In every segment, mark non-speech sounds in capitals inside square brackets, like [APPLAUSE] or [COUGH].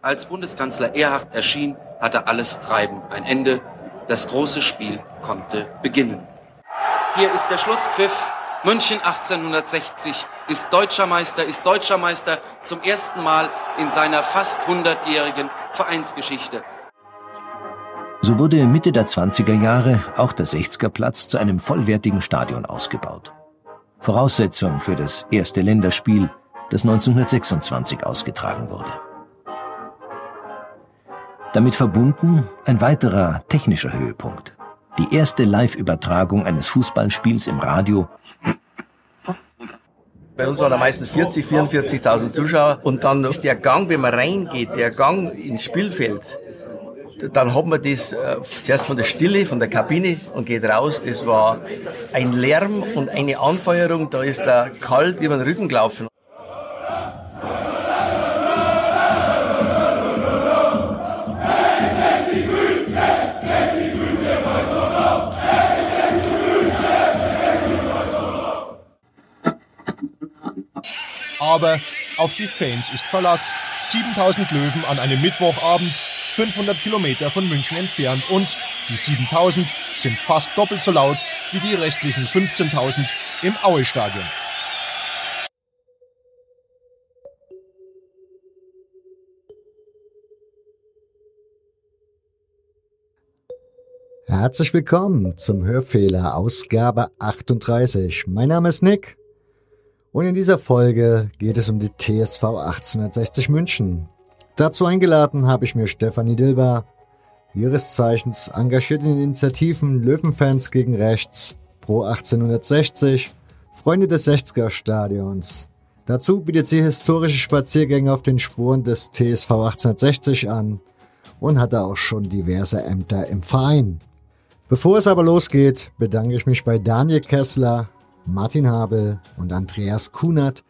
Als Bundeskanzler Erhard erschien, hatte alles Treiben ein Ende. Das große Spiel konnte beginnen. Hier ist der Schlusspfiff. München 1860 ist deutscher Meister, ist deutscher Meister zum ersten Mal in seiner fast hundertjährigen Vereinsgeschichte. So wurde Mitte der 20er Jahre auch der 60er Platz zu einem vollwertigen Stadion ausgebaut. Voraussetzung für das erste Länderspiel, das 1926 ausgetragen wurde. Damit verbunden ein weiterer technischer Höhepunkt. Die erste Live-Übertragung eines Fußballspiels im Radio bei uns waren da meistens 40, 44.000 Zuschauer. Und dann ist der Gang, wenn man reingeht, der Gang ins Spielfeld, dann hat man das äh, zuerst von der Stille, von der Kabine und geht raus. Das war ein Lärm und eine Anfeuerung. Da ist da kalt über den Rücken gelaufen. Aber auf die Fans ist Verlass. 7000 Löwen an einem Mittwochabend, 500 Kilometer von München entfernt und die 7000 sind fast doppelt so laut wie die restlichen 15.000 im Aue-Stadion. Herzlich willkommen zum Hörfehler Ausgabe 38. Mein Name ist Nick und in dieser Folge geht es um die TSV 1860 München. Dazu eingeladen habe ich mir Stefanie Dilber, ihres Zeichens engagiert in Initiativen Löwenfans gegen Rechts, Pro 1860, Freunde des 60er Stadions. Dazu bietet sie historische Spaziergänge auf den Spuren des TSV 1860 an und hatte auch schon diverse Ämter im Verein. Bevor es aber losgeht, bedanke ich mich bei Daniel Kessler, Martin Habel und Andreas Kunert,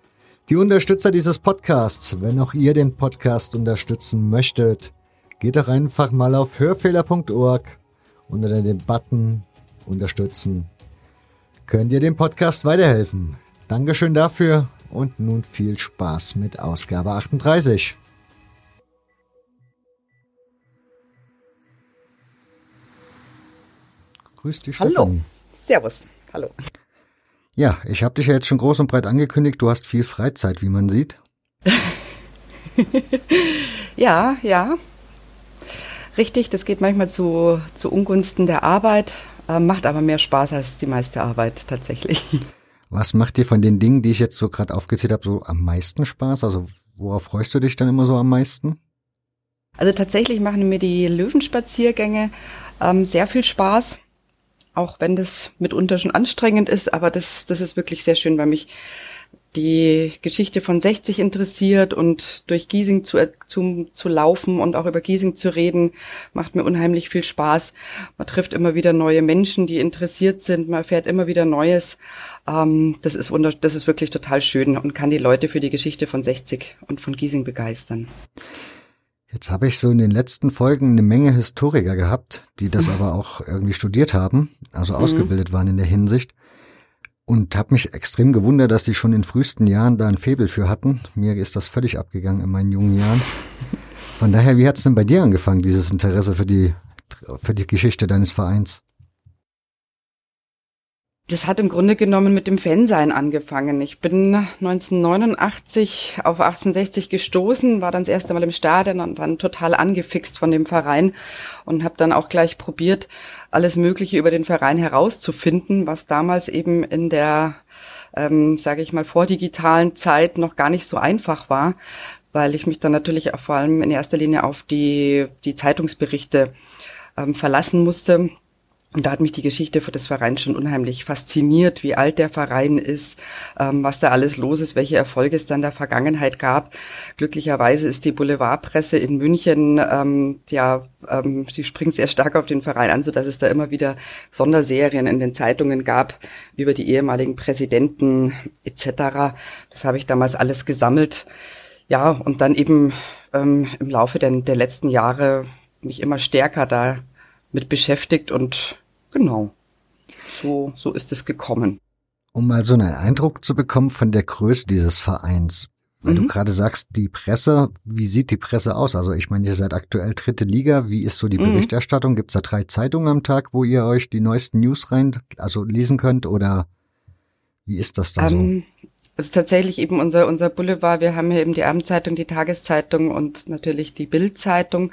die Unterstützer dieses Podcasts. Wenn auch ihr den Podcast unterstützen möchtet, geht doch einfach mal auf hörfehler.org unter dem Button Unterstützen. Könnt ihr dem Podcast weiterhelfen? Dankeschön dafür und nun viel Spaß mit Ausgabe 38. Grüß dich, Stefanie. Hallo. Servus. Hallo. Ja, ich habe dich ja jetzt schon groß und breit angekündigt. Du hast viel Freizeit, wie man sieht. [LAUGHS] ja, ja. Richtig, das geht manchmal zu, zu Ungunsten der Arbeit, äh, macht aber mehr Spaß als die meiste Arbeit tatsächlich. [LAUGHS] Was macht dir von den Dingen, die ich jetzt so gerade aufgezählt habe, so am meisten Spaß? Also worauf freust du dich dann immer so am meisten? Also tatsächlich machen mir die Löwenspaziergänge ähm, sehr viel Spaß auch wenn das mitunter schon anstrengend ist, aber das, das ist wirklich sehr schön, weil mich die Geschichte von 60 interessiert und durch Giesing zu, zu, zu laufen und auch über Giesing zu reden, macht mir unheimlich viel Spaß. Man trifft immer wieder neue Menschen, die interessiert sind, man erfährt immer wieder Neues. Ähm, das, ist wunder das ist wirklich total schön und kann die Leute für die Geschichte von 60 und von Giesing begeistern. Jetzt habe ich so in den letzten Folgen eine Menge Historiker gehabt, die das mhm. [LAUGHS] aber auch irgendwie studiert haben, also mhm. ausgebildet waren in der Hinsicht. Und habe mich extrem gewundert, dass die schon in frühesten Jahren da ein Febel für hatten. Mir ist das völlig abgegangen in meinen jungen Jahren. Von daher, wie hat's denn bei dir angefangen, dieses Interesse für die, für die Geschichte deines Vereins? Das hat im Grunde genommen mit dem Fansein angefangen. Ich bin 1989 auf 1860 gestoßen, war dann das erste Mal im Stadion und dann total angefixt von dem Verein und habe dann auch gleich probiert, alles Mögliche über den Verein herauszufinden, was damals eben in der, ähm, sage ich mal, vordigitalen Zeit noch gar nicht so einfach war, weil ich mich dann natürlich vor allem in erster Linie auf die, die Zeitungsberichte ähm, verlassen musste und da hat mich die Geschichte des Vereins schon unheimlich fasziniert, wie alt der Verein ist, ähm, was da alles los ist, welche Erfolge es dann der Vergangenheit gab. Glücklicherweise ist die Boulevardpresse in München, ähm, ja, ähm, sie springt sehr stark auf den Verein an, so dass es da immer wieder Sonderserien in den Zeitungen gab über die ehemaligen Präsidenten etc. Das habe ich damals alles gesammelt. Ja, und dann eben ähm, im Laufe der, der letzten Jahre mich immer stärker da mit beschäftigt und genau, so, so ist es gekommen. Um mal so einen Eindruck zu bekommen von der Größe dieses Vereins, Weil mhm. du gerade sagst, die Presse, wie sieht die Presse aus? Also ich meine, ihr seid aktuell dritte Liga. Wie ist so die mhm. Berichterstattung? Gibt es da drei Zeitungen am Tag, wo ihr euch die neuesten News rein, also lesen könnt? Oder wie ist das da um, so? Ähm, es ist tatsächlich eben unser, unser Boulevard. Wir haben hier eben die Abendzeitung, die Tageszeitung und natürlich die Bildzeitung,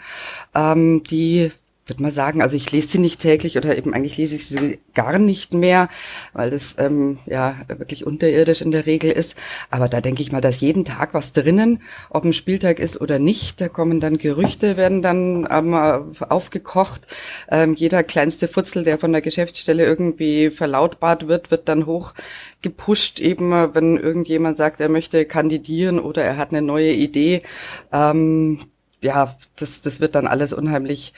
ähm, die würde mal sagen, also ich lese sie nicht täglich oder eben eigentlich lese ich sie gar nicht mehr, weil das ähm, ja wirklich unterirdisch in der Regel ist. Aber da denke ich mal, dass jeden Tag was drinnen, ob ein Spieltag ist oder nicht. Da kommen dann Gerüchte, werden dann ähm, aufgekocht. Ähm, jeder kleinste Futzel, der von der Geschäftsstelle irgendwie verlautbart wird, wird dann hoch gepusht, eben wenn irgendjemand sagt, er möchte kandidieren oder er hat eine neue Idee. Ähm, ja, das, das wird dann alles unheimlich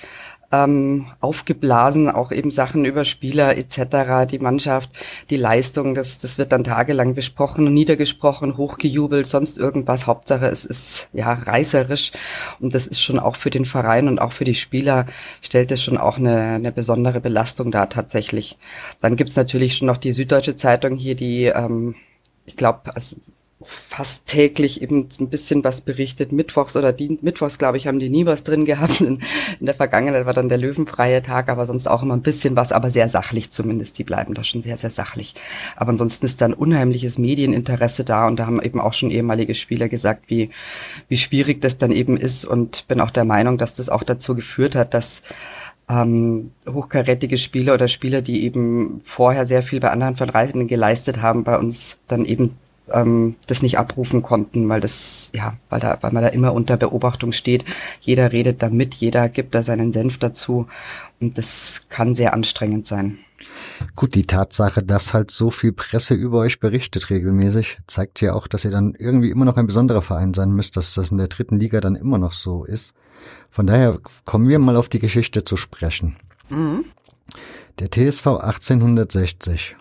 ähm, aufgeblasen, auch eben Sachen über Spieler etc., die Mannschaft, die Leistung, das, das wird dann tagelang besprochen niedergesprochen, hochgejubelt, sonst irgendwas. Hauptsache es ist ja reißerisch und das ist schon auch für den Verein und auch für die Spieler stellt es schon auch eine, eine besondere Belastung da tatsächlich. Dann gibt's natürlich schon noch die Süddeutsche Zeitung hier, die ähm, ich glaube, also fast täglich eben ein bisschen was berichtet. Mittwochs oder die, Mittwochs, glaube ich, haben die nie was drin gehabt. [LAUGHS] In, in, der Vergangenheit war dann der löwenfreie Tag, aber sonst auch immer ein bisschen was, aber sehr sachlich zumindest. Die bleiben da schon sehr, sehr sachlich. Aber ansonsten ist da ein unheimliches Medieninteresse da und da haben eben auch schon ehemalige Spieler gesagt, wie, wie schwierig das dann eben ist und bin auch der Meinung, dass das auch dazu geführt hat, dass ähm, hochkarätige Spieler oder Spieler, die eben vorher sehr viel bei anderen Verreisenden geleistet haben, bei uns dann eben ähm, das nicht abrufen konnten, weil das, ja, weil da, weil man da immer unter Beobachtung steht. Jeder redet da mit, jeder gibt da seinen Senf dazu und das kann sehr anstrengend sein. Gut, die Tatsache, dass halt so viel Presse über euch berichtet regelmäßig, zeigt ja auch, dass ihr dann irgendwie immer noch ein besonderer Verein sein müsst, dass das in der dritten Liga dann immer noch so ist. Von daher kommen wir mal auf die Geschichte zu sprechen. Mhm. Der TSV 1860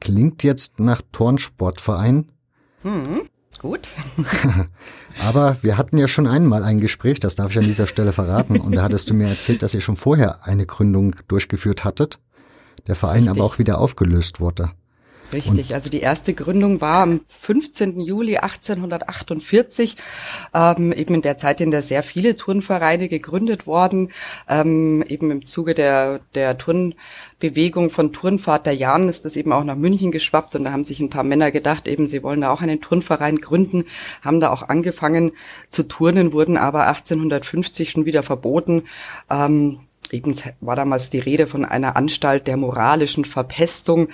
Klingt jetzt nach Turnsportverein. Hm, gut. [LAUGHS] Aber wir hatten ja schon einmal ein Gespräch, das darf ich an dieser Stelle verraten. Und da hattest du mir erzählt, dass ihr schon vorher eine Gründung durchgeführt hattet, der Verein Richtig. aber auch wieder aufgelöst wurde. Richtig, und also die erste Gründung war am 15. Juli 1848, ähm, eben in der Zeit, in der sehr viele Turnvereine gegründet worden, ähm, eben im Zuge der, der Turnbewegung von Turnvater Jan ist das eben auch nach München geschwappt und da haben sich ein paar Männer gedacht, eben sie wollen da auch einen Turnverein gründen, haben da auch angefangen zu turnen, wurden aber 1850 schon wieder verboten. Ähm, Eben war damals die Rede von einer Anstalt der moralischen Verpestung.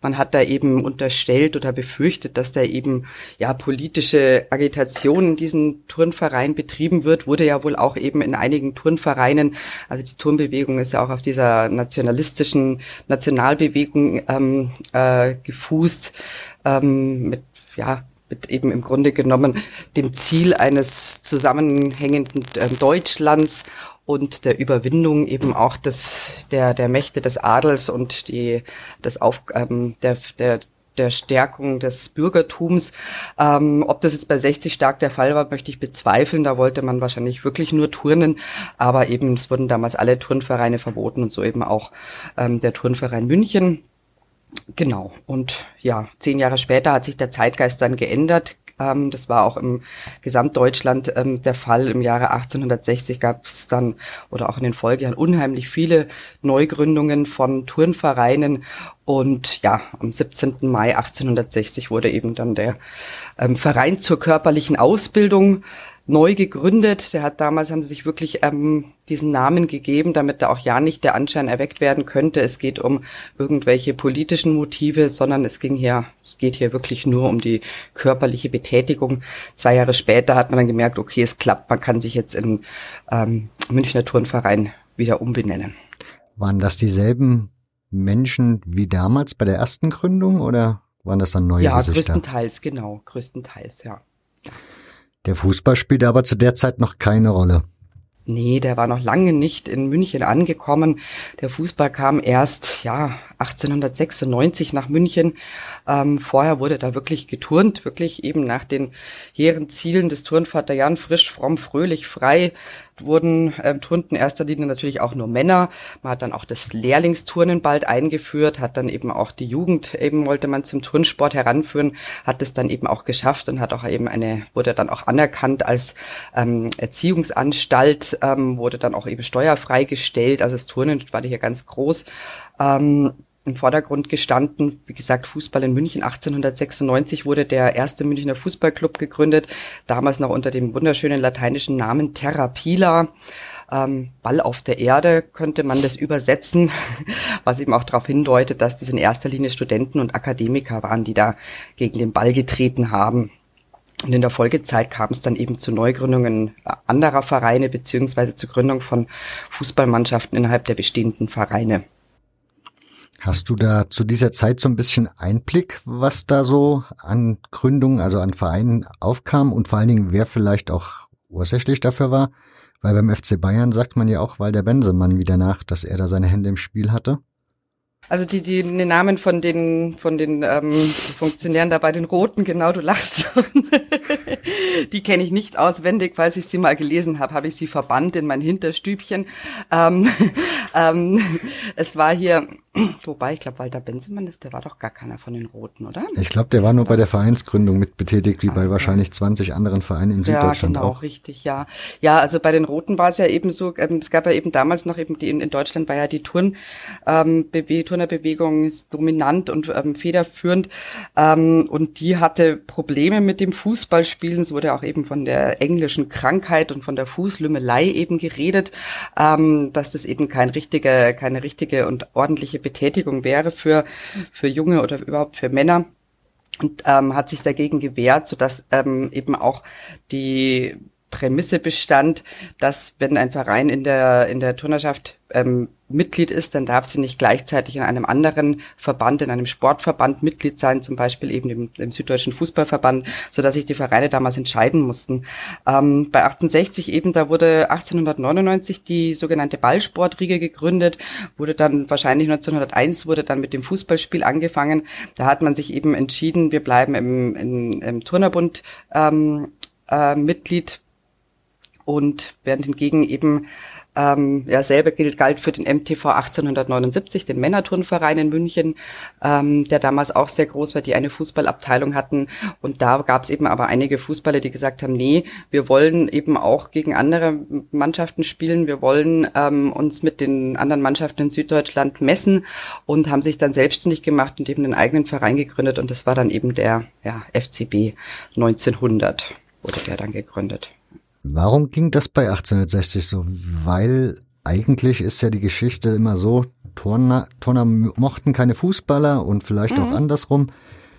Man hat da eben unterstellt oder befürchtet, dass da eben ja politische Agitation in diesem Turnverein betrieben wird. Wurde ja wohl auch eben in einigen Turnvereinen. Also die Turnbewegung ist ja auch auf dieser nationalistischen Nationalbewegung ähm, äh, gefußt ähm, mit ja mit eben im Grunde genommen dem Ziel eines zusammenhängenden äh, Deutschlands und der Überwindung eben auch des, der, der Mächte des Adels und die, des Auf, ähm, der, der, der Stärkung des Bürgertums. Ähm, ob das jetzt bei 60 stark der Fall war, möchte ich bezweifeln. Da wollte man wahrscheinlich wirklich nur turnen. Aber eben, es wurden damals alle Turnvereine verboten und so eben auch ähm, der Turnverein München. Genau. Und ja, zehn Jahre später hat sich der Zeitgeist dann geändert. Ähm, das war auch im Gesamtdeutschland ähm, der Fall. Im Jahre 1860 gab es dann oder auch in den Folgejahren unheimlich viele Neugründungen von Turnvereinen. Und ja, am 17. Mai 1860 wurde eben dann der ähm, Verein zur körperlichen Ausbildung neu gegründet. Der hat damals, haben sie sich wirklich ähm, diesen Namen gegeben, damit da auch ja nicht der Anschein erweckt werden könnte, es geht um irgendwelche politischen Motive, sondern es ging hier, es geht hier wirklich nur um die körperliche Betätigung. Zwei Jahre später hat man dann gemerkt, okay, es klappt, man kann sich jetzt in ähm, Münchner Turnverein wieder umbenennen. Waren das dieselben Menschen wie damals bei der ersten Gründung oder waren das dann neue ja, Gesichter? Ja, größtenteils, genau, größtenteils, ja. Der Fußball spielte aber zu der Zeit noch keine Rolle. Nee, der war noch lange nicht in München angekommen. Der Fußball kam erst, ja, 1896 nach München. Ähm, vorher wurde da wirklich geturnt, wirklich eben nach den hehren Zielen des Turnvater Jan frisch, fromm, fröhlich, frei wurden ähm, turnten in erster Linie natürlich auch nur Männer. Man hat dann auch das Lehrlingsturnen bald eingeführt, hat dann eben auch die Jugend eben wollte man zum Turnsport heranführen, hat es dann eben auch geschafft und hat auch eben eine wurde dann auch anerkannt als ähm, Erziehungsanstalt, ähm, wurde dann auch eben steuerfrei gestellt. Also das Turnen war hier ganz groß. Ähm, im Vordergrund gestanden. Wie gesagt, Fußball in München 1896 wurde der erste Münchner Fußballclub gegründet, damals noch unter dem wunderschönen lateinischen Namen Terra Pila. Ähm, Ball auf der Erde könnte man das übersetzen, [LAUGHS] was eben auch darauf hindeutet, dass das in erster Linie Studenten und Akademiker waren, die da gegen den Ball getreten haben. Und in der Folgezeit kam es dann eben zu Neugründungen anderer Vereine beziehungsweise zur Gründung von Fußballmannschaften innerhalb der bestehenden Vereine. Hast du da zu dieser Zeit so ein bisschen Einblick, was da so an Gründungen, also an Vereinen aufkam und vor allen Dingen, wer vielleicht auch ursächlich dafür war? Weil beim FC Bayern sagt man ja auch weil der Bensemann wieder nach, dass er da seine Hände im Spiel hatte. Also die, die, die Namen von den, von den ähm, Funktionären da bei den Roten, genau, du lachst schon. [LAUGHS] die kenne ich nicht auswendig, falls ich sie mal gelesen habe, habe ich sie verbannt in mein Hinterstübchen. Ähm, [LAUGHS] ähm, es war hier, [CLEARS THROAT] wobei, ich glaube, Walter Benzemann, der war doch gar keiner von den Roten, oder? Ich glaube, der war nur bei der Vereinsgründung mit betätigt, wie bei wahrscheinlich 20 anderen Vereinen in Süddeutschland ja, genau, auch. richtig, ja. Ja, also bei den Roten war es ja eben so, ähm, es gab ja eben damals noch eben die, in, Deutschland war ja die Turn, ähm, Turnerbewegung ist dominant und ähm, federführend ähm, und die hatte Probleme mit dem Fußballspielen. Es wurde auch eben von der englischen Krankheit und von der Fußlümmelei eben geredet, ähm, dass das eben kein richtiger, keine richtige und ordentliche Betätigung wäre für, für Junge oder überhaupt für Männer. Und ähm, hat sich dagegen gewehrt, sodass ähm, eben auch die Prämisse bestand, dass wenn ein Verein in der in der Turnerschaft ähm, Mitglied ist, dann darf sie nicht gleichzeitig in einem anderen Verband, in einem Sportverband Mitglied sein, zum Beispiel eben im, im Süddeutschen Fußballverband, so dass sich die Vereine damals entscheiden mussten. Ähm, bei 68 eben, da wurde 1899 die sogenannte Ballsportriege gegründet, wurde dann wahrscheinlich 1901 wurde dann mit dem Fußballspiel angefangen. Da hat man sich eben entschieden, wir bleiben im, im, im Turnerbund ähm, äh, Mitglied und während hingegen eben ähm, ja, selber gilt, galt für den MTV 1879, den Männerturnverein in München, ähm, der damals auch sehr groß war, die eine Fußballabteilung hatten. Und da gab es eben aber einige Fußballer, die gesagt haben, nee, wir wollen eben auch gegen andere Mannschaften spielen, wir wollen ähm, uns mit den anderen Mannschaften in Süddeutschland messen und haben sich dann selbstständig gemacht und eben einen eigenen Verein gegründet. Und das war dann eben der ja, FCB 1900 wurde der dann gegründet. Warum ging das bei 1860 so? Weil eigentlich ist ja die Geschichte immer so, Turner, Turner mochten keine Fußballer und vielleicht mhm. auch andersrum.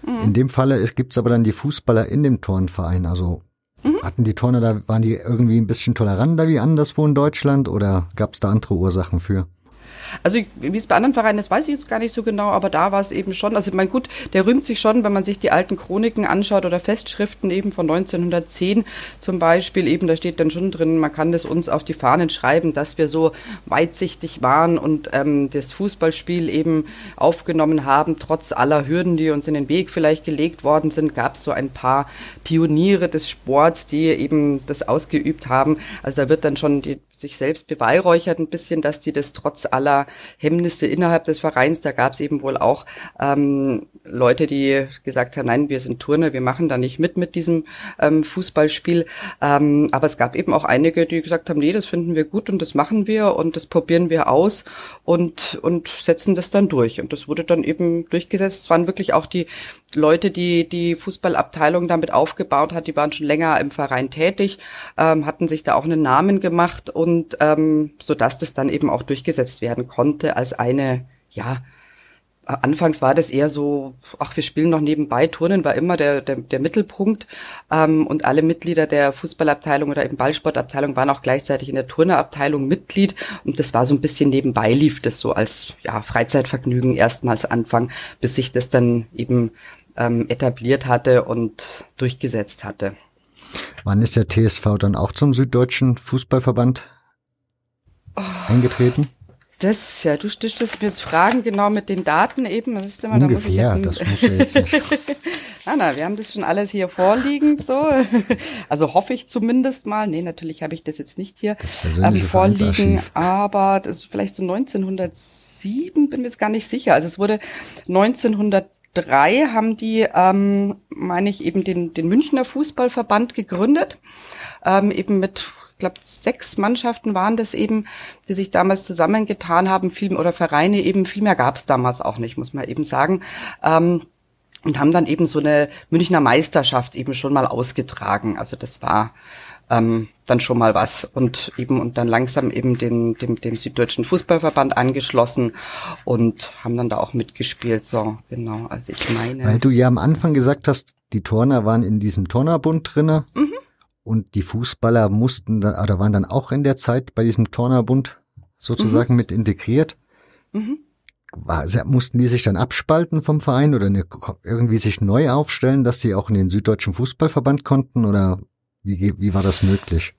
Mhm. In dem Falle gibt es aber dann die Fußballer in dem Turnverein. Also mhm. hatten die Turner da, waren die irgendwie ein bisschen toleranter wie anderswo in Deutschland oder gab es da andere Ursachen für? Also wie es bei anderen Vereinen ist, weiß ich jetzt gar nicht so genau, aber da war es eben schon, also ich meine, gut, der rühmt sich schon, wenn man sich die alten Chroniken anschaut oder Festschriften eben von 1910 zum Beispiel, eben da steht dann schon drin, man kann das uns auf die Fahnen schreiben, dass wir so weitsichtig waren und ähm, das Fußballspiel eben aufgenommen haben, trotz aller Hürden, die uns in den Weg vielleicht gelegt worden sind, gab es so ein paar Pioniere des Sports, die eben das ausgeübt haben. Also da wird dann schon die sich selbst beweihräuchert ein bisschen, dass die das trotz aller Hemmnisse innerhalb des Vereins, da gab es eben wohl auch ähm, Leute, die gesagt haben, nein, wir sind Turner, wir machen da nicht mit mit diesem ähm, Fußballspiel. Ähm, aber es gab eben auch einige, die gesagt haben, nee, das finden wir gut und das machen wir und das probieren wir aus und, und setzen das dann durch. Und das wurde dann eben durchgesetzt. Es waren wirklich auch die Leute, die die Fußballabteilung damit aufgebaut hat, die waren schon länger im Verein tätig, ähm, hatten sich da auch einen Namen gemacht und ähm, so dass das dann eben auch durchgesetzt werden konnte als eine ja Anfangs war das eher so, ach, wir spielen noch nebenbei. Turnen war immer der, der, der Mittelpunkt. Ähm, und alle Mitglieder der Fußballabteilung oder eben Ballsportabteilung waren auch gleichzeitig in der Turnerabteilung Mitglied. Und das war so ein bisschen nebenbei lief das so als ja, Freizeitvergnügen erstmals Anfang, bis sich das dann eben ähm, etabliert hatte und durchgesetzt hatte. Wann ist der TSV dann auch zum Süddeutschen Fußballverband oh. eingetreten? Das, ja, du stichtest mir jetzt Fragen genau mit den Daten eben. Das ist immer, Ungefähr, da das muss ja jetzt nicht. [LAUGHS] na, na, wir haben das schon alles hier vorliegend, so. [LAUGHS] Also hoffe ich zumindest mal. Nee, natürlich habe ich das jetzt nicht hier das persönliche ähm, vorliegen, aber das ist vielleicht so 1907, bin mir jetzt gar nicht sicher. Also es wurde 1903 haben die, ähm, meine ich, eben den, den Münchner Fußballverband gegründet, ähm, eben mit glaube, sechs Mannschaften waren das eben, die sich damals zusammengetan haben, viel, oder Vereine eben, viel mehr gab es damals auch nicht, muss man eben sagen. Ähm, und haben dann eben so eine Münchner Meisterschaft eben schon mal ausgetragen. Also das war ähm, dann schon mal was und eben und dann langsam eben den, dem, dem Süddeutschen Fußballverband angeschlossen und haben dann da auch mitgespielt. So, genau. Also ich meine. Weil du ja am Anfang gesagt hast, die Turner waren in diesem Turnerbund drinne. Mhm. Und die Fußballer mussten da, oder waren dann auch in der Zeit bei diesem Turnerbund sozusagen mhm. mit integriert. Mhm. War, mussten die sich dann abspalten vom Verein oder eine, irgendwie sich neu aufstellen, dass die auch in den Süddeutschen Fußballverband konnten oder wie, wie war das möglich?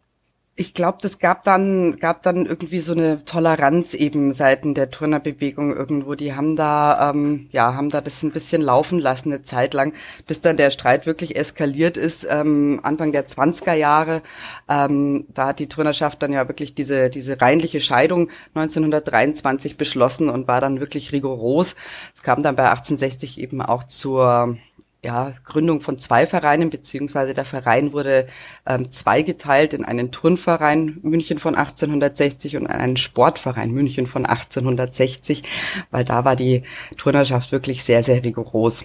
Ich glaube, das gab dann, gab dann irgendwie so eine Toleranz eben seiten der Turnerbewegung irgendwo. Die haben da, ähm, ja, haben da das ein bisschen laufen lassen eine Zeit lang, bis dann der Streit wirklich eskaliert ist, ähm, Anfang der 20er Jahre. Ähm, da hat die Turnerschaft dann ja wirklich diese, diese reinliche Scheidung 1923 beschlossen und war dann wirklich rigoros. Es kam dann bei 1860 eben auch zur ja, Gründung von zwei Vereinen, beziehungsweise der Verein wurde ähm, zweigeteilt in einen Turnverein München von 1860 und einen Sportverein München von 1860, weil da war die Turnerschaft wirklich sehr, sehr rigoros.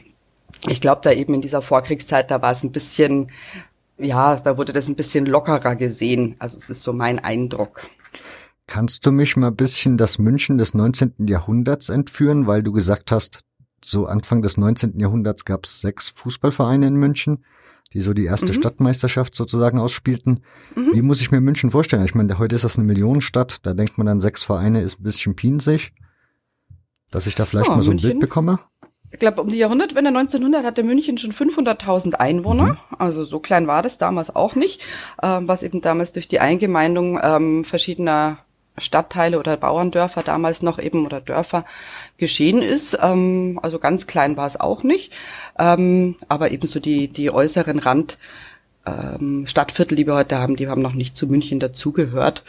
Ich glaube, da eben in dieser Vorkriegszeit, da war es ein bisschen, ja, da wurde das ein bisschen lockerer gesehen. Also es ist so mein Eindruck. Kannst du mich mal ein bisschen das München des 19. Jahrhunderts entführen, weil du gesagt hast, so Anfang des 19. Jahrhunderts gab es sechs Fußballvereine in München, die so die erste mhm. Stadtmeisterschaft sozusagen ausspielten. Mhm. Wie muss ich mir München vorstellen? Ich meine, heute ist das eine Millionenstadt, da denkt man dann, sechs Vereine ist ein bisschen pinsig, dass ich da vielleicht oh, mal so ein München. Bild bekomme. Ich glaube, um die Jahrhundertwende 1900 hatte München schon 500.000 Einwohner. Mhm. Also so klein war das damals auch nicht, ähm, was eben damals durch die Eingemeindung ähm, verschiedener Stadtteile oder Bauerndörfer damals noch eben oder Dörfer geschehen ist. Ähm, also ganz klein war es auch nicht, ähm, aber ebenso die die äußeren Rand ähm, Stadtviertel, die wir heute haben, die haben noch nicht zu München dazugehört.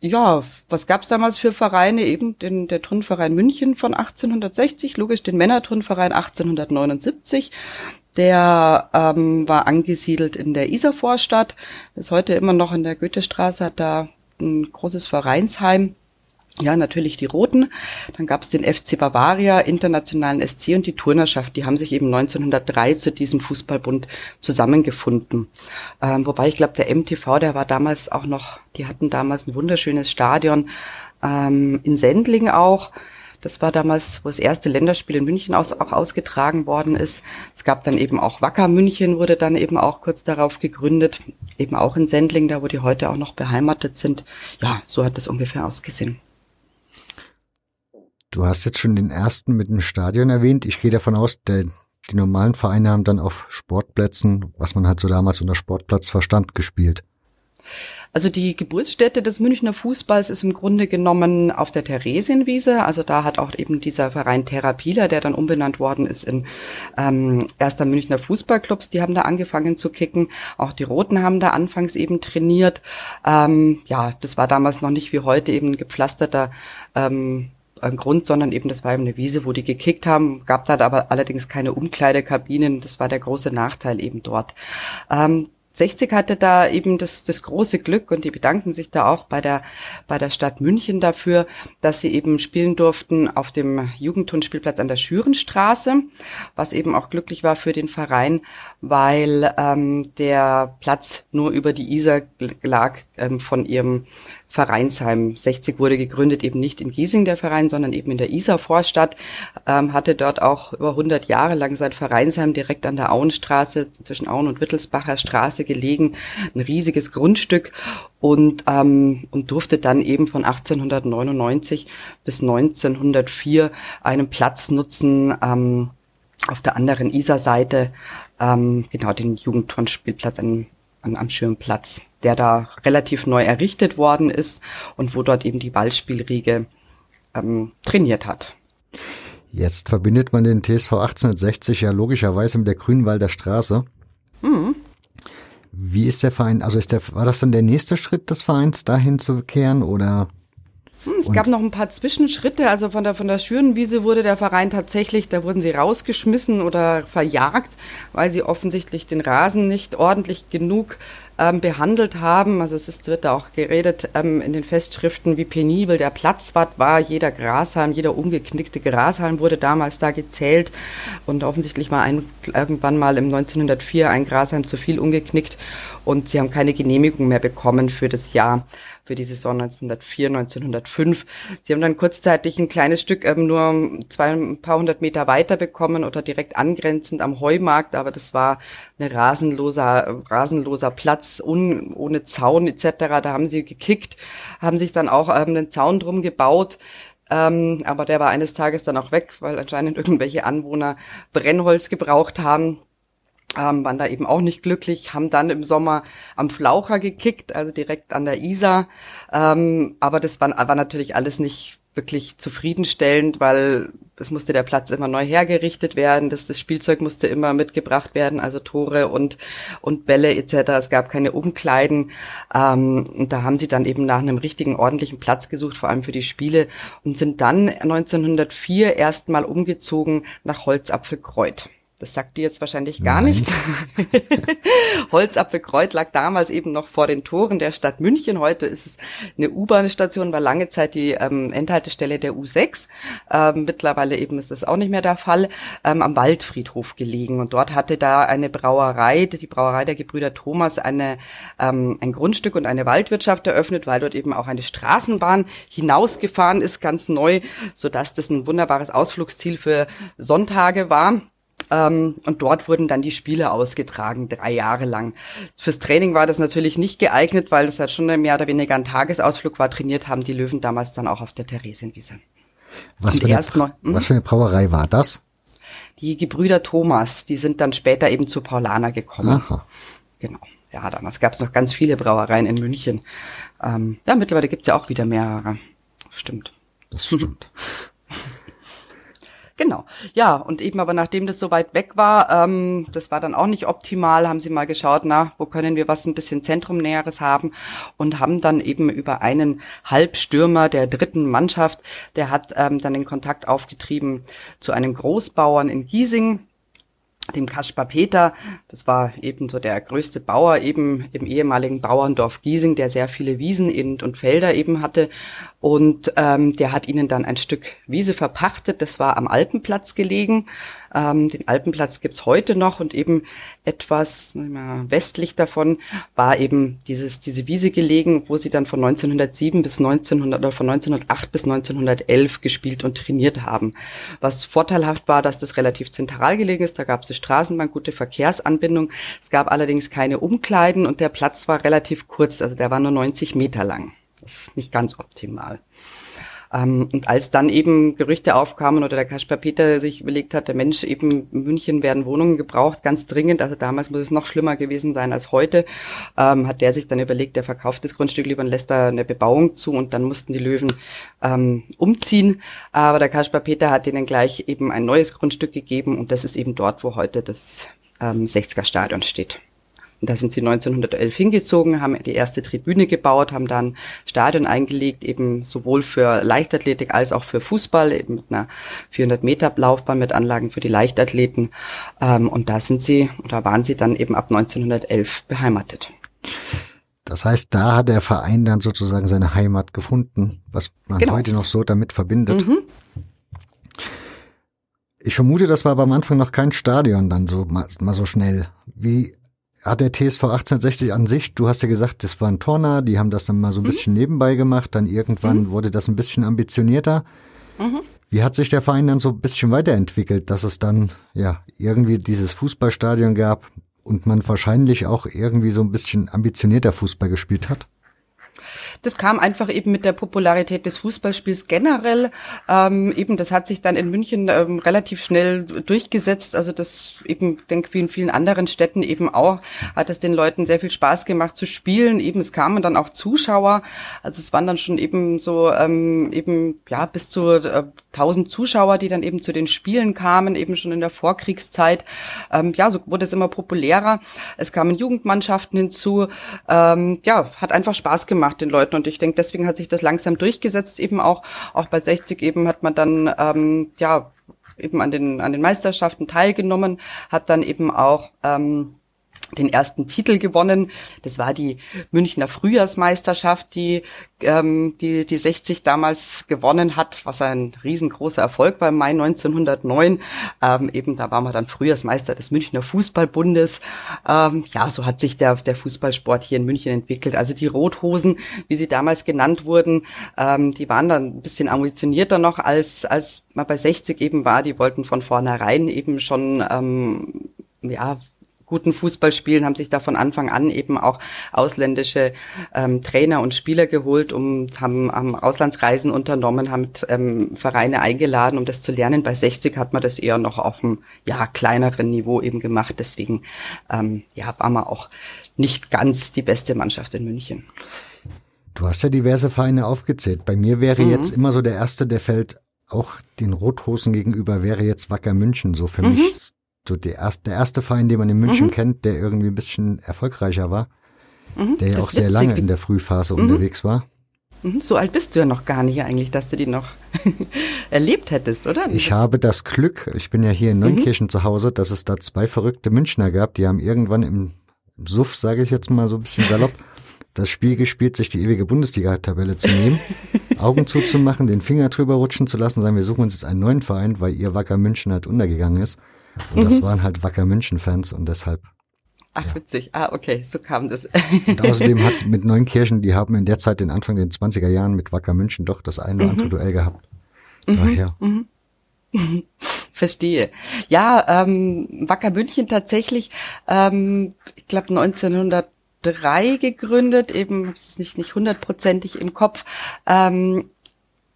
Ja, was gab's damals für Vereine? Eben den, der Turnverein München von 1860, logisch den Männerturnverein 1879. Der ähm, war angesiedelt in der Isarvorstadt, ist heute immer noch in der Goethestraße, hat da ein großes Vereinsheim. Ja, natürlich die Roten. Dann gab es den FC Bavaria, internationalen SC und die Turnerschaft. Die haben sich eben 1903 zu diesem Fußballbund zusammengefunden. Ähm, wobei ich glaube, der MTV, der war damals auch noch, die hatten damals ein wunderschönes Stadion ähm, in Sendling auch. Das war damals, wo das erste Länderspiel in München aus, auch ausgetragen worden ist. Es gab dann eben auch Wacker München, wurde dann eben auch kurz darauf gegründet, eben auch in Sendling, da wo die heute auch noch beheimatet sind. Ja, so hat das ungefähr ausgesehen. Du hast jetzt schon den ersten mit dem Stadion erwähnt. Ich gehe davon aus, der, die normalen Vereine haben dann auf Sportplätzen, was man halt so damals unter Sportplatz verstand, gespielt. Also die Geburtsstätte des Münchner Fußballs ist im Grunde genommen auf der Theresienwiese. Also da hat auch eben dieser Verein Therapieler, der dann umbenannt worden ist in ähm, erster Münchner Fußballclubs, die haben da angefangen zu kicken. Auch die Roten haben da anfangs eben trainiert. Ähm, ja, das war damals noch nicht wie heute eben ein gepflasterter ähm, Grund, sondern eben das war eben eine Wiese, wo die gekickt haben, gab da aber allerdings keine Umkleidekabinen. Das war der große Nachteil eben dort. Ähm, 60 hatte da eben das, das große Glück und die bedanken sich da auch bei der, bei der Stadt München dafür, dass sie eben spielen durften auf dem Jugendturnspielplatz an der Schürenstraße, was eben auch glücklich war für den Verein, weil ähm, der Platz nur über die Isar lag ähm, von ihrem Vereinsheim. 60 wurde gegründet eben nicht in Giesing der Verein, sondern eben in der Isar-Vorstadt, ähm, hatte dort auch über 100 Jahre lang sein Vereinsheim direkt an der Auenstraße zwischen Auen und Wittelsbacher Straße gelegen, ein riesiges Grundstück und, ähm, und durfte dann eben von 1899 bis 1904 einen Platz nutzen, ähm, auf der anderen Isar-Seite, ähm, genau den Jugendturnspielplatz an, an, am Schirmplatz der da relativ neu errichtet worden ist und wo dort eben die Ballspielriege ähm, trainiert hat. Jetzt verbindet man den TSV 1860 ja logischerweise mit der Grünwalder Straße. Mhm. Wie ist der Verein, also ist der, war das dann der nächste Schritt des Vereins, dahin zu kehren oder? Hm, es gab noch ein paar Zwischenschritte. Also von der, von der Schürenwiese wurde der Verein tatsächlich, da wurden sie rausgeschmissen oder verjagt, weil sie offensichtlich den Rasen nicht ordentlich genug ähm, behandelt haben. Also es ist, wird da auch geredet ähm, in den Festschriften, wie penibel der Platz war. war. Jeder Grashalm, jeder umgeknickte Grashalm wurde damals da gezählt. Und offensichtlich war ein, irgendwann mal im 1904 ein Grashalm zu viel umgeknickt. Und sie haben keine Genehmigung mehr bekommen für das Jahr für die Saison 1904, 1905. Sie haben dann kurzzeitig ein kleines Stück ähm, nur zwei, ein paar hundert Meter weiter bekommen oder direkt angrenzend am Heumarkt, aber das war ein rasenloser, rasenloser Platz un, ohne Zaun etc. Da haben sie gekickt, haben sich dann auch ähm, einen Zaun drum gebaut. Ähm, aber der war eines Tages dann auch weg, weil anscheinend [LAUGHS] irgendwelche Anwohner Brennholz gebraucht haben ähm, waren da eben auch nicht glücklich, haben dann im Sommer am Flaucher gekickt, also direkt an der Isar. Ähm, aber das war, war natürlich alles nicht wirklich zufriedenstellend, weil es musste der Platz immer neu hergerichtet werden, das, das Spielzeug musste immer mitgebracht werden, also Tore und, und Bälle etc. Es gab keine Umkleiden. Ähm, und da haben sie dann eben nach einem richtigen, ordentlichen Platz gesucht, vor allem für die Spiele, und sind dann 1904 erstmal umgezogen nach Holzapfelkreuth. Das sagt dir jetzt wahrscheinlich gar Nein. nichts. [LAUGHS] Holzapfelkreuz lag damals eben noch vor den Toren der Stadt München. Heute ist es eine U-Bahn-Station, war lange Zeit die ähm, Endhaltestelle der U6. Ähm, mittlerweile eben ist das auch nicht mehr der Fall. Ähm, am Waldfriedhof gelegen. Und dort hatte da eine Brauerei, die Brauerei der Gebrüder Thomas, eine, ähm, ein Grundstück und eine Waldwirtschaft eröffnet, weil dort eben auch eine Straßenbahn hinausgefahren ist, ganz neu, sodass das ein wunderbares Ausflugsziel für Sonntage war. Ähm, und dort wurden dann die Spiele ausgetragen, drei Jahre lang. Fürs Training war das natürlich nicht geeignet, weil das halt schon mehr oder weniger ein Tagesausflug war. Trainiert haben die Löwen damals dann auch auf der Theresienwiese. Was, für eine, mal, hm? was für eine Brauerei war das? Die Gebrüder Thomas, die sind dann später eben zu Paulaner gekommen. Aha. Genau. Ja, damals gab es noch ganz viele Brauereien in München. Ähm, ja, mittlerweile gibt's ja auch wieder mehrere. Stimmt. Das stimmt. [LAUGHS] Genau. Ja, und eben aber nachdem das so weit weg war, ähm, das war dann auch nicht optimal, haben sie mal geschaut, na, wo können wir was ein bisschen Zentrumnäheres haben und haben dann eben über einen Halbstürmer der dritten Mannschaft, der hat ähm, dann den Kontakt aufgetrieben zu einem Großbauern in Giesing, dem Kaspar Peter, das war eben so der größte Bauer eben im ehemaligen Bauerndorf Giesing, der sehr viele Wiesen und Felder eben hatte und ähm, der hat ihnen dann ein Stück Wiese verpachtet. Das war am Alpenplatz gelegen. Ähm, den Alpenplatz gibt's heute noch und eben etwas westlich davon war eben dieses, diese Wiese gelegen, wo sie dann von 1907 bis 1900 oder von 1908 bis 1911 gespielt und trainiert haben. Was vorteilhaft war, dass das relativ zentral gelegen ist. Da gab es eine Straßenbahn, gute Verkehrsanbindung. Es gab allerdings keine Umkleiden und der Platz war relativ kurz, also der war nur 90 Meter lang. Das ist nicht ganz optimal. Ähm, und als dann eben Gerüchte aufkamen oder der Kasper Peter sich überlegt hat, der Mensch eben in München werden Wohnungen gebraucht, ganz dringend, also damals muss es noch schlimmer gewesen sein als heute, ähm, hat der sich dann überlegt, der verkauft das Grundstück lieber und lässt da eine Bebauung zu und dann mussten die Löwen ähm, umziehen. Aber der Kasper Peter hat ihnen gleich eben ein neues Grundstück gegeben und das ist eben dort, wo heute das ähm, 60er Stadion steht. Und da sind sie 1911 hingezogen, haben die erste Tribüne gebaut, haben dann Stadion eingelegt, eben sowohl für Leichtathletik als auch für Fußball, eben mit einer 400 Meter Laufbahn mit Anlagen für die Leichtathleten. Ähm, und da sind sie, oder waren sie dann eben ab 1911 beheimatet. Das heißt, da hat der Verein dann sozusagen seine Heimat gefunden, was man genau. heute noch so damit verbindet. Mhm. Ich vermute, das war aber am Anfang noch kein Stadion dann so mal, mal so schnell. Wie hat der TSV 1860 an sich, du hast ja gesagt, das war ein Turner, die haben das dann mal so ein mhm. bisschen nebenbei gemacht, dann irgendwann mhm. wurde das ein bisschen ambitionierter. Mhm. Wie hat sich der Verein dann so ein bisschen weiterentwickelt, dass es dann ja irgendwie dieses Fußballstadion gab und man wahrscheinlich auch irgendwie so ein bisschen ambitionierter Fußball gespielt hat? Das kam einfach eben mit der Popularität des Fußballspiels generell. Ähm, eben, das hat sich dann in München ähm, relativ schnell durchgesetzt. Also das eben, denke wie in vielen anderen Städten eben auch, hat es den Leuten sehr viel Spaß gemacht zu spielen. Eben, es kamen dann auch Zuschauer. Also es waren dann schon eben so ähm, eben ja bis zu äh, 1000 Zuschauer, die dann eben zu den Spielen kamen, eben schon in der Vorkriegszeit. Ähm, ja, so wurde es immer populärer. Es kamen Jugendmannschaften hinzu. Ähm, ja, hat einfach Spaß gemacht den Leuten und ich denke, deswegen hat sich das langsam durchgesetzt. Eben auch auch bei 60 eben hat man dann ähm, ja eben an den an den Meisterschaften teilgenommen, hat dann eben auch ähm, den ersten Titel gewonnen. Das war die Münchner Frühjahrsmeisterschaft, die ähm, die, die 60 damals gewonnen hat, was ein riesengroßer Erfolg war im Mai 1909. Ähm, eben da war man dann Frühjahrsmeister des Münchner Fußballbundes. Ähm, ja, so hat sich der, der Fußballsport hier in München entwickelt. Also die Rothosen, wie sie damals genannt wurden, ähm, die waren dann ein bisschen ambitionierter noch als, als man bei 60 eben war. Die wollten von vornherein eben schon ähm, ja, guten Fußball spielen, haben sich da von Anfang an eben auch ausländische ähm, Trainer und Spieler geholt, um haben, haben Auslandsreisen unternommen, haben ähm, Vereine eingeladen, um das zu lernen. Bei 60 hat man das eher noch auf einem ja kleineren Niveau eben gemacht. Deswegen ähm, ja war man auch nicht ganz die beste Mannschaft in München. Du hast ja diverse Vereine aufgezählt. Bei mir wäre mhm. jetzt immer so der erste, der fällt auch den Rothosen gegenüber, wäre jetzt Wacker München so für mhm. mich so der erste, der erste Verein, den man in München mhm. kennt, der irgendwie ein bisschen erfolgreicher war, mhm, der ja auch sehr lange in der Frühphase mhm. unterwegs war. Mhm, so alt bist du ja noch gar nicht eigentlich, dass du die noch [LAUGHS] erlebt hättest, oder? Ich habe das Glück, ich bin ja hier in mhm. Neunkirchen zu Hause, dass es da zwei verrückte Münchner gab, die haben irgendwann im, im Suff, sage ich jetzt mal so ein bisschen salopp, [LAUGHS] das Spiel gespielt, sich die ewige Bundesliga-Tabelle zu nehmen, [LAUGHS] Augen zuzumachen, den Finger drüber rutschen zu lassen, sagen, wir suchen uns jetzt einen neuen Verein, weil ihr Wacker München halt untergegangen ist. Und mhm. das waren halt Wacker München-Fans und deshalb. Ach, ja. witzig. Ah, okay, so kam das. und außerdem [LAUGHS] hat mit Neunkirchen, die haben in der Zeit, den Anfang der 20er Jahren mit Wacker München doch das eine oder andere mhm. Duell gehabt. Mhm. Daher. Mhm. [LAUGHS] Verstehe. Ja, ähm, Wacker München tatsächlich, ähm, ich glaube 1903 gegründet, eben ist es nicht nicht hundertprozentig im Kopf. Ähm,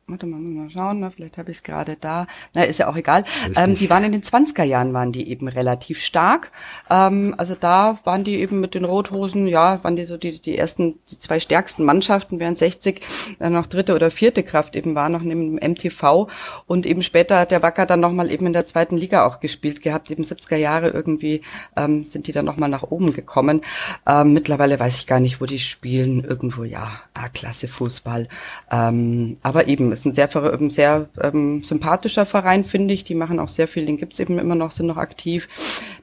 warte mal, mal schauen, ne? vielleicht habe ich es gerade da. Na, ist ja auch egal. Ähm, die waren in den 20er Jahren, waren die eben relativ stark. Ähm, also da waren die eben mit den Rothosen, ja, waren die so die, die ersten, die zwei stärksten Mannschaften, während 60 dann noch dritte oder vierte Kraft eben war, noch neben dem MTV. Und eben später hat der Wacker dann nochmal eben in der zweiten Liga auch gespielt gehabt. Eben 70er Jahre irgendwie ähm, sind die dann nochmal nach oben gekommen. Ähm, mittlerweile weiß ich gar nicht, wo die spielen. Irgendwo, ja, A-Klasse Fußball. Ähm, aber eben ist ein sehr, sehr ähm, sympathischer Verein, finde ich. Die machen auch sehr viel, den gibt's eben immer noch, sind noch aktiv.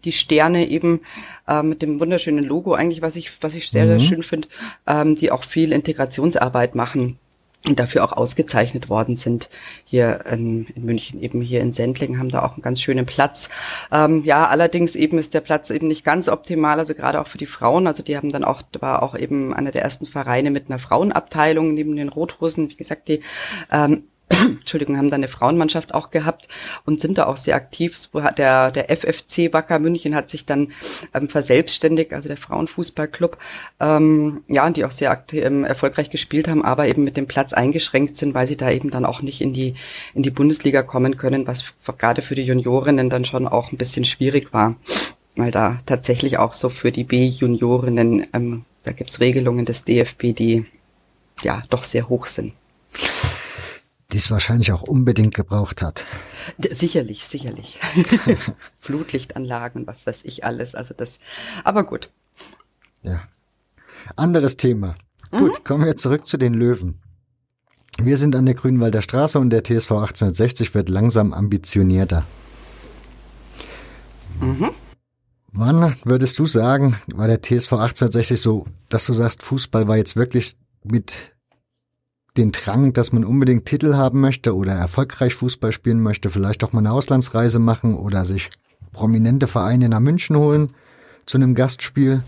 Die Sterne eben äh, mit dem wunderschönen Logo eigentlich, was ich, was ich sehr, mhm. sehr schön finde, ähm, die auch viel Integrationsarbeit machen und dafür auch ausgezeichnet worden sind. Hier in, in, München, eben hier in Sendling, haben da auch einen ganz schönen Platz. Ähm, ja, allerdings eben ist der Platz eben nicht ganz optimal, also gerade auch für die Frauen. Also die haben dann auch, war auch eben einer der ersten Vereine mit einer Frauenabteilung neben den Rothosen. Wie gesagt, die ähm, [COUGHS] Entschuldigung, haben da eine Frauenmannschaft auch gehabt und sind da auch sehr aktiv. Der, der FFC Wacker München hat sich dann ähm, verselbstständigt, also der Frauenfußballclub, ähm, ja, die auch sehr aktiv, ähm, erfolgreich gespielt haben, aber eben mit dem Platz eingeschränkt sind, weil sie da eben dann auch nicht in die, in die Bundesliga kommen können, was gerade für die Juniorinnen dann schon auch ein bisschen schwierig war, weil da tatsächlich auch so für die B-Juniorinnen, ähm, da gibt's Regelungen des DFB, die ja doch sehr hoch sind die es wahrscheinlich auch unbedingt gebraucht hat. Sicherlich, sicherlich. [LAUGHS] Flutlichtanlagen, was weiß ich alles. Also das, aber gut. Ja. Anderes Thema. Mhm. Gut, kommen wir zurück zu den Löwen. Wir sind an der Grünwalder Straße und der TSV 1860 wird langsam ambitionierter. Mhm. Wann würdest du sagen, war der TSV 1860 so, dass du sagst, Fußball war jetzt wirklich mit den Drang, dass man unbedingt Titel haben möchte oder erfolgreich Fußball spielen möchte, vielleicht auch mal eine Auslandsreise machen oder sich prominente Vereine nach München holen zu einem Gastspiel?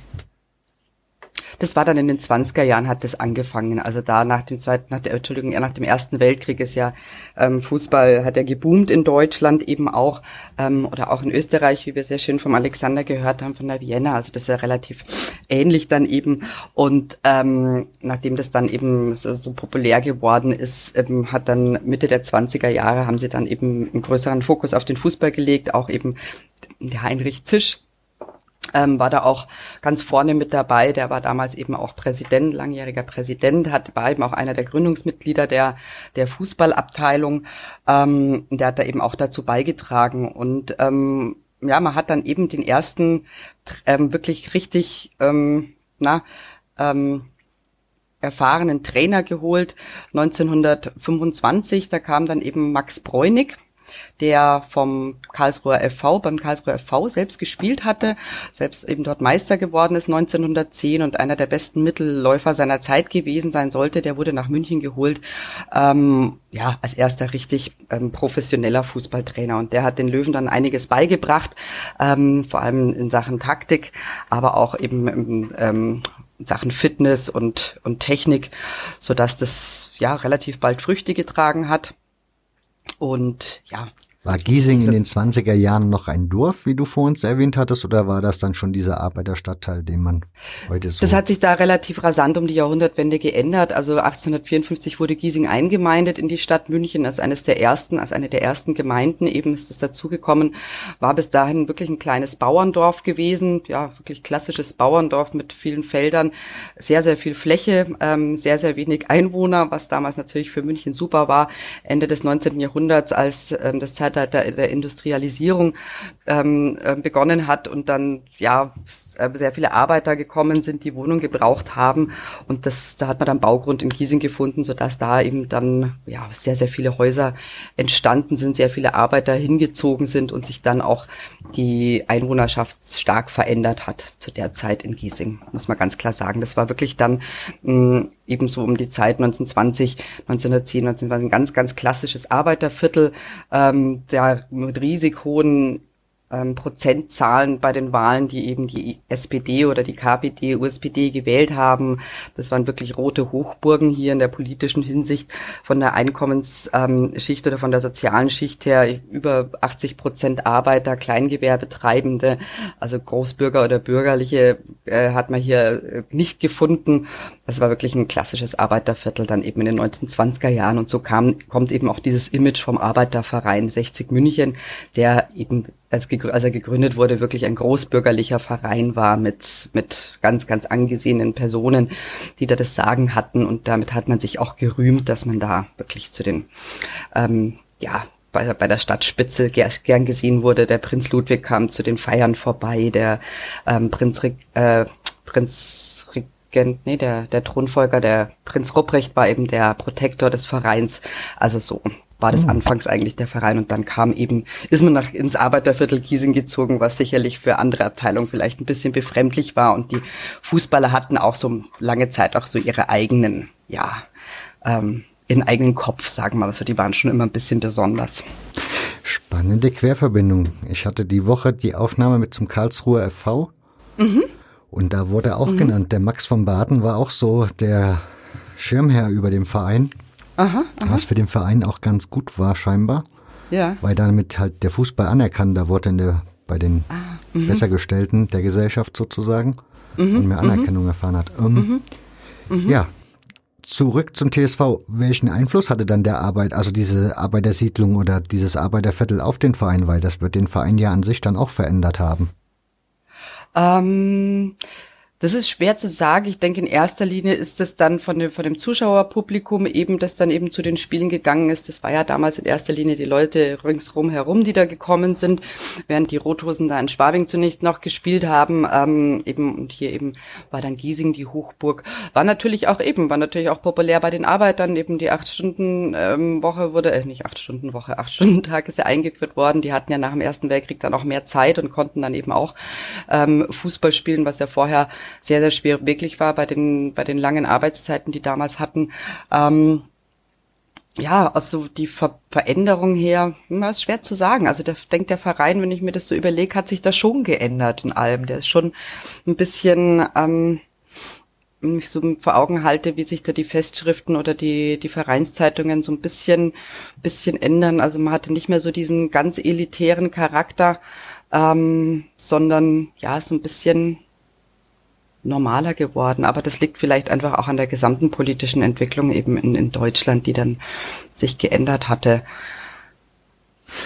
Das war dann in den 20er Jahren hat das angefangen. Also da nach dem zweiten, nach der, Entschuldigung, nach dem ersten Weltkrieg ist ja ähm, Fußball hat er geboomt in Deutschland eben auch ähm, oder auch in Österreich, wie wir sehr schön vom Alexander gehört haben von der Vienna. Also das ist ja relativ ähnlich dann eben. Und ähm, nachdem das dann eben so, so populär geworden ist, ähm, hat dann Mitte der 20er Jahre haben sie dann eben einen größeren Fokus auf den Fußball gelegt, auch eben der Heinrich Zisch ähm, war da auch ganz vorne mit dabei. Der war damals eben auch Präsident, langjähriger Präsident, hat war eben auch einer der Gründungsmitglieder der, der Fußballabteilung. Ähm, der hat da eben auch dazu beigetragen. Und ähm, ja, man hat dann eben den ersten ähm, wirklich richtig, ähm, na, ähm, erfahrenen Trainer geholt. 1925, da kam dann eben Max Bräunig der vom Karlsruher FV, beim Karlsruher FV selbst gespielt hatte, selbst eben dort Meister geworden ist 1910 und einer der besten Mittelläufer seiner Zeit gewesen sein sollte, der wurde nach München geholt, ähm, ja, als erster richtig ähm, professioneller Fußballtrainer. Und der hat den Löwen dann einiges beigebracht, ähm, vor allem in Sachen Taktik, aber auch eben im ähm, Sachen Fitness und, und Technik, so dass das ja relativ bald Früchte getragen hat. Und ja, war Giesing in den 20er Jahren noch ein Dorf, wie du vor uns erwähnt hattest, oder war das dann schon dieser Arbeiterstadtteil, den man heute so... Das hat sich da relativ rasant um die Jahrhundertwende geändert. Also 1854 wurde Giesing eingemeindet in die Stadt München als eines der ersten, als eine der ersten Gemeinden. Eben ist es dazugekommen. War bis dahin wirklich ein kleines Bauerndorf gewesen. Ja, wirklich klassisches Bauerndorf mit vielen Feldern. Sehr, sehr viel Fläche, ähm, sehr, sehr wenig Einwohner, was damals natürlich für München super war. Ende des 19. Jahrhunderts, als ähm, das Zeit Zeitalter der Industrialisierung ähm, äh, begonnen hat und dann ja sehr viele Arbeiter gekommen sind, die Wohnung gebraucht haben und das da hat man dann Baugrund in Giesing gefunden, so dass da eben dann ja sehr sehr viele Häuser entstanden sind, sehr viele Arbeiter hingezogen sind und sich dann auch die Einwohnerschaft stark verändert hat zu der Zeit in Giesing, muss man ganz klar sagen. Das war wirklich dann mh, ebenso um die Zeit 1920, 1910, 1920 ein ganz, ganz klassisches Arbeiterviertel, ähm, der mit riesig hohen ähm, Prozentzahlen bei den Wahlen, die eben die SPD oder die KPD, USPD gewählt haben. Das waren wirklich rote Hochburgen hier in der politischen Hinsicht von der Einkommensschicht oder von der sozialen Schicht her. Über 80 Prozent Arbeiter, Kleingewerbetreibende, also Großbürger oder Bürgerliche äh, hat man hier äh, nicht gefunden. Das war wirklich ein klassisches Arbeiterviertel dann eben in den 1920er Jahren und so kam, kommt eben auch dieses Image vom Arbeiterverein 60 München, der eben als, als er gegründet wurde, wirklich ein großbürgerlicher Verein war mit, mit ganz, ganz angesehenen Personen, die da das Sagen hatten. Und damit hat man sich auch gerühmt, dass man da wirklich zu den, ähm, ja, bei, bei der Stadtspitze gern gesehen wurde. Der Prinz Ludwig kam zu den Feiern vorbei, der ähm, Prinz, äh, Prinz Regent, nee, der, der Thronfolger, der Prinz Rupprecht war eben der Protektor des Vereins. Also so war das mhm. anfangs eigentlich der Verein und dann kam eben, ist man nach ins Arbeiterviertel Giesing gezogen, was sicherlich für andere Abteilungen vielleicht ein bisschen befremdlich war und die Fußballer hatten auch so lange Zeit auch so ihre eigenen, ja, ähm, ihren eigenen Kopf, sagen wir mal, also die waren schon immer ein bisschen besonders. Spannende Querverbindung. Ich hatte die Woche die Aufnahme mit zum Karlsruher FV mhm. und da wurde auch mhm. genannt, der Max von Baden war auch so der Schirmherr über dem Verein. Aha, aha. Was für den Verein auch ganz gut war scheinbar. Ja. Weil damit halt der Fußball anerkannter wurde in der, bei den ah, mhm. Bessergestellten der Gesellschaft sozusagen mhm, und mehr mhm. Anerkennung erfahren hat. Ähm, mhm. Ja, zurück zum TSV. Welchen Einfluss hatte dann der Arbeit, also diese Arbeitersiedlung oder dieses Arbeiterviertel auf den Verein? Weil das wird den Verein ja an sich dann auch verändert haben. Ähm, das ist schwer zu sagen. Ich denke, in erster Linie ist es dann von dem, von dem Zuschauerpublikum eben, das dann eben zu den Spielen gegangen ist. Das war ja damals in erster Linie die Leute ringsrum herum, die da gekommen sind, während die Rothosen da in Schwabing zunächst noch gespielt haben. Ähm, eben, und hier eben war dann Giesing die Hochburg. War natürlich auch eben, war natürlich auch populär bei den Arbeitern. Eben die acht Stunden ähm, wurde, äh, nicht acht Stunden Woche, acht Stunden Tag ist ja eingeführt worden. Die hatten ja nach dem Ersten Weltkrieg dann auch mehr Zeit und konnten dann eben auch ähm, Fußball spielen, was ja vorher sehr, sehr schwer wirklich war bei den, bei den langen Arbeitszeiten, die damals hatten. Ähm, ja, also die Ver Veränderung her, hm, ist schwer zu sagen. Also der, denkt der Verein, wenn ich mir das so überlege, hat sich das schon geändert in allem. Der ist schon ein bisschen, ähm, mich so vor Augen halte, wie sich da die Festschriften oder die, die Vereinszeitungen so ein bisschen, bisschen ändern. Also man hatte nicht mehr so diesen ganz elitären Charakter, ähm, sondern ja, so ein bisschen normaler geworden. Aber das liegt vielleicht einfach auch an der gesamten politischen Entwicklung eben in, in Deutschland, die dann sich geändert hatte.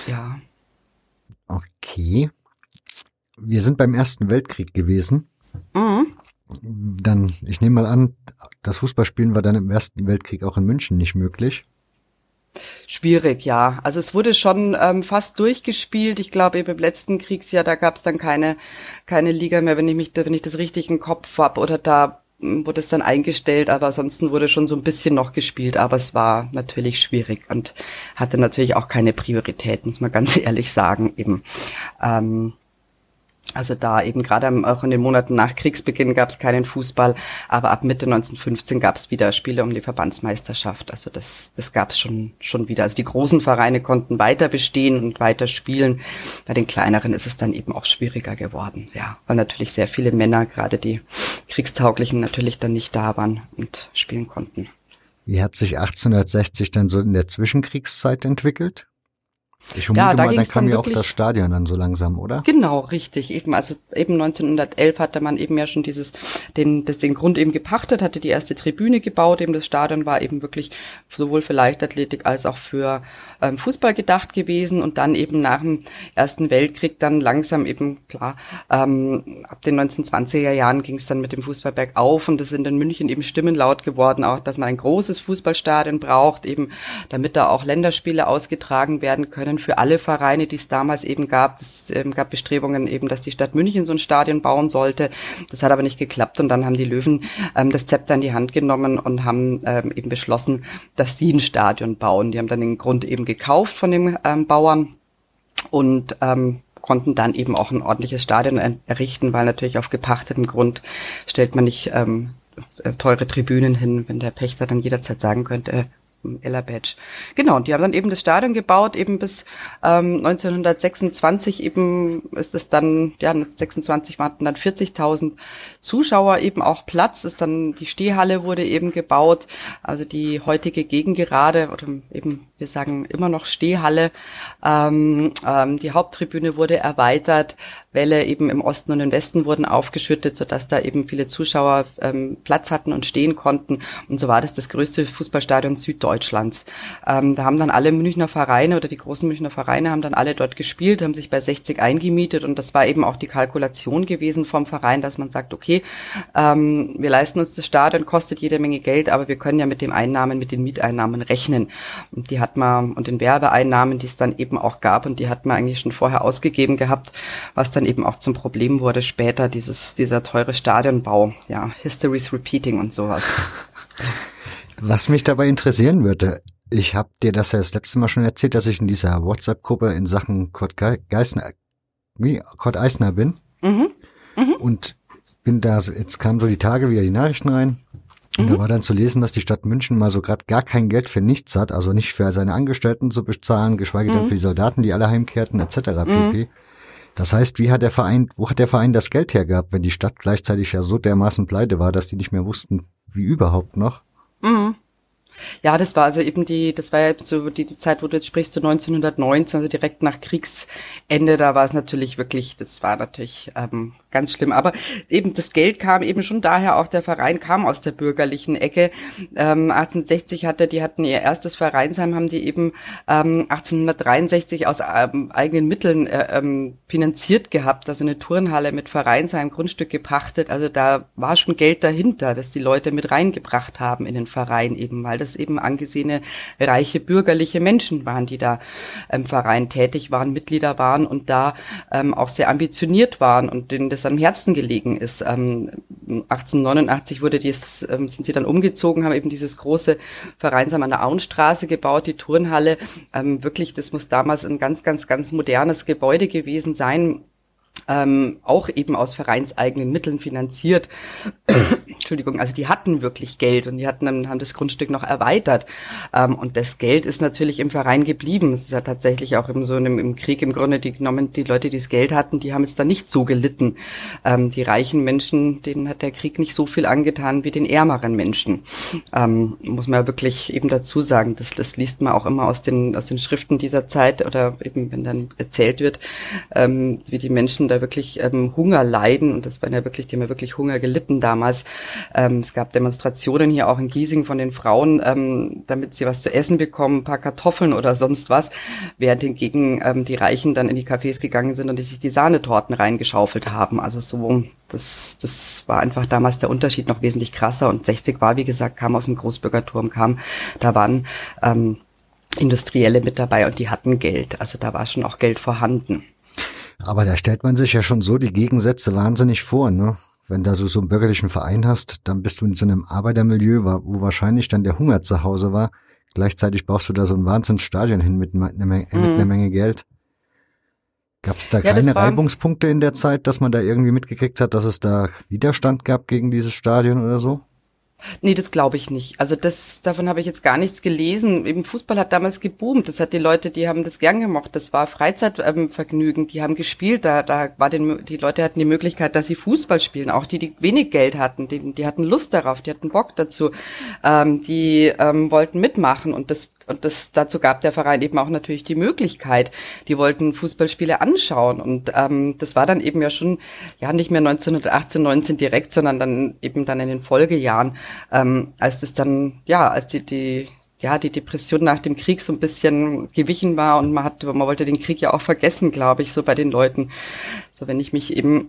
Ja. Okay. Wir sind beim Ersten Weltkrieg gewesen. Mhm. Dann, ich nehme mal an, das Fußballspielen war dann im Ersten Weltkrieg auch in München nicht möglich. Schwierig, ja. Also es wurde schon ähm, fast durchgespielt. Ich glaube, eben im letzten Kriegsjahr, da gab es dann keine, keine Liga mehr, wenn ich mich, wenn ich das richtig im Kopf habe. Oder da hm, wurde es dann eingestellt, aber ansonsten wurde schon so ein bisschen noch gespielt. Aber es war natürlich schwierig und hatte natürlich auch keine Priorität, muss man [LAUGHS] ganz ehrlich sagen. Eben. Ähm, also da eben gerade auch in den Monaten nach Kriegsbeginn gab es keinen Fußball, aber ab Mitte 1915 gab es wieder Spiele um die Verbandsmeisterschaft. Also das, das gab es schon, schon wieder. Also die großen Vereine konnten weiter bestehen und weiter spielen. Bei den kleineren ist es dann eben auch schwieriger geworden. Ja, weil natürlich sehr viele Männer, gerade die Kriegstauglichen, natürlich dann nicht da waren und spielen konnten. Wie hat sich 1860 dann so in der Zwischenkriegszeit entwickelt? Ich vermute ja, da mal, dann kam ja auch das Stadion dann so langsam, oder? Genau, richtig. Eben, also eben 1911 hatte man eben ja schon dieses, den, das, den Grund eben gepachtet, hatte die erste Tribüne gebaut. Eben das Stadion war eben wirklich sowohl für Leichtathletik als auch für ähm, Fußball gedacht gewesen und dann eben nach dem Ersten Weltkrieg dann langsam eben klar, ähm, ab den 1920er Jahren ging es dann mit dem Fußball bergauf und es sind in München eben Stimmen laut geworden, auch dass man ein großes Fußballstadion braucht, eben damit da auch Länderspiele ausgetragen werden können für alle Vereine, die es damals eben gab. Es ähm, gab Bestrebungen eben, dass die Stadt München so ein Stadion bauen sollte. Das hat aber nicht geklappt und dann haben die Löwen ähm, das Zepter in die Hand genommen und haben ähm, eben beschlossen, dass sie ein Stadion bauen. Die haben dann den Grund eben gekauft von dem ähm, Bauern und ähm, konnten dann eben auch ein ordentliches Stadion errichten, weil natürlich auf gepachtetem Grund stellt man nicht ähm, äh, teure Tribünen hin, wenn der Pächter dann jederzeit sagen könnte, äh, Ella Badge. Genau, und die haben dann eben das Stadion gebaut, eben bis ähm, 1926 eben ist es dann, ja, 1926 waren dann 40.000 Zuschauer eben auch Platz, ist dann, die Stehhalle wurde eben gebaut, also die heutige Gegengerade oder eben, wir sagen immer noch Stehhalle, ähm, ähm, die Haupttribüne wurde erweitert, Wälle eben im Osten und im Westen wurden aufgeschüttet, sodass da eben viele Zuschauer ähm, Platz hatten und stehen konnten. Und so war das das größte Fußballstadion Süddeutschlands. Ähm, da haben dann alle Münchner Vereine oder die großen Münchner Vereine haben dann alle dort gespielt, haben sich bei 60 eingemietet und das war eben auch die Kalkulation gewesen vom Verein, dass man sagt, okay, ähm, wir leisten uns das Stadion, kostet jede Menge Geld, aber wir können ja mit den Einnahmen, mit den Mieteinnahmen rechnen. Und die hat man, und den Werbeeinnahmen, die es dann eben auch gab, und die hat man eigentlich schon vorher ausgegeben gehabt, was dann eben auch zum Problem wurde später, dieses, dieser teure Stadionbau. Ja, History's Repeating und sowas. [LAUGHS] Was mich dabei interessieren würde, ich habe dir das ja das letzte Mal schon erzählt, dass ich in dieser WhatsApp-Gruppe in Sachen Kurt Geisner, wie Kurt Eisner bin. Mhm. Mhm. Und bin da, jetzt kamen so die Tage wieder die Nachrichten rein. Und mhm. da war dann zu lesen, dass die Stadt München mal so gerade gar kein Geld für nichts hat, also nicht für seine Angestellten zu bezahlen, geschweige denn mhm. für die Soldaten, die alle heimkehrten, etc. pp. Mhm. Das heißt, wie hat der Verein, wo hat der Verein das Geld hergehabt, wenn die Stadt gleichzeitig ja so dermaßen pleite war, dass die nicht mehr wussten, wie überhaupt noch? Mhm. Ja, das war also eben die, das war ja so die, die Zeit, wo du jetzt sprichst, so 1919, also direkt nach Kriegsende, da war es natürlich wirklich, das war natürlich ähm, ganz schlimm. Aber eben das Geld kam eben schon daher, auch der Verein kam aus der bürgerlichen Ecke. Ähm, 1860 hatte, die hatten ihr erstes Vereinsheim, haben die eben ähm, 1863 aus ähm, eigenen Mitteln äh, ähm, finanziert gehabt, also eine Turnhalle mit Vereinsheim, Grundstück gepachtet. Also da war schon Geld dahinter, dass die Leute mit reingebracht haben in den Verein eben, weil das eben angesehene reiche bürgerliche Menschen waren, die da im Verein tätig waren, Mitglieder waren und da ähm, auch sehr ambitioniert waren und denen das das am Herzen gelegen ist. Ähm, 1889 wurde dies, ähm, sind sie dann umgezogen, haben eben dieses große Vereinsheim an der Auenstraße gebaut, die Turnhalle. Ähm, wirklich, das muss damals ein ganz, ganz, ganz modernes Gebäude gewesen sein ähm, auch eben aus vereinseigenen Mitteln finanziert. [CLEARS THROAT] Entschuldigung, also die hatten wirklich Geld und die hatten haben das Grundstück noch erweitert. Ähm, und das Geld ist natürlich im Verein geblieben. Es ist ja tatsächlich auch im, so im, im Krieg im Grunde die genommen, die Leute, die das Geld hatten, die haben es da nicht so gelitten. Ähm, die reichen Menschen, denen hat der Krieg nicht so viel angetan wie den ärmeren Menschen. Ähm, muss man ja wirklich eben dazu sagen. Das, das liest man auch immer aus den, aus den Schriften dieser Zeit oder eben, wenn dann erzählt wird, ähm, wie die Menschen da wirklich ähm, Hunger leiden. Und das waren ja wirklich, die haben ja wirklich Hunger gelitten damals. Ähm, es gab Demonstrationen hier auch in Giesing von den Frauen, ähm, damit sie was zu essen bekommen, ein paar Kartoffeln oder sonst was, während hingegen ähm, die Reichen dann in die Cafés gegangen sind und die sich die Sahnetorten reingeschaufelt haben. Also so, das, das war einfach damals der Unterschied noch wesentlich krasser. Und 60 war, wie gesagt, kam aus dem Großbürgerturm, kam, da waren ähm, Industrielle mit dabei und die hatten Geld. Also da war schon auch Geld vorhanden. Aber da stellt man sich ja schon so die Gegensätze wahnsinnig vor, ne? Wenn da so, so einen bürgerlichen Verein hast, dann bist du in so einem Arbeitermilieu, wo wahrscheinlich dann der Hunger zu Hause war. Gleichzeitig brauchst du da so ein Wahnsinnsstadion hin mit, einer Menge, mhm. mit einer Menge Geld. Gab es da ja, keine Reibungspunkte in der Zeit, dass man da irgendwie mitgekriegt hat, dass es da Widerstand gab gegen dieses Stadion oder so? Nee, das glaube ich nicht. Also das, davon habe ich jetzt gar nichts gelesen. Eben Fußball hat damals geboomt. Das hat die Leute, die haben das gern gemacht. Das war Freizeitvergnügen. Ähm, die haben gespielt. Da, da war den, die Leute hatten die Möglichkeit, dass sie Fußball spielen. Auch die, die wenig Geld hatten, die, die hatten Lust darauf, die hatten Bock dazu. Ähm, die ähm, wollten mitmachen und das und das, dazu gab der Verein eben auch natürlich die Möglichkeit. Die wollten Fußballspiele anschauen. Und ähm, das war dann eben ja schon, ja, nicht mehr 1918, 19 direkt, sondern dann eben dann in den Folgejahren, ähm, als das dann, ja, als die, die ja, die Depression nach dem Krieg so ein bisschen gewichen war und man hat, man wollte den Krieg ja auch vergessen, glaube ich, so bei den Leuten. So, wenn ich mich eben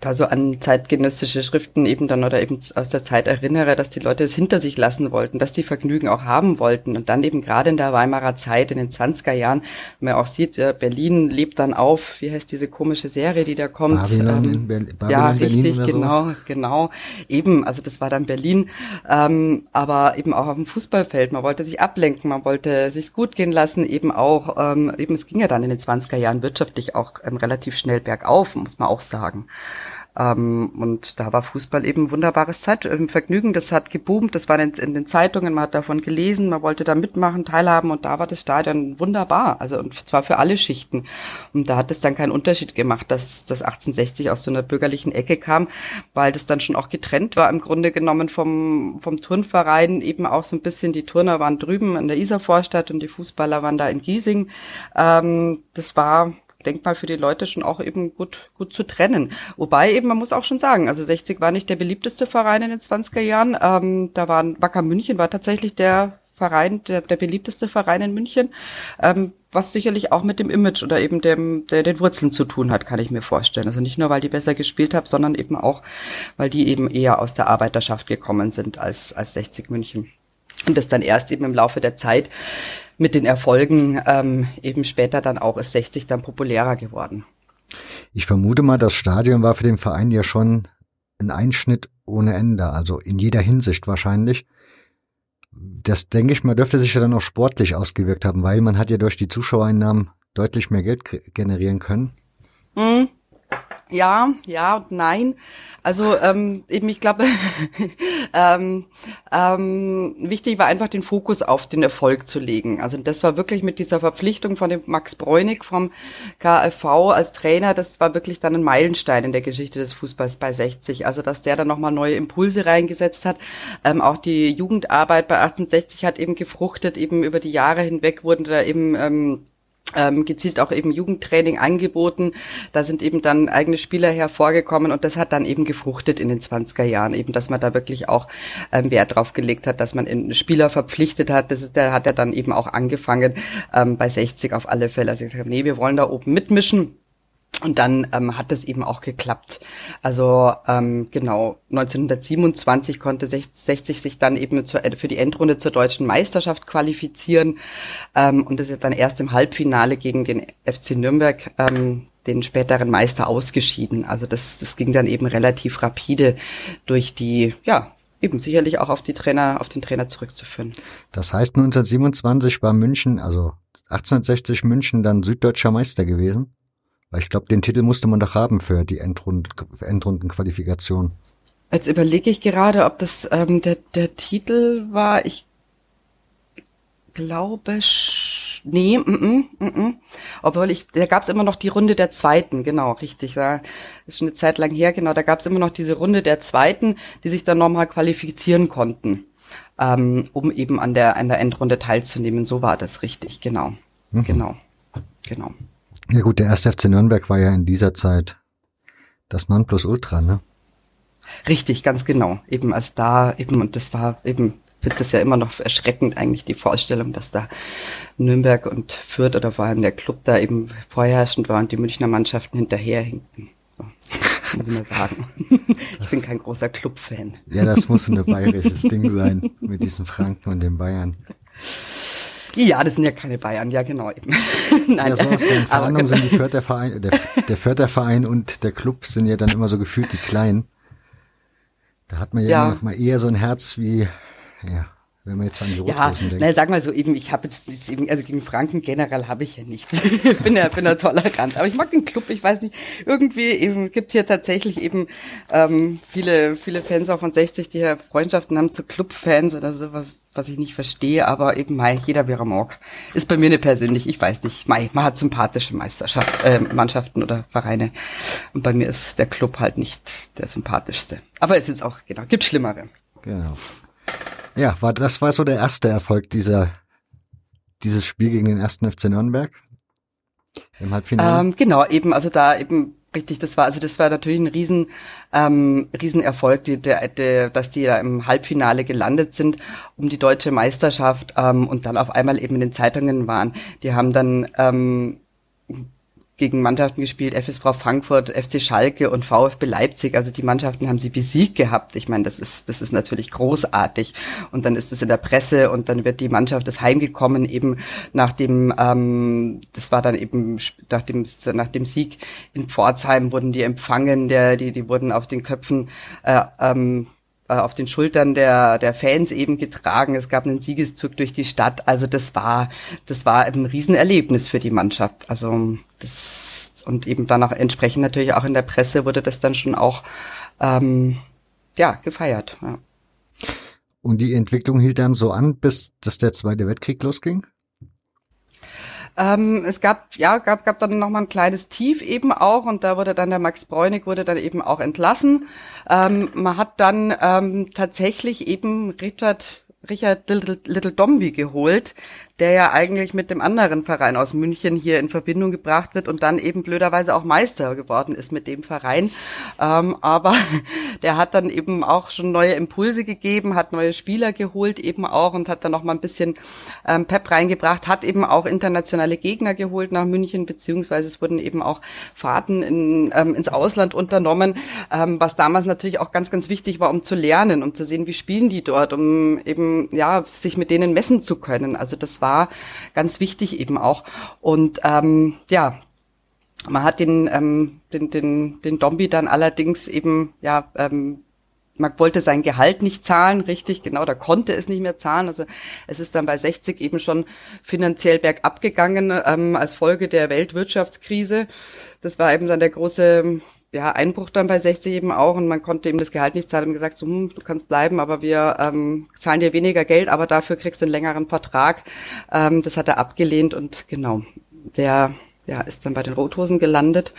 da so an zeitgenössische Schriften eben dann oder eben aus der Zeit erinnere, dass die Leute es hinter sich lassen wollten, dass die Vergnügen auch haben wollten. Und dann eben gerade in der Weimarer Zeit, in den 20er Jahren, man auch sieht, Berlin lebt dann auf, wie heißt diese komische Serie, die da kommt? Babylon, ähm, Ber Babylon ja, richtig, genau, genau, eben, also das war dann Berlin, ähm, aber eben auch auf dem Fußballfeld, man wollte sich ablenken, man wollte sich's gut gehen lassen, eben auch, ähm, eben es ging ja dann in den 20er Jahren wirtschaftlich auch ähm, relativ schnell bergauf, muss man auch sagen. Ähm, und da war Fußball eben wunderbares Zeitvergnügen. Das hat geboomt, das war in, in, den Zeitungen, man hat davon gelesen, man wollte da mitmachen, teilhaben und da war das Stadion wunderbar. Also und zwar für alle Schichten. Und da hat es dann keinen Unterschied gemacht, dass das 1860 aus so einer bürgerlichen Ecke kam, weil das dann schon auch getrennt war im Grunde genommen vom, vom Turnverein. Eben auch so ein bisschen, die Turner waren drüben in der Isarvorstadt und die Fußballer waren da in Giesing. Ähm, das war Denkmal für die Leute schon auch eben gut, gut zu trennen. Wobei eben, man muss auch schon sagen, also 60 war nicht der beliebteste Verein in den 20er Jahren. Ähm, da waren Wacker München war tatsächlich der Verein, der, der beliebteste Verein in München, ähm, was sicherlich auch mit dem Image oder eben dem, der, den Wurzeln zu tun hat, kann ich mir vorstellen. Also nicht nur, weil die besser gespielt haben, sondern eben auch, weil die eben eher aus der Arbeiterschaft gekommen sind als, als 60 München. Und das dann erst eben im Laufe der Zeit mit den Erfolgen ähm, eben später dann auch ist 60 dann populärer geworden. Ich vermute mal, das Stadion war für den Verein ja schon ein Einschnitt ohne Ende, also in jeder Hinsicht wahrscheinlich. Das denke ich mal, dürfte sich ja dann auch sportlich ausgewirkt haben, weil man hat ja durch die Zuschauereinnahmen deutlich mehr Geld generieren können. Mhm. Ja, ja und nein. Also ähm, eben, ich glaube, [LAUGHS] ähm, ähm, wichtig war einfach den Fokus auf den Erfolg zu legen. Also das war wirklich mit dieser Verpflichtung von dem Max Bräunig vom KfV als Trainer, das war wirklich dann ein Meilenstein in der Geschichte des Fußballs bei 60. Also dass der dann nochmal neue Impulse reingesetzt hat. Ähm, auch die Jugendarbeit bei 1860 hat eben gefruchtet, eben über die Jahre hinweg wurden da eben ähm, ähm, gezielt auch eben Jugendtraining angeboten. Da sind eben dann eigene Spieler hervorgekommen und das hat dann eben gefruchtet in den 20er Jahren, eben, dass man da wirklich auch ähm, Wert drauf gelegt hat, dass man in Spieler verpflichtet hat. Das ist, der hat ja dann eben auch angefangen ähm, bei 60 auf alle Fälle. Also ich gesagt, nee, wir wollen da oben mitmischen und dann ähm, hat es eben auch geklappt. Also ähm, genau, 1927 konnte 60 sich dann eben zur, für die Endrunde zur deutschen Meisterschaft qualifizieren ähm, und ist dann erst im Halbfinale gegen den FC Nürnberg, ähm, den späteren Meister, ausgeschieden. Also das, das ging dann eben relativ rapide durch die, ja, eben sicherlich auch auf die Trainer, auf den Trainer zurückzuführen. Das heißt 1927 war München, also 1860 München dann süddeutscher Meister gewesen? Weil ich glaube, den Titel musste man doch haben für die Endrund Endrundenqualifikation. Jetzt überlege ich gerade, ob das ähm, der, der Titel war. Ich glaube, nee, mm, mm, mm, obwohl ich, da gab es immer noch die Runde der Zweiten, genau, richtig. Da ist schon eine Zeit lang her, genau. Da gab es immer noch diese Runde der Zweiten, die sich dann nochmal qualifizieren konnten, ähm, um eben an der an der Endrunde teilzunehmen. So war das richtig, genau, mhm. genau, genau. Ja gut, der erste FC Nürnberg war ja in dieser Zeit das Nonplusultra, ne? Richtig, ganz genau. Eben als da eben und das war eben finde das ja immer noch erschreckend eigentlich die Vorstellung, dass da Nürnberg und Fürth oder vor allem der Club da eben vorherrschend war und die Münchner Mannschaften hinterherhinkten. So, muss ich mal sagen. [LAUGHS] ich bin kein großer Club-Fan. Ja, das muss ein bayerisches Ding sein mit diesen Franken und den Bayern. Ja, das sind ja keine Bayern, ja genau eben. [LAUGHS] Nein, ja, so aus der Entfernung sind die Förderverein, der, der Förderverein und der Club sind ja dann immer so gefühlt die Kleinen. Da hat man ja, ja. immer noch mal eher so ein Herz wie, ja, wenn man jetzt an die Rothosen ja, denkt. Na, sag mal so eben, ich habe jetzt, eben, also gegen Franken generell habe ich ja nichts. [LAUGHS] ich bin ja, bin ja tolerant, aber ich mag den Club, ich weiß nicht, irgendwie eben gibt's hier tatsächlich eben ähm, viele, viele Fans auch von 60, die ja Freundschaften haben zu Clubfans oder sowas was ich nicht verstehe, aber eben Mai, jeder er mag. Ist bei mir nicht persönlich, ich weiß nicht. Mai, man hat sympathische Meisterschaft, äh, Mannschaften oder Vereine. Und bei mir ist der Club halt nicht der sympathischste. Aber ist jetzt auch, genau, gibt schlimmere. Genau. Ja, war, das war so der erste Erfolg dieser, dieses Spiel gegen den ersten FC Nürnberg im Halbfinale. Ähm, genau, eben, also da eben Richtig, das war also das war natürlich ein riesen ähm, Riesenerfolg, die, der, der, dass die da im Halbfinale gelandet sind um die deutsche Meisterschaft ähm, und dann auf einmal eben in den Zeitungen waren. Die haben dann ähm, gegen Mannschaften gespielt, FSV Frankfurt, FC Schalke und VfB Leipzig. Also die Mannschaften haben sie besiegt gehabt. Ich meine, das ist, das ist natürlich großartig. Und dann ist es in der Presse und dann wird die Mannschaft das heimgekommen, eben nach dem, ähm, das war dann eben nach dem, nach dem Sieg in Pforzheim wurden die empfangen, der, die, die wurden auf den Köpfen äh, ähm, äh, auf den Schultern der, der Fans eben getragen. Es gab einen Siegeszug durch die Stadt. Also das war, das war ein Riesenerlebnis für die Mannschaft. Also das, und eben dann auch entsprechend natürlich auch in der Presse wurde das dann schon auch, ähm, ja, gefeiert. Ja. Und die Entwicklung hielt dann so an, bis dass der Zweite Weltkrieg losging? Ähm, es gab, ja, gab, gab dann nochmal ein kleines Tief eben auch und da wurde dann der Max Bräunig wurde dann eben auch entlassen. Ähm, man hat dann ähm, tatsächlich eben Richard Richard Little, Little Domby geholt, der ja eigentlich mit dem anderen Verein aus München hier in Verbindung gebracht wird und dann eben blöderweise auch Meister geworden ist mit dem Verein. Ähm, aber [LAUGHS] der hat dann eben auch schon neue Impulse gegeben, hat neue Spieler geholt eben auch und hat dann noch mal ein bisschen ähm, Pep reingebracht, hat eben auch internationale Gegner geholt nach München, beziehungsweise es wurden eben auch Fahrten in, ähm, ins Ausland unternommen, ähm, was damals natürlich auch ganz, ganz wichtig war, um zu lernen, um zu sehen, wie spielen die dort, um eben, ja, sich mit denen messen zu können. Also das war war ganz wichtig eben auch. Und ähm, ja, man hat den, ähm, den, den, den Dombi dann allerdings eben, ja, ähm, man wollte sein Gehalt nicht zahlen, richtig, genau, da konnte es nicht mehr zahlen. Also es ist dann bei 60 eben schon finanziell bergab gegangen ähm, als Folge der Weltwirtschaftskrise. Das war eben dann der große ja, Einbruch dann bei 60 eben auch und man konnte ihm das Gehalt nicht zahlen und gesagt, so, hm, du kannst bleiben, aber wir ähm, zahlen dir weniger Geld, aber dafür kriegst du einen längeren Vertrag. Ähm, das hat er abgelehnt und genau, der ja, ist dann bei den Rothosen gelandet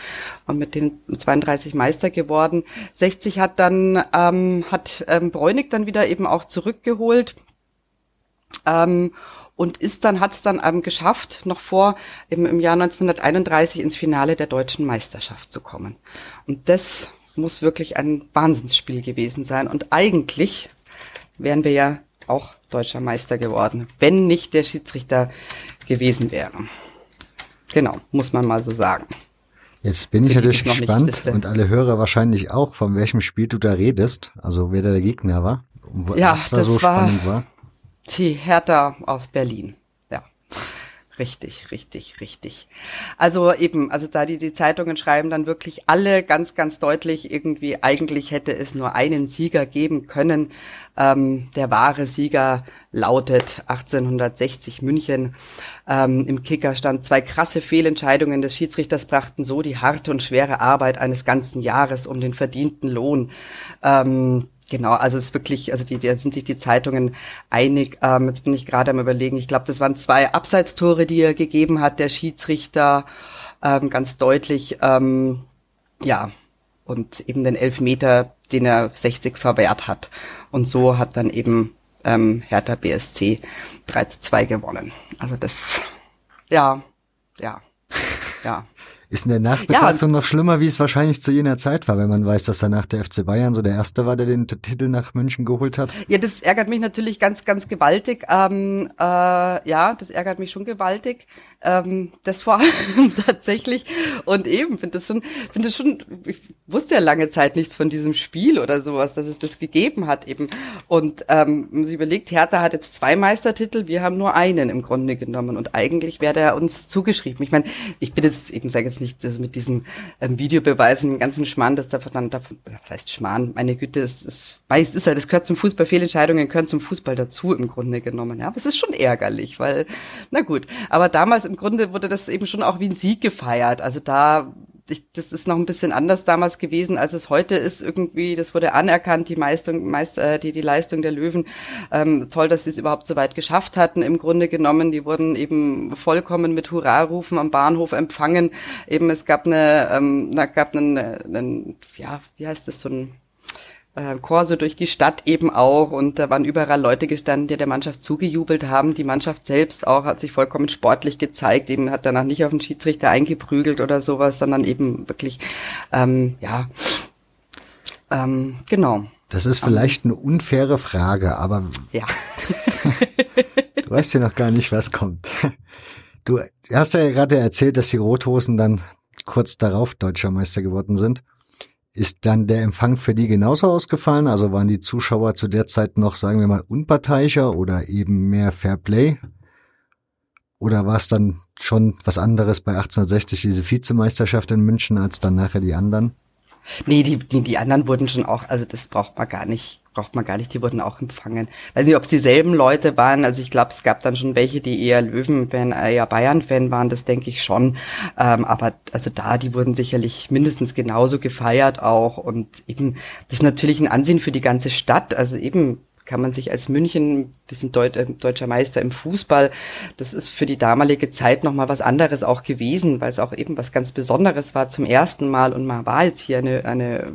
und mit den 32 Meister geworden. 60 hat dann, ähm, hat ähm, Bräunig dann wieder eben auch zurückgeholt. Ähm, und ist dann, hat es dann ähm, geschafft, noch vor im, im Jahr 1931 ins Finale der deutschen Meisterschaft zu kommen. Und das muss wirklich ein Wahnsinnsspiel gewesen sein. Und eigentlich wären wir ja auch deutscher Meister geworden, wenn nicht der Schiedsrichter gewesen wäre. Genau, muss man mal so sagen. Jetzt bin ich natürlich gespannt und alle Hörer wahrscheinlich auch, von welchem Spiel du da redest, also wer da der Gegner war, was ja, da so war, spannend war. Die Hertha aus Berlin. Ja. Richtig, richtig, richtig. Also eben, also da die, die Zeitungen schreiben dann wirklich alle ganz, ganz deutlich irgendwie, eigentlich hätte es nur einen Sieger geben können. Ähm, der wahre Sieger lautet 1860 München. Ähm, Im Kicker stand zwei krasse Fehlentscheidungen des Schiedsrichters brachten so die harte und schwere Arbeit eines ganzen Jahres um den verdienten Lohn. Ähm, Genau, also es ist wirklich, also die, da sind sich die Zeitungen einig. Ähm, jetzt bin ich gerade am überlegen. Ich glaube, das waren zwei Abseitstore, die er gegeben hat, der Schiedsrichter, ähm, ganz deutlich. Ähm, ja, und eben den Elfmeter, den er 60 verwehrt hat. Und so hat dann eben ähm, Hertha BSC 3 zu 2 gewonnen. Also das, ja, ja, ja. Ist in der Nachbetrachtung ja. noch schlimmer, wie es wahrscheinlich zu jener Zeit war, wenn man weiß, dass danach der FC Bayern so der Erste war, der den Titel nach München geholt hat? Ja, das ärgert mich natürlich ganz, ganz gewaltig. Ähm, äh, ja, das ärgert mich schon gewaltig. Ähm, das vor allem [LAUGHS] tatsächlich. Und eben, finde das schon, finde das schon, ich wusste ja lange Zeit nichts von diesem Spiel oder sowas, dass es das gegeben hat eben. Und ähm, sich überlegt, Hertha hat jetzt zwei Meistertitel, wir haben nur einen im Grunde genommen. Und eigentlich wäre der uns zugeschrieben. Ich meine, ich bin jetzt eben, sage jetzt nicht, also mit diesem ähm, Videobeweisen, den ganzen Schmarrn, das davon dann, davon, vielleicht Schmarrn, meine Güte, es ist, weiß, ist halt, das gehört zum Fußball, Fehlentscheidungen gehören zum Fußball dazu im Grunde genommen. Ja, aber es ist schon ärgerlich, weil, na gut, aber damals im Grunde wurde das eben schon auch wie ein Sieg gefeiert. Also da ich, das ist noch ein bisschen anders damals gewesen, als es heute ist. Irgendwie, das wurde anerkannt, die Leistung, meist, äh, die, die Leistung der Löwen. Ähm, toll, dass sie es überhaupt so weit geschafft hatten. Im Grunde genommen, die wurden eben vollkommen mit Hurrarufen am Bahnhof empfangen. Eben, es gab eine, ähm, da gab einen, einen, ja, wie heißt das, so ein äh, Corso durch die Stadt eben auch und da waren überall Leute gestanden, die der Mannschaft zugejubelt haben. Die Mannschaft selbst auch hat sich vollkommen sportlich gezeigt, eben hat danach nicht auf den Schiedsrichter eingeprügelt oder sowas, sondern eben wirklich, ähm, ja, ähm, genau. Das ist vielleicht eine unfaire Frage, aber ja. [LAUGHS] du weißt ja noch gar nicht, was kommt. Du hast ja gerade erzählt, dass die Rothosen dann kurz darauf deutscher Meister geworden sind. Ist dann der Empfang für die genauso ausgefallen? Also waren die Zuschauer zu der Zeit noch, sagen wir mal, unparteiischer oder eben mehr Fair Play? Oder war es dann schon was anderes bei 1860, diese Vizemeisterschaft in München, als dann nachher die anderen? Nee, die, die, die anderen wurden schon auch, also das braucht man gar nicht, braucht man gar nicht, die wurden auch empfangen. Weiß nicht, ob es dieselben Leute waren, also ich glaube, es gab dann schon welche, die eher Löwen-Fan, eher Bayern-Fan waren, das denke ich schon. Ähm, aber also da, die wurden sicherlich mindestens genauso gefeiert auch und eben, das ist natürlich ein Ansehen für die ganze Stadt, also eben kann man sich als München, wir sind Deut äh, deutscher Meister im Fußball, das ist für die damalige Zeit nochmal was anderes auch gewesen, weil es auch eben was ganz Besonderes war zum ersten Mal und man war jetzt hier eine, eine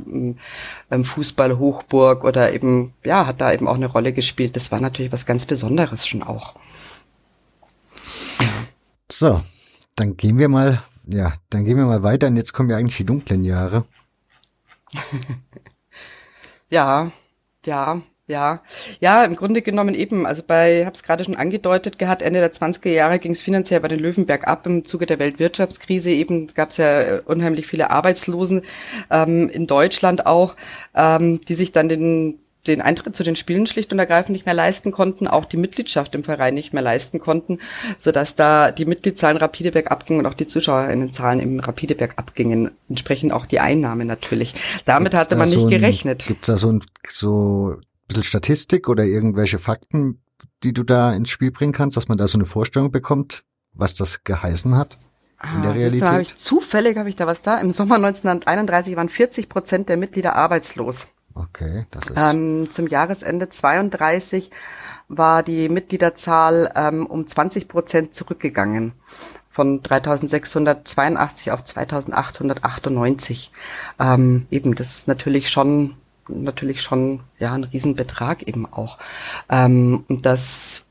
ähm, Fußballhochburg oder eben, ja, hat da eben auch eine Rolle gespielt. Das war natürlich was ganz Besonderes schon auch. So, dann gehen wir mal, ja, dann gehen wir mal weiter und jetzt kommen ja eigentlich die dunklen Jahre. [LAUGHS] ja, ja, ja, ja, im Grunde genommen eben, also bei, ich habe es gerade schon angedeutet gehabt, Ende der 20er Jahre ging es finanziell bei den Löwenberg ab im Zuge der Weltwirtschaftskrise. Eben gab es ja äh, unheimlich viele Arbeitslosen ähm, in Deutschland auch, ähm, die sich dann den den Eintritt zu den Spielen schlicht und ergreifend nicht mehr leisten konnten, auch die Mitgliedschaft im Verein nicht mehr leisten konnten, so dass da die Mitgliedszahlen rapide bergab und auch die Zuschauerinnenzahlen im rapide bergab entsprechend auch die Einnahmen natürlich. Damit gibt's hatte man nicht so ein, gerechnet. Gibt es da so, ein, so bisschen Statistik oder irgendwelche Fakten, die du da ins Spiel bringen kannst, dass man da so eine Vorstellung bekommt, was das geheißen hat in ah, der Realität? Hab ich, zufällig habe ich da was da. Im Sommer 1931 waren 40 Prozent der Mitglieder arbeitslos. Okay, das ist. Ähm, zum Jahresende 32 war die Mitgliederzahl ähm, um 20 Prozent zurückgegangen. Von 3682 auf 2898. Ähm, eben, das ist natürlich schon natürlich schon ja ein Riesenbetrag eben auch. Ähm, und das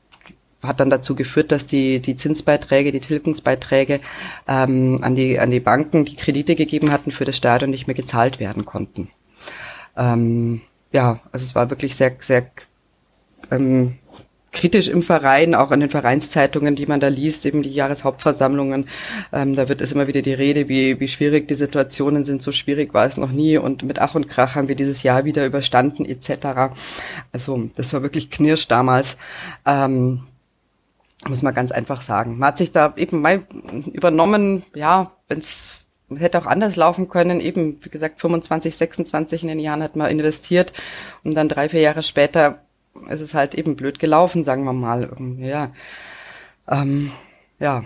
hat dann dazu geführt, dass die, die Zinsbeiträge, die Tilgungsbeiträge ähm, an, die, an die Banken, die Kredite gegeben hatten für das Stadion, nicht mehr gezahlt werden konnten. Ähm, ja, also es war wirklich sehr, sehr ähm, kritisch im Verein, auch in den Vereinszeitungen, die man da liest, eben die Jahreshauptversammlungen. Ähm, da wird es immer wieder die Rede, wie, wie schwierig die Situationen sind. So schwierig war es noch nie und mit Ach und Krach haben wir dieses Jahr wieder überstanden etc. Also das war wirklich knirsch damals. Ähm, muss man ganz einfach sagen. Man hat sich da eben mal übernommen, ja, wenn es hätte auch anders laufen können. Eben, wie gesagt, 25, 26 in den Jahren hat man investiert und dann drei, vier Jahre später ist es halt eben blöd gelaufen, sagen wir mal. Ja. Ähm, ja.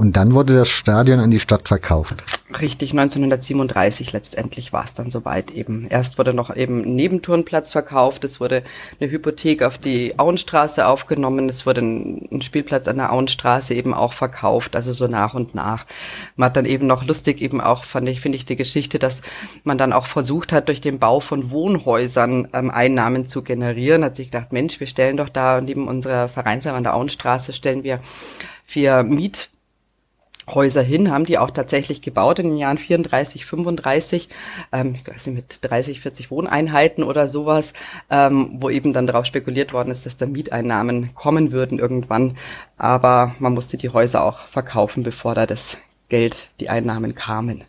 Und dann wurde das Stadion an die Stadt verkauft. Richtig, 1937 letztendlich war es dann soweit eben. Erst wurde noch eben Nebenturnplatz verkauft, es wurde eine Hypothek auf die Auenstraße aufgenommen, es wurde ein, Spielplatz an der Auenstraße eben auch verkauft, also so nach und nach. Man hat dann eben noch lustig eben auch, fand ich, finde ich die Geschichte, dass man dann auch versucht hat, durch den Bau von Wohnhäusern ähm, Einnahmen zu generieren. Hat sich gedacht, Mensch, wir stellen doch da neben unserer Vereinsheim an der Auenstraße stellen wir vier Miet Häuser hin, haben die auch tatsächlich gebaut in den Jahren 34, 35, ähm, ich weiß nicht, mit 30, 40 Wohneinheiten oder sowas, ähm, wo eben dann darauf spekuliert worden ist, dass da Mieteinnahmen kommen würden irgendwann. Aber man musste die Häuser auch verkaufen, bevor da das Geld, die Einnahmen kamen.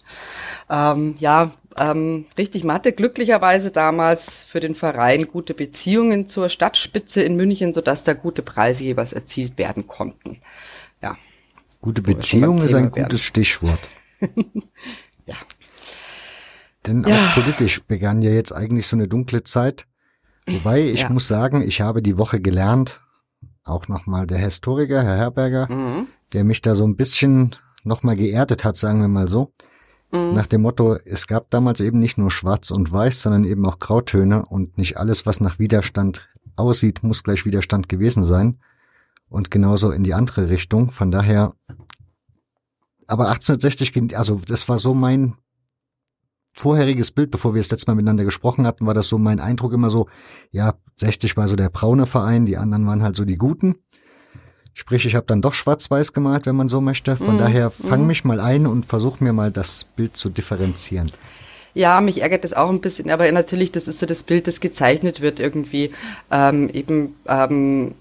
Ähm, ja, ähm, richtig, man hatte glücklicherweise damals für den Verein gute Beziehungen zur Stadtspitze in München, sodass da gute Preise jeweils erzielt werden konnten. Ja. Gute Beziehung ist ein gutes Stichwort. [LAUGHS] ja. Denn ja. auch politisch begann ja jetzt eigentlich so eine dunkle Zeit. Wobei, ich ja. muss sagen, ich habe die Woche gelernt, auch nochmal der Historiker, Herr Herberger, mhm. der mich da so ein bisschen nochmal geerdet hat, sagen wir mal so. Mhm. Nach dem Motto, es gab damals eben nicht nur schwarz und weiß, sondern eben auch Grautöne und nicht alles, was nach Widerstand aussieht, muss gleich Widerstand gewesen sein und genauso in die andere Richtung. Von daher, aber 1860, also das war so mein vorheriges Bild, bevor wir das letzte Mal miteinander gesprochen hatten, war das so mein Eindruck immer so, ja, 60 war so der braune Verein, die anderen waren halt so die guten. Sprich, ich habe dann doch schwarz-weiß gemalt, wenn man so möchte. Von mm, daher fang mm. mich mal ein und versuch mir mal das Bild zu differenzieren. Ja, mich ärgert das auch ein bisschen, aber natürlich, das ist so das Bild, das gezeichnet wird irgendwie. Ähm, eben ähm,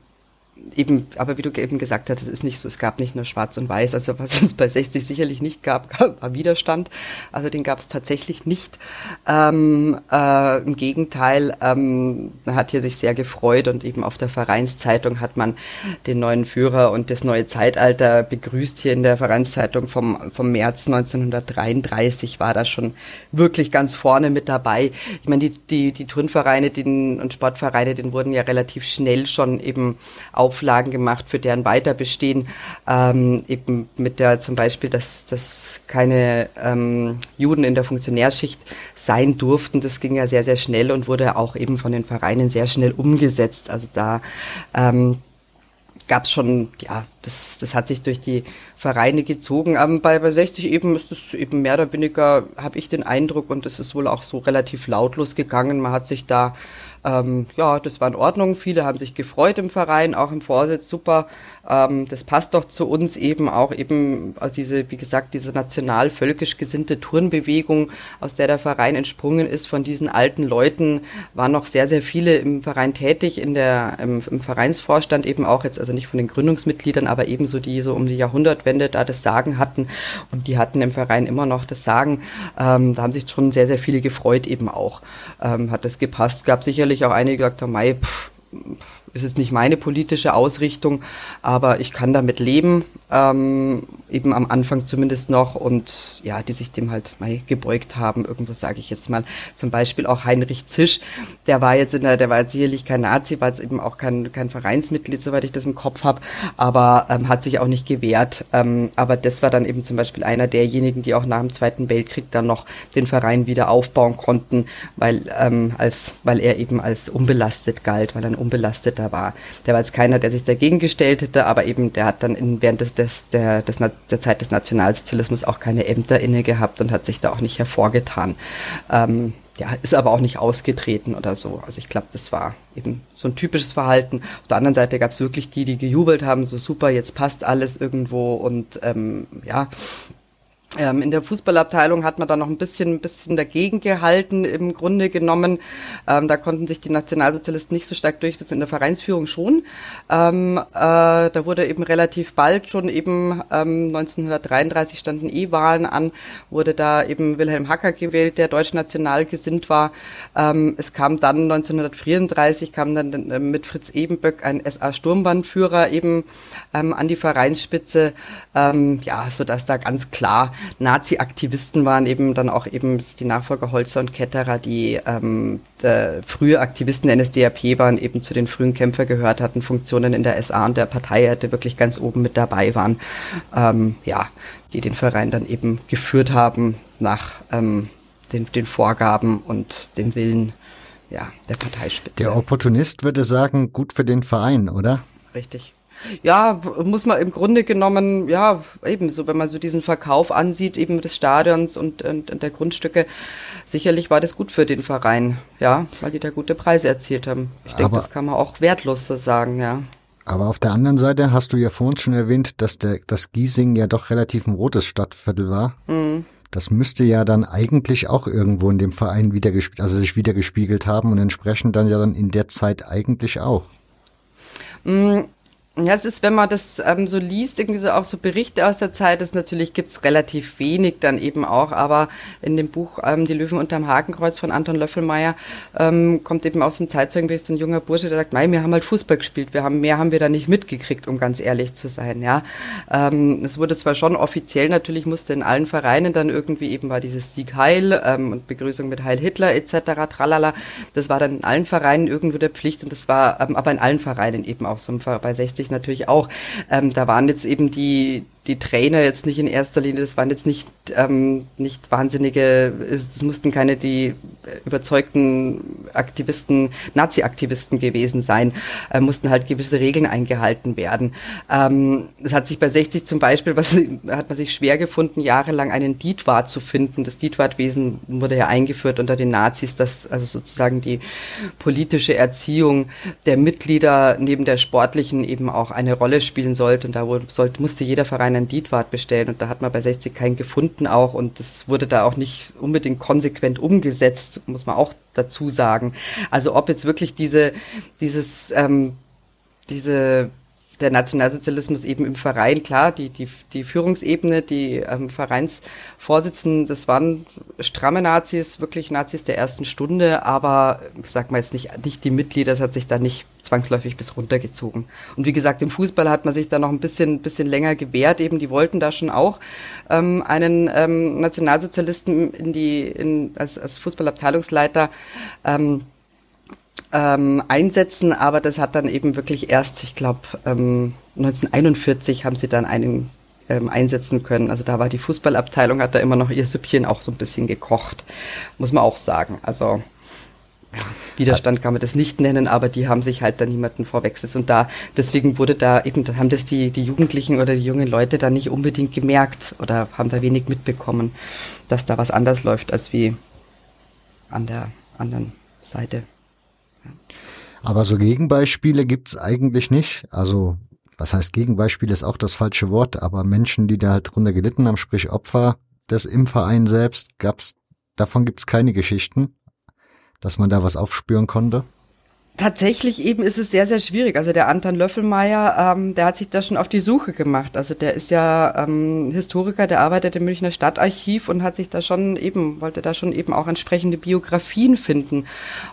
eben, aber wie du eben gesagt hast, es ist nicht so, es gab nicht nur Schwarz und Weiß, also was es bei 60 sicherlich nicht [LAUGHS] gab, war Widerstand. Also den gab es tatsächlich nicht. Ähm, äh, Im Gegenteil, ähm, hat hier sich sehr gefreut und eben auf der Vereinszeitung hat man den neuen Führer und das neue Zeitalter begrüßt. Hier in der Vereinszeitung vom, vom März 1933 war da schon wirklich ganz vorne mit dabei. Ich meine, die, die, die Turnvereine den, und Sportvereine, den wurden ja relativ schnell schon eben auf Auflagen gemacht für deren Weiterbestehen, ähm, eben mit der zum Beispiel, dass, dass keine ähm, Juden in der Funktionärschicht sein durften. Das ging ja sehr, sehr schnell und wurde auch eben von den Vereinen sehr schnell umgesetzt. Also da ähm, gab es schon, ja, das, das hat sich durch die Vereine gezogen. Ähm, bei, bei 60 eben ist es eben mehr oder weniger, habe ich den Eindruck, und es ist wohl auch so relativ lautlos gegangen. Man hat sich da ähm, ja, das war in Ordnung. Viele haben sich gefreut im Verein, auch im Vorsitz. Super, ähm, das passt doch zu uns eben auch eben also diese, wie gesagt, diese national-völkisch gesinnte Turnbewegung, aus der der Verein entsprungen ist. Von diesen alten Leuten waren noch sehr, sehr viele im Verein tätig, in der, im, im Vereinsvorstand eben auch jetzt, also nicht von den Gründungsmitgliedern, aber ebenso die so um die Jahrhundertwende da das Sagen hatten. Und die hatten im Verein immer noch das Sagen. Ähm, da haben sich schon sehr, sehr viele gefreut eben auch. Ähm, hat das gepasst. Gab sicherlich auch einige, die gesagt haben, Mai, pff, ist jetzt nicht meine politische Ausrichtung, aber ich kann damit leben, ähm, eben am Anfang zumindest noch und ja, die sich dem halt mal gebeugt haben, irgendwo sage ich jetzt mal. Zum Beispiel auch Heinrich Zisch, der war jetzt in der, der war jetzt sicherlich kein Nazi, war jetzt eben auch kein, kein Vereinsmitglied, soweit ich das im Kopf habe, aber ähm, hat sich auch nicht gewehrt. Ähm, aber das war dann eben zum Beispiel einer derjenigen, die auch nach dem Zweiten Weltkrieg dann noch den Verein wieder aufbauen konnten, weil, ähm, als, weil er eben als unbelastet galt, weil er ein unbelasteter war. Der war jetzt keiner, der sich dagegen gestellt hätte, aber eben der hat dann in, während des des, der, des, der Zeit des Nationalsozialismus auch keine Ämter inne gehabt und hat sich da auch nicht hervorgetan. Ähm, ja, ist aber auch nicht ausgetreten oder so. Also ich glaube, das war eben so ein typisches Verhalten. Auf der anderen Seite gab es wirklich die, die gejubelt haben, so super, jetzt passt alles irgendwo und ähm, ja, ähm, in der Fußballabteilung hat man da noch ein bisschen, ein bisschen dagegen gehalten, im Grunde genommen. Ähm, da konnten sich die Nationalsozialisten nicht so stark durchsetzen, in der Vereinsführung schon. Ähm, äh, da wurde eben relativ bald schon eben, ähm, 1933 standen E-Wahlen an, wurde da eben Wilhelm Hacker gewählt, der deutschnational gesinnt war. Ähm, es kam dann 1934, kam dann äh, mit Fritz Ebenböck ein SA-Sturmbannführer eben ähm, an die Vereinsspitze, ähm, ja, so dass da ganz klar Nazi-Aktivisten waren eben dann auch eben die Nachfolger Holzer und Ketterer, die ähm, frühe Aktivisten der NSDAP waren, eben zu den frühen Kämpfer gehört hatten, Funktionen in der SA und der Partei hatte wirklich ganz oben mit dabei waren, ähm, ja, die den Verein dann eben geführt haben nach ähm, den, den Vorgaben und dem Willen ja, der Parteispitze. Der Opportunist würde sagen, gut für den Verein, oder? Richtig ja, muss man im Grunde genommen, ja, ebenso, wenn man so diesen Verkauf ansieht, eben des Stadions und, und, und der Grundstücke, sicherlich war das gut für den Verein, ja, weil die da gute Preise erzielt haben. Ich denke, das kann man auch wertlos so sagen, ja. Aber auf der anderen Seite hast du ja vorhin schon erwähnt, dass der, das Giesing ja doch relativ ein rotes Stadtviertel war. Mhm. Das müsste ja dann eigentlich auch irgendwo in dem Verein wieder also sich wieder gespiegelt haben und entsprechend dann ja dann in der Zeit eigentlich auch. Mhm ja, es ist, wenn man das ähm, so liest, irgendwie so auch so Berichte aus der Zeit, ist natürlich gibt's relativ wenig dann eben auch, aber in dem Buch ähm, Die Löwen unterm Hakenkreuz von Anton Löffelmeier ähm, kommt eben auch so ein Zeitzeugenbericht, so ein junger Bursche, der sagt, nein, wir haben halt Fußball gespielt, wir haben mehr haben wir da nicht mitgekriegt, um ganz ehrlich zu sein, ja. Ähm, es wurde zwar schon offiziell, natürlich musste in allen Vereinen dann irgendwie eben war dieses Sieg Heil ähm, und Begrüßung mit Heil Hitler etc. Tralala, das war dann in allen Vereinen irgendwo der Pflicht und das war ähm, aber in allen Vereinen eben auch so bei 60 natürlich auch. Ähm, da waren jetzt eben die, die Trainer jetzt nicht in erster Linie, das waren jetzt nicht, ähm, nicht wahnsinnige, es mussten keine die überzeugten Aktivisten, Nazi-Aktivisten gewesen sein, äh, mussten halt gewisse Regeln eingehalten werden. Ähm, es hat sich bei 60 zum Beispiel, was [LAUGHS] hat man sich schwer gefunden, jahrelang einen Dietwart zu finden. Das Dietwartwesen wurde ja eingeführt unter den Nazis, dass also sozusagen die politische Erziehung der Mitglieder neben der sportlichen eben auch eine Rolle spielen sollte. Und da sollte, musste jeder Verein einen Dietwart bestellen und da hat man bei 60 keinen gefunden auch und das wurde da auch nicht unbedingt konsequent umgesetzt, muss man auch dazu sagen. Also ob jetzt wirklich diese, dieses, ähm, diese der Nationalsozialismus eben im Verein, klar, die, die, die Führungsebene, die ähm, Vereinsvorsitzenden, das waren stramme Nazis, wirklich Nazis der ersten Stunde, aber ich sag mal jetzt nicht, nicht die Mitglieder, das hat sich da nicht zwangsläufig bis runtergezogen. Und wie gesagt, im Fußball hat man sich da noch ein bisschen, bisschen länger gewehrt, eben die wollten da schon auch ähm, einen ähm, Nationalsozialisten in die, in, als, als Fußballabteilungsleiter ähm, ähm, einsetzen, aber das hat dann eben wirklich erst, ich glaube, ähm, 1941 haben sie dann einen ähm, einsetzen können. Also da war die Fußballabteilung, hat da immer noch ihr Süppchen auch so ein bisschen gekocht, muss man auch sagen. Also ja, Widerstand kann man das nicht nennen, aber die haben sich halt da niemanden vorwechselt. Und da, deswegen wurde da eben, haben das die, die Jugendlichen oder die jungen Leute da nicht unbedingt gemerkt oder haben da wenig mitbekommen, dass da was anders läuft als wie an der anderen Seite. Aber so Gegenbeispiele gibt's eigentlich nicht. Also, was heißt Gegenbeispiel ist auch das falsche Wort, aber Menschen, die da halt drunter gelitten haben, sprich Opfer des im selbst, gab's, davon gibt's keine Geschichten, dass man da was aufspüren konnte. Tatsächlich eben ist es sehr, sehr schwierig. Also der Anton Löffelmeier, ähm, der hat sich da schon auf die Suche gemacht. Also der ist ja ähm, Historiker, der arbeitet im Münchner Stadtarchiv und hat sich da schon eben, wollte da schon eben auch entsprechende Biografien finden,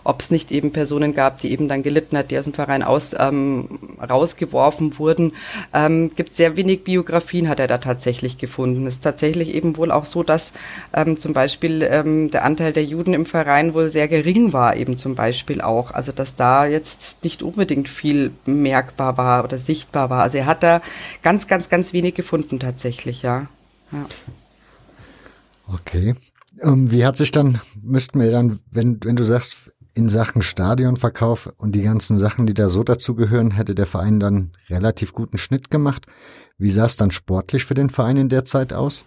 ob es nicht eben Personen gab, die eben dann gelitten hat, die aus dem Verein aus ähm, rausgeworfen wurden. Ähm, gibt sehr wenig Biografien, hat er da tatsächlich gefunden. Es ist tatsächlich eben wohl auch so, dass ähm, zum Beispiel ähm, der Anteil der Juden im Verein wohl sehr gering war, eben zum Beispiel auch. Also dass da jetzt nicht unbedingt viel merkbar war oder sichtbar war. Also er hat da ganz, ganz, ganz wenig gefunden tatsächlich, ja. ja. Okay. Ähm, wie hat sich dann, müssten wir dann, wenn, wenn du sagst, in Sachen Stadionverkauf und die ganzen Sachen, die da so dazugehören, hätte der Verein dann relativ guten Schnitt gemacht. Wie sah es dann sportlich für den Verein in der Zeit aus?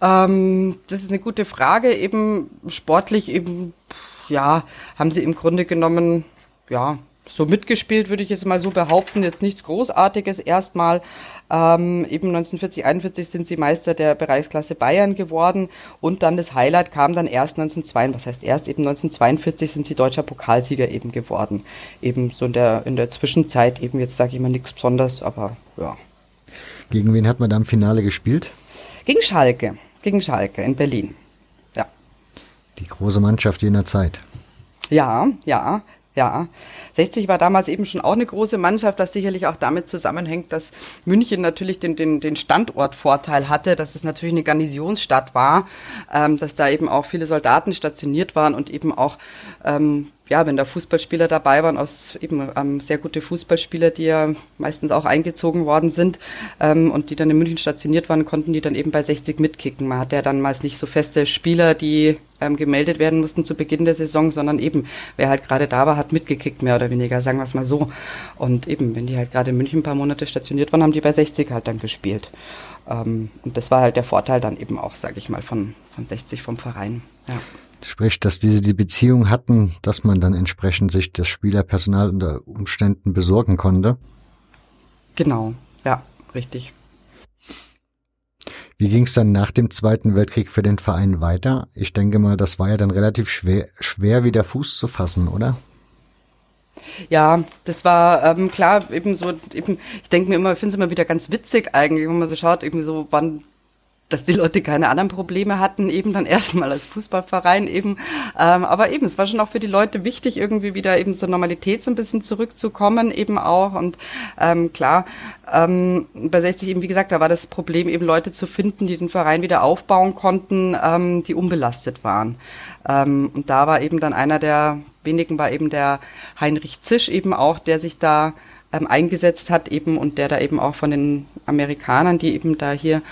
Ähm, das ist eine gute Frage. Eben sportlich eben ja, haben sie im Grunde genommen, ja, so mitgespielt, würde ich jetzt mal so behaupten. Jetzt nichts Großartiges erstmal. Ähm, eben 1940, 41 sind sie Meister der Bereichsklasse Bayern geworden und dann das Highlight kam dann erst 1942, was heißt erst eben 1942 sind sie deutscher Pokalsieger eben geworden. Eben so in der, in der Zwischenzeit eben, jetzt sage ich mal nichts Besonderes, aber ja. Gegen wen hat man da im Finale gespielt? Gegen Schalke, gegen Schalke in Berlin. Die große Mannschaft jener Zeit. Ja, ja. Ja, 60 war damals eben schon auch eine große Mannschaft, was sicherlich auch damit zusammenhängt, dass München natürlich den, den, den Standortvorteil hatte, dass es natürlich eine Garnisonsstadt war, ähm, dass da eben auch viele Soldaten stationiert waren und eben auch ähm, ja, wenn da Fußballspieler dabei waren, aus eben ähm, sehr gute Fußballspieler, die ja meistens auch eingezogen worden sind ähm, und die dann in München stationiert waren, konnten die dann eben bei 60 mitkicken. Man hatte ja dann meist nicht so feste Spieler, die ähm, gemeldet werden mussten zu Beginn der Saison, sondern eben, wer halt gerade da war, hat mitgekickt, mehr oder weniger, sagen wir es mal so. Und eben, wenn die halt gerade in München ein paar Monate stationiert waren, haben die bei 60 halt dann gespielt. Ähm, und das war halt der Vorteil dann eben auch, sage ich mal, von, von 60 vom Verein. Ja. Sprich, dass diese die Beziehung hatten, dass man dann entsprechend sich das Spielerpersonal unter Umständen besorgen konnte. Genau, ja, richtig. Wie ging es dann nach dem Zweiten Weltkrieg für den Verein weiter? Ich denke mal, das war ja dann relativ schwer, schwer wieder Fuß zu fassen, oder? Ja, das war ähm, klar, eben so, eben, ich denke mir immer, ich finde es immer wieder ganz witzig eigentlich, wenn man so schaut, eben so, wann dass die Leute keine anderen Probleme hatten, eben dann [LAUGHS] erstmal als Fußballverein eben. Ähm, aber eben, es war schon auch für die Leute wichtig, irgendwie wieder eben zur Normalität so ein bisschen zurückzukommen, eben auch. Und ähm, klar, ähm, bei 60 eben, wie gesagt, da war das Problem eben Leute zu finden, die den Verein wieder aufbauen konnten, ähm, die unbelastet waren. Ähm, und da war eben dann einer der wenigen, war eben der Heinrich Zisch eben auch, der sich da ähm, eingesetzt hat eben und der da eben auch von den Amerikanern, die eben da hier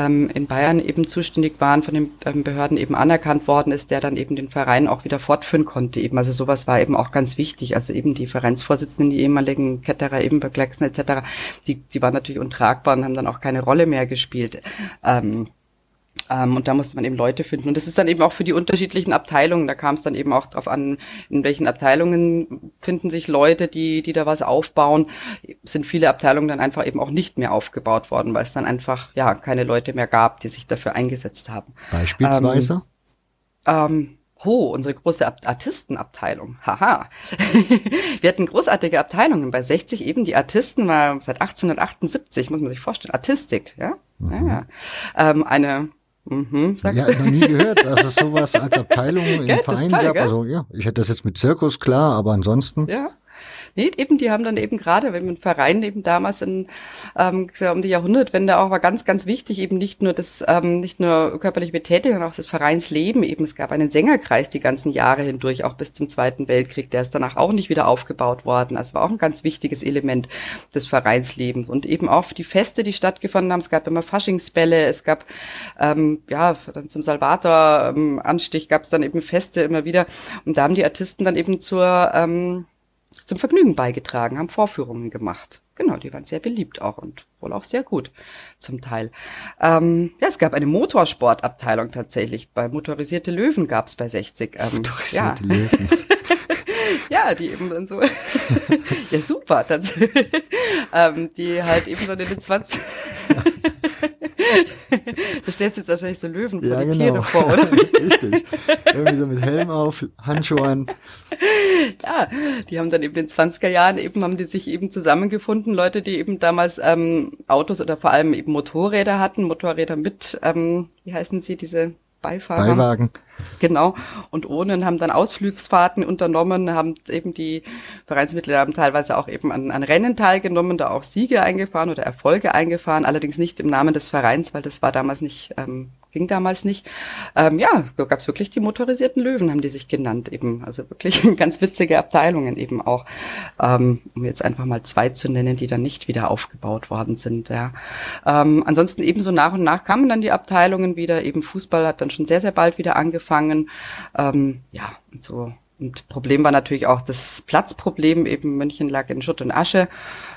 ähm, in Bayern eben zuständig waren, von den ähm, Behörden eben anerkannt worden ist, der dann eben den Verein auch wieder fortführen konnte eben. Also sowas war eben auch ganz wichtig. Also eben die Vereinsvorsitzenden, die ehemaligen Ketterer eben Blackson etc., die, die waren natürlich untragbar und haben dann auch keine Rolle mehr gespielt. Ähm, ähm, und da musste man eben Leute finden. Und das ist dann eben auch für die unterschiedlichen Abteilungen. Da kam es dann eben auch darauf an, in welchen Abteilungen finden sich Leute, die, die da was aufbauen. Sind viele Abteilungen dann einfach eben auch nicht mehr aufgebaut worden, weil es dann einfach ja keine Leute mehr gab, die sich dafür eingesetzt haben. Beispielsweise? Ähm, ähm, Oh, unsere große Artistenabteilung. Haha. [LAUGHS] Wir hatten großartige Abteilungen. Bei 60 eben die Artisten war seit 1878, muss man sich vorstellen. Artistik, ja. Mhm. ja. Ähm, eine Mhm, ja, noch nie gehört, dass es sowas als Abteilung im Verein gab. Also ja, ich hätte das jetzt mit Zirkus klar, aber ansonsten. Ja, Nee, eben, die haben dann eben gerade, wenn man Verein eben damals in, ähm, um die Jahrhundertwende auch war ganz, ganz wichtig, eben nicht nur das, ähm, nicht nur körperliche Betätigung, sondern auch das Vereinsleben eben. Es gab einen Sängerkreis die ganzen Jahre hindurch, auch bis zum Zweiten Weltkrieg. Der ist danach auch nicht wieder aufgebaut worden. Also war auch ein ganz wichtiges Element des Vereinslebens. Und eben auch die Feste, die stattgefunden haben. Es gab immer Faschingsbälle, es gab, ähm, ja, dann zum Salvator-Anstich gab es dann eben Feste immer wieder. Und da haben die Artisten dann eben zur, ähm, zum Vergnügen beigetragen, haben Vorführungen gemacht. Genau, die waren sehr beliebt auch und wohl auch sehr gut zum Teil. Ähm, ja, es gab eine Motorsportabteilung tatsächlich. Bei Motorisierte Löwen gab es bei 60. Ähm, Motorisierte ja. Löwen. [LAUGHS] ja, die eben dann so. [LAUGHS] ja, super. Das, [LAUGHS] ähm, die halt eben so in den 20. du stellst jetzt wahrscheinlich so Löwen ja, genau. vor, oder? [LAUGHS] Richtig. Irgendwie so mit Helm auf, Handschuhe an. Ja, die haben dann eben in den 20er Jahren eben, haben die sich eben zusammengefunden, Leute, die eben damals ähm, Autos oder vor allem eben Motorräder hatten, Motorräder mit, ähm, wie heißen sie, diese Beifahrer. Beiwagen. Genau. Und ohne haben dann Ausflugsfahrten unternommen, haben eben die Vereinsmitglieder haben teilweise auch eben an, an Rennen teilgenommen, da auch Siege eingefahren oder Erfolge eingefahren, allerdings nicht im Namen des Vereins, weil das war damals nicht ähm, ging damals nicht. Ähm, ja, da gab es wirklich die motorisierten Löwen, haben die sich genannt eben. Also wirklich [LAUGHS] ganz witzige Abteilungen eben auch, ähm, um jetzt einfach mal zwei zu nennen, die dann nicht wieder aufgebaut worden sind. Ja. Ähm, ansonsten ebenso nach und nach kamen dann die Abteilungen wieder. Eben Fußball hat dann schon sehr, sehr bald wieder angefangen. Ähm, ja, und so. Und Problem war natürlich auch das Platzproblem. Eben München lag in Schutt und Asche.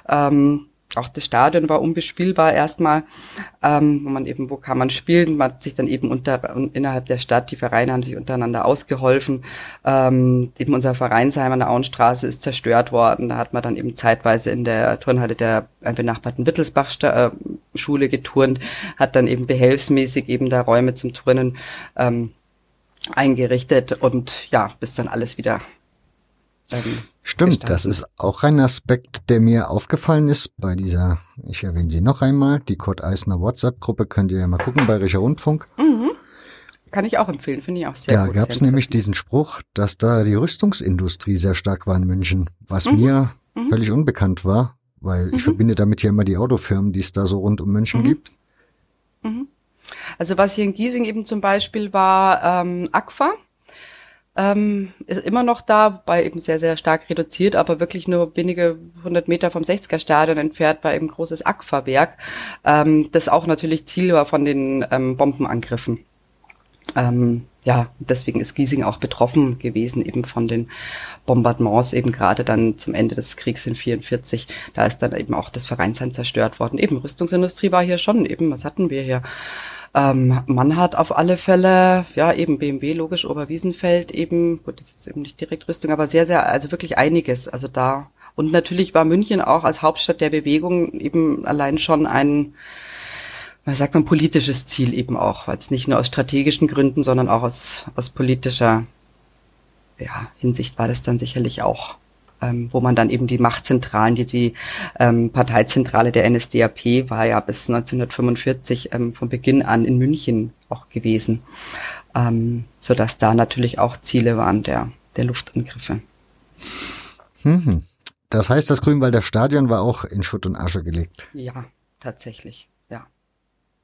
Ähm, auch das Stadion war unbespielbar erstmal, ähm, wo man eben, wo kann man spielen, man hat sich dann eben unter, innerhalb der Stadt, die Vereine haben sich untereinander ausgeholfen, ähm, eben unser Vereinsheim an der Auenstraße ist zerstört worden, da hat man dann eben zeitweise in der Turnhalle der benachbarten Wittelsbach-Schule geturnt, hat dann eben behelfsmäßig eben da Räume zum Turnen ähm, eingerichtet und ja, bis dann alles wieder ähm, Stimmt, das ist auch ein Aspekt, der mir aufgefallen ist bei dieser, ich erwähne sie noch einmal, die Kurt Eisner WhatsApp-Gruppe, könnt ihr ja mal gucken, Bayerischer Rundfunk. Mhm. Kann ich auch empfehlen, finde ich auch sehr da gut. Da gab es nämlich diesen Spruch, dass da die Rüstungsindustrie sehr stark war in München, was mhm. mir mhm. völlig unbekannt war, weil ich mhm. verbinde damit ja immer die Autofirmen, die es da so rund um München mhm. gibt. Mhm. Also was hier in Giesing eben zum Beispiel war, ähm, Aqua, ähm, ist immer noch da, bei eben sehr, sehr stark reduziert, aber wirklich nur wenige hundert Meter vom 60er Stadion entfernt war eben großes Aquawerk, ähm, das auch natürlich Ziel war von den ähm, Bombenangriffen. Ähm, ja, deswegen ist Giesing auch betroffen gewesen eben von den Bombardements, eben gerade dann zum Ende des Kriegs in 44. Da ist dann eben auch das Vereinsheim zerstört worden. Eben Rüstungsindustrie war hier schon, eben, was hatten wir hier? Ähm, man hat auf alle Fälle, ja, eben BMW, logisch, Oberwiesenfeld eben, gut, das ist eben nicht direkt Rüstung, aber sehr, sehr, also wirklich einiges. Also da. Und natürlich war München auch als Hauptstadt der Bewegung eben allein schon ein, was sagt man, politisches Ziel eben auch, weil es nicht nur aus strategischen Gründen, sondern auch aus, aus politischer ja, Hinsicht war das dann sicherlich auch ähm, wo man dann eben die Machtzentralen, die, die ähm, Parteizentrale der NSDAP war ja bis 1945 ähm, von Beginn an in München auch gewesen, ähm, so dass da natürlich auch Ziele waren der, der Luftangriffe. Mhm. Das heißt, das Grünwalder Stadion war auch in Schutt und Asche gelegt. Ja, tatsächlich, ja.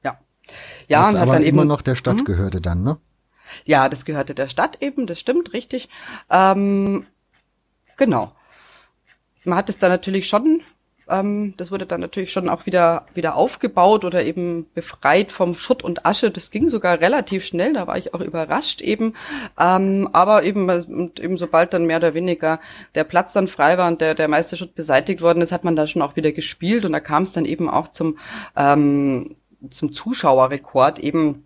Ja. Ja, das und aber dann immer eben, noch der Stadt hm? gehörte dann, ne? Ja, das gehörte der Stadt eben, das stimmt, richtig. Ähm, genau man hat es dann natürlich schon, ähm, das wurde dann natürlich schon auch wieder, wieder aufgebaut oder eben befreit vom Schutt und Asche. Das ging sogar relativ schnell, da war ich auch überrascht eben. Ähm, aber eben, und eben sobald dann mehr oder weniger der Platz dann frei war und der, der meiste Schutt beseitigt worden ist, hat man da schon auch wieder gespielt und da kam es dann eben auch zum, ähm, zum Zuschauerrekord eben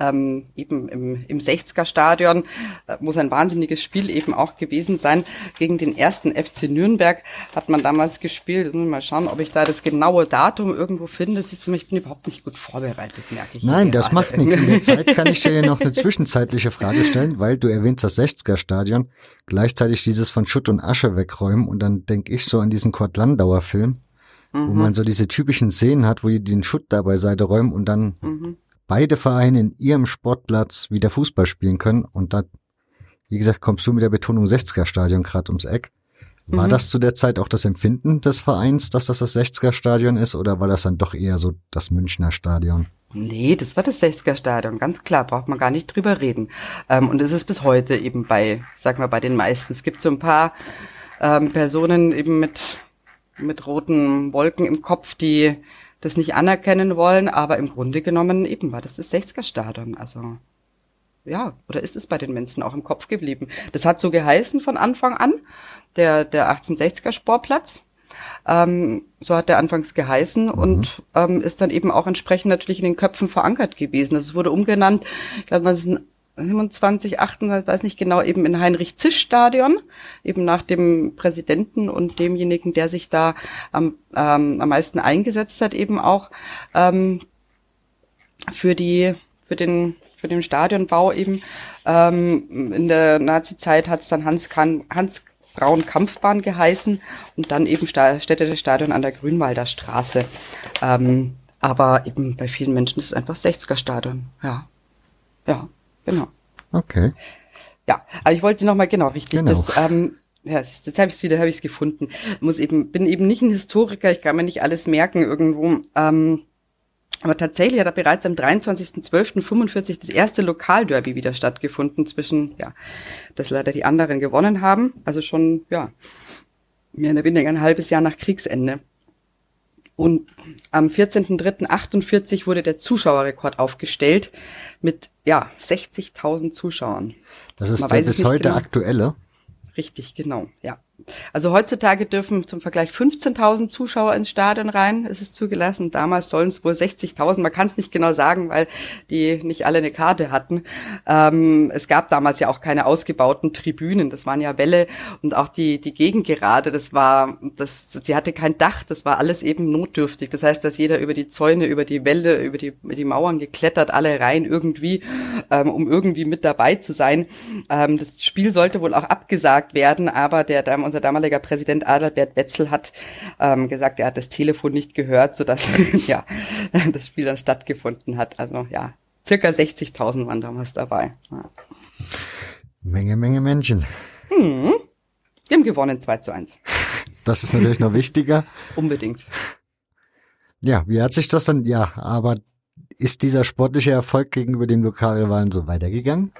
ähm, eben im, im 60er-Stadion, äh, muss ein wahnsinniges Spiel eben auch gewesen sein. Gegen den ersten FC Nürnberg hat man damals gespielt. Jetzt muss ich mal schauen, ob ich da das genaue Datum irgendwo finde. Siehst du, ich bin überhaupt nicht gut vorbereitet, merke ich. Nein, das macht nichts. In der Zeit kann ich dir noch eine [LAUGHS] zwischenzeitliche Frage stellen, weil du erwähnst das 60er-Stadion, gleichzeitig dieses von Schutt und Asche wegräumen und dann denke ich so an diesen Kurt Landauer Film, mhm. wo man so diese typischen Szenen hat, wo die den Schutt da beiseite räumen und dann mhm beide Vereine in ihrem Sportplatz wieder Fußball spielen können und da, wie gesagt, kommst du mit der Betonung 60er Stadion gerade ums Eck. War mhm. das zu der Zeit auch das Empfinden des Vereins, dass das das 60er Stadion ist oder war das dann doch eher so das Münchner Stadion? Nee, das war das 60er Stadion, ganz klar, braucht man gar nicht drüber reden. Ähm, und es ist bis heute eben bei, sag mal, bei den meisten. Es gibt so ein paar ähm, Personen eben mit, mit roten Wolken im Kopf, die das nicht anerkennen wollen, aber im Grunde genommen eben war das das 60er-Stadion. Also ja, oder ist es bei den Menschen auch im Kopf geblieben? Das hat so geheißen von Anfang an, der, der 1860er Sportplatz. Ähm, so hat der anfangs geheißen mhm. und ähm, ist dann eben auch entsprechend natürlich in den Köpfen verankert gewesen. Also es wurde umgenannt, ich glaube, 27, 28, weiß nicht genau, eben in Heinrich-Zisch-Stadion, eben nach dem Präsidenten und demjenigen, der sich da am, ähm, am meisten eingesetzt hat, eben auch ähm, für die, für den, für den Stadionbau eben. Ähm, in der Nazi-Zeit hat es dann Hans, kan Hans Braun Kampfbahn geheißen und dann eben städtische Stadion an der Grünwalder Straße. Ähm, aber eben bei vielen Menschen ist es einfach 60er Stadion, ja. Ja. Genau. Okay. Ja, aber ich wollte noch mal genau richtig. Genau. Das, ähm, ja, jetzt habe ich es wieder, habe ich es gefunden. Muss eben, bin eben nicht ein Historiker, ich kann mir nicht alles merken irgendwo. Ähm, aber tatsächlich hat er bereits am 23.12.45 das erste Lokalderby wieder stattgefunden zwischen, ja, dass leider die anderen gewonnen haben. Also schon, ja, mehr oder weniger ein halbes Jahr nach Kriegsende. Und am 14.03.48 wurde der Zuschauerrekord aufgestellt mit ja 60.000 Zuschauern. Das ist der bis heute genau. aktuelle. Richtig, genau, ja. Also heutzutage dürfen zum Vergleich 15.000 Zuschauer ins Stadion rein. Es ist zugelassen. Damals sollen es wohl 60.000. Man kann es nicht genau sagen, weil die nicht alle eine Karte hatten. Ähm, es gab damals ja auch keine ausgebauten Tribünen. Das waren ja Wälle und auch die die Gegengerade. Das war das. Sie hatte kein Dach. Das war alles eben notdürftig. Das heißt, dass jeder über die Zäune, über die Wälder, über die über die Mauern geklettert, alle rein irgendwie, ähm, um irgendwie mit dabei zu sein. Ähm, das Spiel sollte wohl auch abgesagt werden, aber der unser unser damaliger Präsident Adalbert Wetzel hat ähm, gesagt, er hat das Telefon nicht gehört, sodass [LAUGHS] ja, das Spiel dann stattgefunden hat. Also ja, circa 60.000 waren damals dabei. Ja. Menge, Menge Menschen. Hm. Die haben gewonnen 2 zu 1. Das ist natürlich noch wichtiger. [LAUGHS] Unbedingt. Ja, wie hat sich das dann, ja, aber ist dieser sportliche Erfolg gegenüber den Lokalrivalen so weitergegangen?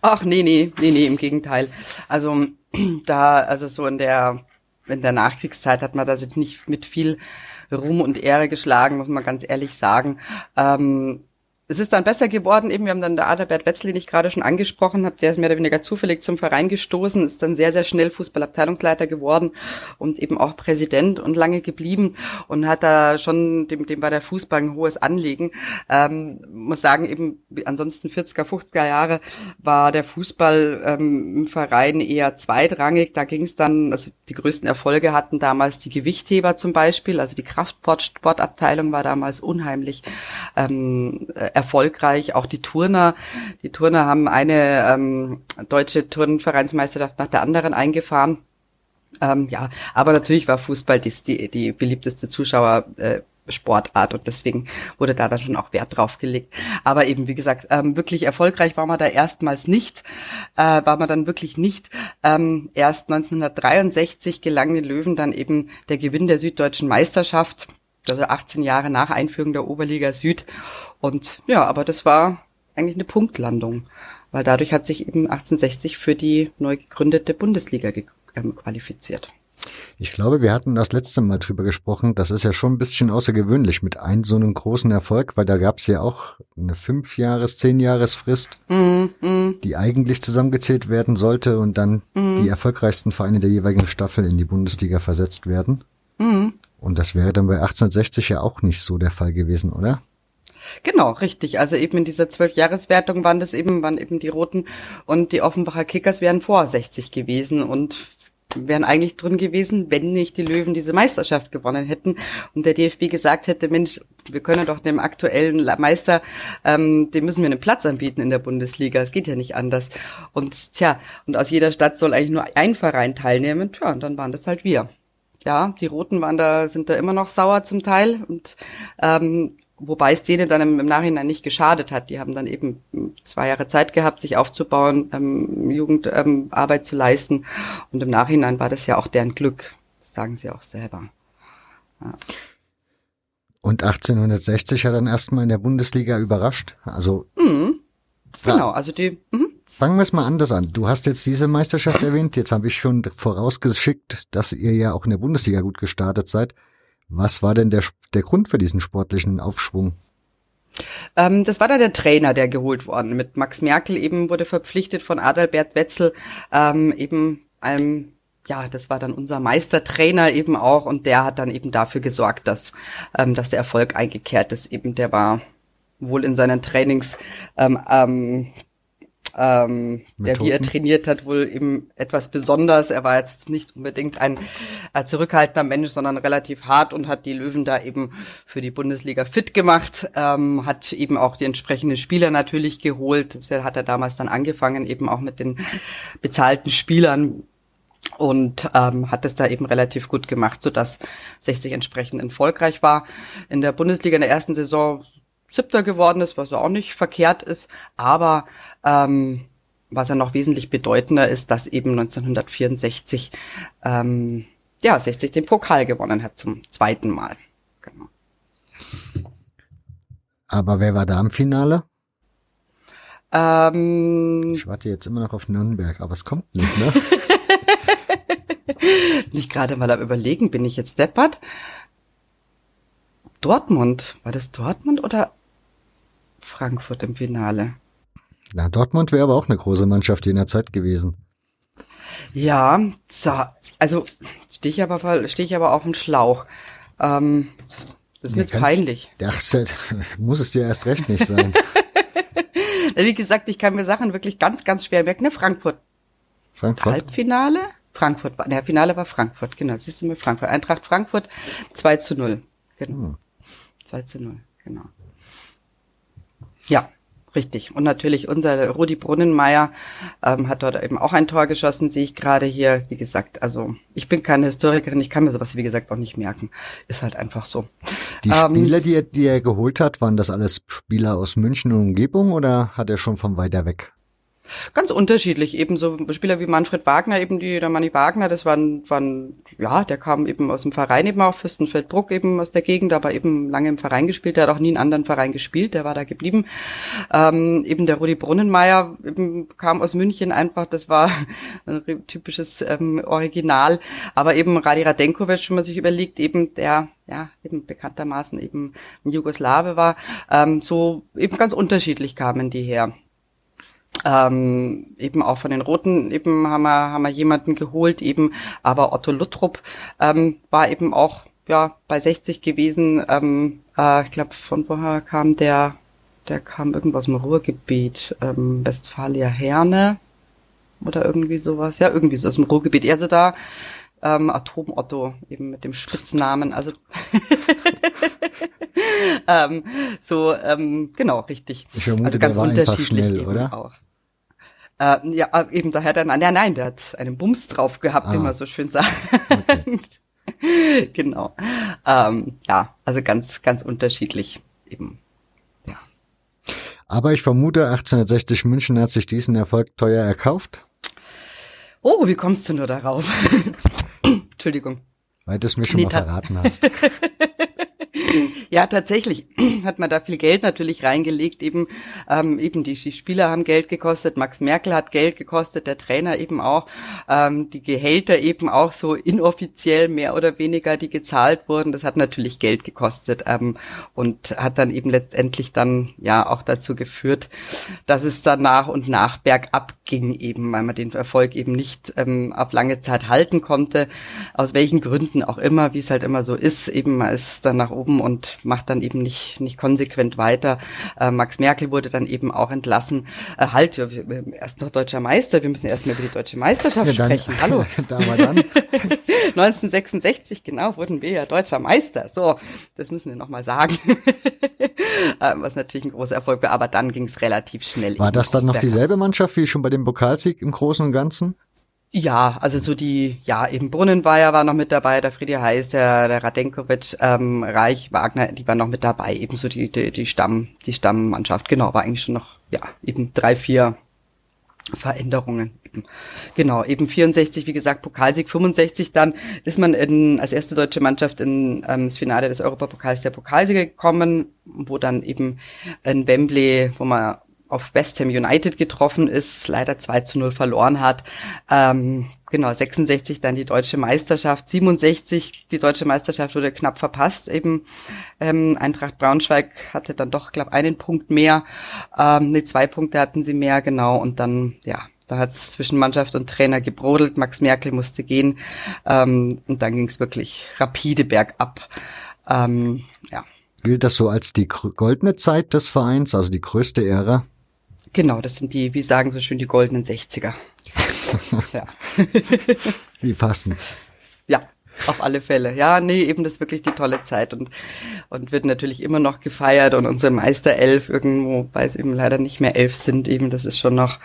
Ach, nee, nee, nee, nee, im Gegenteil. Also, da, also so in der, in der Nachkriegszeit hat man da sich nicht mit viel Ruhm und Ehre geschlagen, muss man ganz ehrlich sagen. Ähm, es ist dann besser geworden, eben, wir haben dann der Adalbert Wetzli, den ich gerade schon angesprochen habe, der ist mehr oder weniger zufällig zum Verein gestoßen, ist dann sehr, sehr schnell Fußballabteilungsleiter geworden und eben auch Präsident und lange geblieben und hat da schon, dem, dem war der Fußball ein hohes Anliegen. Ähm, muss sagen, eben, ansonsten 40er, 50er Jahre war der Fußball ähm, im Verein eher zweitrangig, da ging es dann, also die größten Erfolge hatten damals die Gewichtheber zum Beispiel, also die Kraftsportabteilung war damals unheimlich ähm, erfolgreich. Auch die Turner, die Turner haben eine ähm, deutsche Turnvereinsmeisterschaft nach der anderen eingefahren. Ähm, ja, aber natürlich war Fußball die, die, die beliebteste Zuschauer. Äh, Sportart und deswegen wurde da dann schon auch Wert drauf gelegt. Aber eben, wie gesagt, ähm, wirklich erfolgreich war man da erstmals nicht, äh, war man dann wirklich nicht. Ähm, erst 1963 gelang den Löwen dann eben der Gewinn der süddeutschen Meisterschaft, also 18 Jahre nach Einführung der Oberliga Süd. Und ja, aber das war eigentlich eine Punktlandung, weil dadurch hat sich eben 1860 für die neu gegründete Bundesliga ge ähm, qualifiziert. Ich glaube, wir hatten das letzte Mal drüber gesprochen. Das ist ja schon ein bisschen außergewöhnlich mit einem so einem großen Erfolg, weil da gab es ja auch eine fünf Jahres, zehn Jahres Frist, mm, mm. die eigentlich zusammengezählt werden sollte und dann mm. die erfolgreichsten Vereine der jeweiligen Staffel in die Bundesliga versetzt werden. Mm. Und das wäre dann bei 1860 ja auch nicht so der Fall gewesen, oder? Genau, richtig. Also eben in dieser Zwölfjahreswertung waren das eben, waren eben die Roten und die Offenbacher Kickers wären vor 60 gewesen und wären eigentlich drin gewesen, wenn nicht die Löwen diese Meisterschaft gewonnen hätten und der DFB gesagt hätte, Mensch, wir können doch dem aktuellen Meister, ähm, dem müssen wir einen Platz anbieten in der Bundesliga. Es geht ja nicht anders. Und tja, und aus jeder Stadt soll eigentlich nur ein Verein teilnehmen. Tja, und dann waren das halt wir. Ja, die Roten waren da, sind da immer noch sauer zum Teil und ähm, Wobei es denen dann im, im, Nachhinein nicht geschadet hat. Die haben dann eben zwei Jahre Zeit gehabt, sich aufzubauen, ähm, Jugendarbeit ähm, zu leisten. Und im Nachhinein war das ja auch deren Glück. Das sagen sie auch selber. Ja. Und 1860 hat dann erstmal in der Bundesliga überrascht. Also mhm. genau, also die. Mhm. Fangen wir es mal anders an. Du hast jetzt diese Meisterschaft erwähnt. Jetzt habe ich schon vorausgeschickt, dass ihr ja auch in der Bundesliga gut gestartet seid. Was war denn der, der Grund für diesen sportlichen Aufschwung? Ähm, das war da der Trainer, der geholt worden. Mit Max Merkel eben wurde verpflichtet von Adalbert Wetzel, ähm, eben einem ja, das war dann unser Meistertrainer eben auch und der hat dann eben dafür gesorgt, dass, ähm, dass der Erfolg eingekehrt ist. Eben der war wohl in seinen Trainings ähm, ähm, ähm, der wie er trainiert hat, wohl eben etwas besonders. Er war jetzt nicht unbedingt ein äh, zurückhaltender Mensch, sondern relativ hart und hat die Löwen da eben für die Bundesliga fit gemacht, ähm, hat eben auch die entsprechenden Spieler natürlich geholt. Das hat er damals dann angefangen, eben auch mit den bezahlten Spielern und ähm, hat es da eben relativ gut gemacht, so dass 60 entsprechend erfolgreich war. In der Bundesliga in der ersten Saison Siebter geworden ist, was auch nicht verkehrt ist, aber ähm, was ja noch wesentlich bedeutender ist, dass eben 1964 ähm, ja 60 den Pokal gewonnen hat zum zweiten Mal. Genau. Aber wer war da im Finale? Ähm, ich warte jetzt immer noch auf Nürnberg, aber es kommt nicht, ne? [LAUGHS] nicht gerade mal am überlegen, bin ich jetzt deppert? Dortmund, war das Dortmund oder Frankfurt im Finale. Na, Dortmund wäre aber auch eine große Mannschaft jener Zeit gewesen. Ja, so, also stehe ich aber stehe ich aber auf dem Schlauch. Ähm, das ist mir jetzt peinlich. [LAUGHS] Ja, das muss es dir erst recht nicht sein. [LAUGHS] Wie gesagt, ich kann mir Sachen wirklich ganz, ganz schwer merken. Ne, Frankfurt. Frankfurt. Halbfinale? Frankfurt war, der Finale war Frankfurt, genau. Siehst du mit Frankfurt. Eintracht Frankfurt 2 zu 0. Genau. Hm. 2 zu 0, genau. Ja, richtig. Und natürlich unser Rudi Brunnenmeier ähm, hat dort eben auch ein Tor geschossen, sehe ich gerade hier. Wie gesagt, also ich bin keine Historikerin, ich kann mir sowas wie gesagt auch nicht merken. Ist halt einfach so. Die ähm, Spieler, die er, die er geholt hat, waren das alles Spieler aus München und Umgebung oder hat er schon von weiter weg? Ganz unterschiedlich. Ebenso Spieler wie Manfred Wagner, eben die, der Manni Wagner, das waren, waren, ja, der kam eben aus dem Verein eben auch, Fürstenfeldbruck eben aus der Gegend, aber eben lange im Verein gespielt, der hat auch nie in anderen Verein gespielt, der war da geblieben. Ähm, eben der Rudi Brunnenmeier eben kam aus München einfach, das war [LAUGHS] ein typisches ähm, Original, aber eben Radi Radenkovic, wenn man sich überlegt, eben der ja, eben bekanntermaßen eben ein Jugoslawe war, ähm, so eben ganz unterschiedlich kamen die her. Ähm, eben auch von den Roten eben haben wir, haben wir jemanden geholt, eben, aber Otto Luttrup ähm, war eben auch ja bei 60 gewesen. Ähm, äh, ich glaube, von woher kam der? Der kam irgendwo aus dem Ruhrgebiet, ähm, Westfalia Herne oder irgendwie sowas. Ja, irgendwie so aus dem Ruhrgebiet. Also da ähm, Atom Otto eben mit dem Spitznamen. Also [LAUGHS] ähm, so ähm, genau richtig. Ich vermute, also ganz der war einfach schnell, oder? Auch. Äh, ja, äh, eben daher dann, ja, nein, der hat einen Bums drauf gehabt, ah. wie man so schön sagt. Okay. [LAUGHS] genau. Ähm, ja, also ganz, ganz unterschiedlich eben. Ja. Aber ich vermute, 1860 München hat sich diesen Erfolg teuer erkauft. Oh, wie kommst du nur darauf? [LAUGHS] Entschuldigung. Weil du es mir schon nee, mal verraten hast. [LAUGHS] Ja, tatsächlich [CLEARS THROAT] hat man da viel Geld natürlich reingelegt. Eben, ähm, eben die, die Spieler haben Geld gekostet, Max Merkel hat Geld gekostet, der Trainer eben auch, ähm, die Gehälter eben auch so inoffiziell mehr oder weniger, die gezahlt wurden. Das hat natürlich Geld gekostet ähm, und hat dann eben letztendlich dann ja auch dazu geführt, dass es dann nach und nach bergab ging eben, weil man den Erfolg eben nicht ähm, auf lange Zeit halten konnte. Aus welchen Gründen auch immer, wie es halt immer so ist, eben man ist dann nach oben und macht dann eben nicht, nicht konsequent weiter. Äh, Max Merkel wurde dann eben auch entlassen. Äh, halt, wir, wir, erst noch deutscher Meister, wir müssen erst mal über die deutsche Meisterschaft ja, dann, sprechen. Hallo. [LAUGHS] da mal dann. [LAUGHS] 1966, genau, wurden wir ja deutscher Meister. So, das müssen wir nochmal sagen. [LAUGHS] äh, was natürlich ein großer Erfolg war, aber dann ging es relativ schnell. War das dann noch dieselbe Mannschaft wie schon bei dem Pokalsieg im Großen und Ganzen? Ja, also so die, ja, eben Brunnenweier war noch mit dabei, der Friedi Heiß, der, der Radenkovic, ähm, Reich, Wagner, die waren noch mit dabei, ebenso die, die, die Stamm, die Stammmannschaft, genau, war eigentlich schon noch, ja, eben drei, vier Veränderungen. Genau, eben 64, wie gesagt, Pokalsieg, 65 dann ist man in, als erste deutsche Mannschaft in ähm, das Finale des Europapokals der Pokalsieger gekommen, wo dann eben in Wembley, wo man auf West Ham United getroffen ist, leider 2 zu 0 verloren hat. Ähm, genau, 66 dann die deutsche Meisterschaft, 67 die deutsche Meisterschaft wurde knapp verpasst. Eben ähm, Eintracht Braunschweig hatte dann doch, glaube einen Punkt mehr, ähm, ne, zwei Punkte hatten sie mehr, genau. Und dann, ja, da hat es zwischen Mannschaft und Trainer gebrodelt. Max Merkel musste gehen ähm, und dann ging es wirklich rapide bergab. Ähm, ja. Gilt das so als die goldene Zeit des Vereins, also die größte Ära? Genau, das sind die, wie sagen so schön, die goldenen 60er. [LAUGHS] ja. Wie passend. Ja, auf alle Fälle. Ja, nee, eben das ist wirklich die tolle Zeit und, und wird natürlich immer noch gefeiert und unsere Meisterelf irgendwo, weil es eben leider nicht mehr elf sind, eben, das ist schon noch,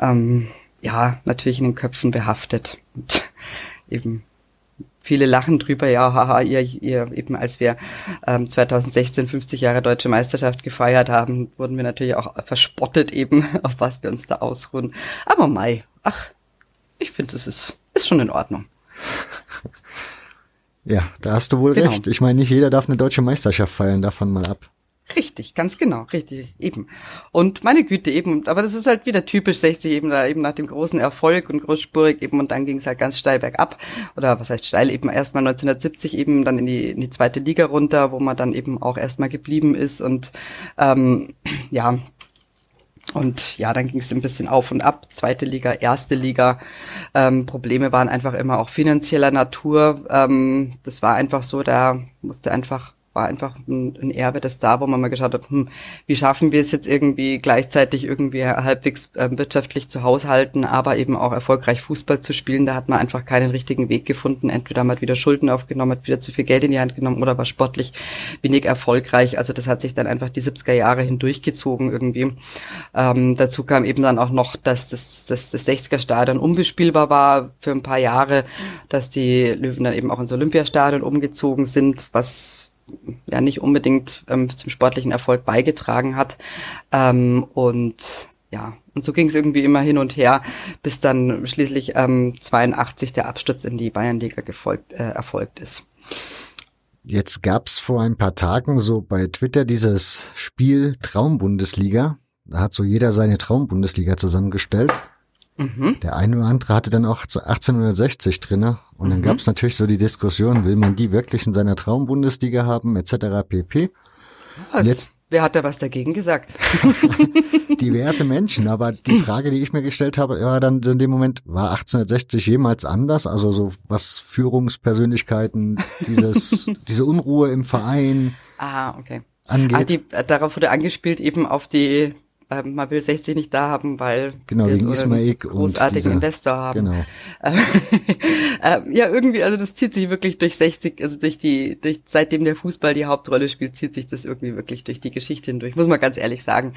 ähm, ja, natürlich in den Köpfen behaftet. Und eben viele lachen drüber, ja, haha, ihr, ihr eben als wir ähm, 2016 50 Jahre deutsche Meisterschaft gefeiert haben, wurden wir natürlich auch verspottet eben, [LAUGHS] auf was wir uns da ausruhen. Aber Mai, ach, ich finde, es ist, ist schon in Ordnung. Ja, da hast du wohl genau. recht. Ich meine, nicht jeder darf eine deutsche Meisterschaft feiern, davon mal ab. Richtig, ganz genau, richtig, eben. Und meine Güte, eben, aber das ist halt wieder typisch 60, eben da eben nach dem großen Erfolg und großspurig eben und dann ging es halt ganz steil bergab. Oder was heißt steil, eben erstmal 1970 eben dann in die, in die zweite Liga runter, wo man dann eben auch erstmal geblieben ist und ähm, [CLEARS THROAT] ja, Und ja, dann ging es ein bisschen auf und ab, zweite Liga, erste Liga. Ähm, Probleme waren einfach immer auch finanzieller Natur. Ähm, das war einfach so, da musste einfach war einfach ein, ein, Erbe, das da, wo man mal geschaut hat, hm, wie schaffen wir es jetzt irgendwie gleichzeitig irgendwie halbwegs äh, wirtschaftlich zu haushalten, aber eben auch erfolgreich Fußball zu spielen. Da hat man einfach keinen richtigen Weg gefunden. Entweder man hat wieder Schulden aufgenommen, hat wieder zu viel Geld in die Hand genommen oder war sportlich wenig erfolgreich. Also das hat sich dann einfach die 70er Jahre hindurchgezogen irgendwie. Ähm, dazu kam eben dann auch noch, dass das, das, das 60er Stadion unbespielbar war für ein paar Jahre, dass die Löwen dann eben auch ins Olympiastadion umgezogen sind, was ja nicht unbedingt ähm, zum sportlichen Erfolg beigetragen hat. Ähm, und ja, und so ging es irgendwie immer hin und her, bis dann schließlich ähm, 82 der Absturz in die Bayernliga gefolgt, äh, erfolgt ist. Jetzt gab's vor ein paar Tagen so bei Twitter dieses Spiel Traumbundesliga. Da hat so jeder seine Traumbundesliga zusammengestellt. Mhm. Der eine oder andere hatte dann auch 1860 drinne und dann mhm. gab es natürlich so die Diskussion, will man die wirklich in seiner Traumbundesliga haben, etc. pp. Was? Jetzt, Wer hat da was dagegen gesagt? [LAUGHS] [LAUGHS] diverse Menschen, aber die Frage, die ich mir gestellt habe, war dann in dem Moment, war 1860 jemals anders? Also so was Führungspersönlichkeiten, dieses, [LAUGHS] diese Unruhe im Verein. Ah, okay. Angeht. Ah, die, darauf wurde angespielt eben auf die ähm, man will 60 nicht da haben, weil genau, wir so einen großartigen Investor haben. Genau. [LAUGHS] ähm, ja, irgendwie, also das zieht sich wirklich durch 60, also durch die, durch seitdem der Fußball die Hauptrolle spielt, zieht sich das irgendwie wirklich durch die Geschichte hindurch, muss man ganz ehrlich sagen.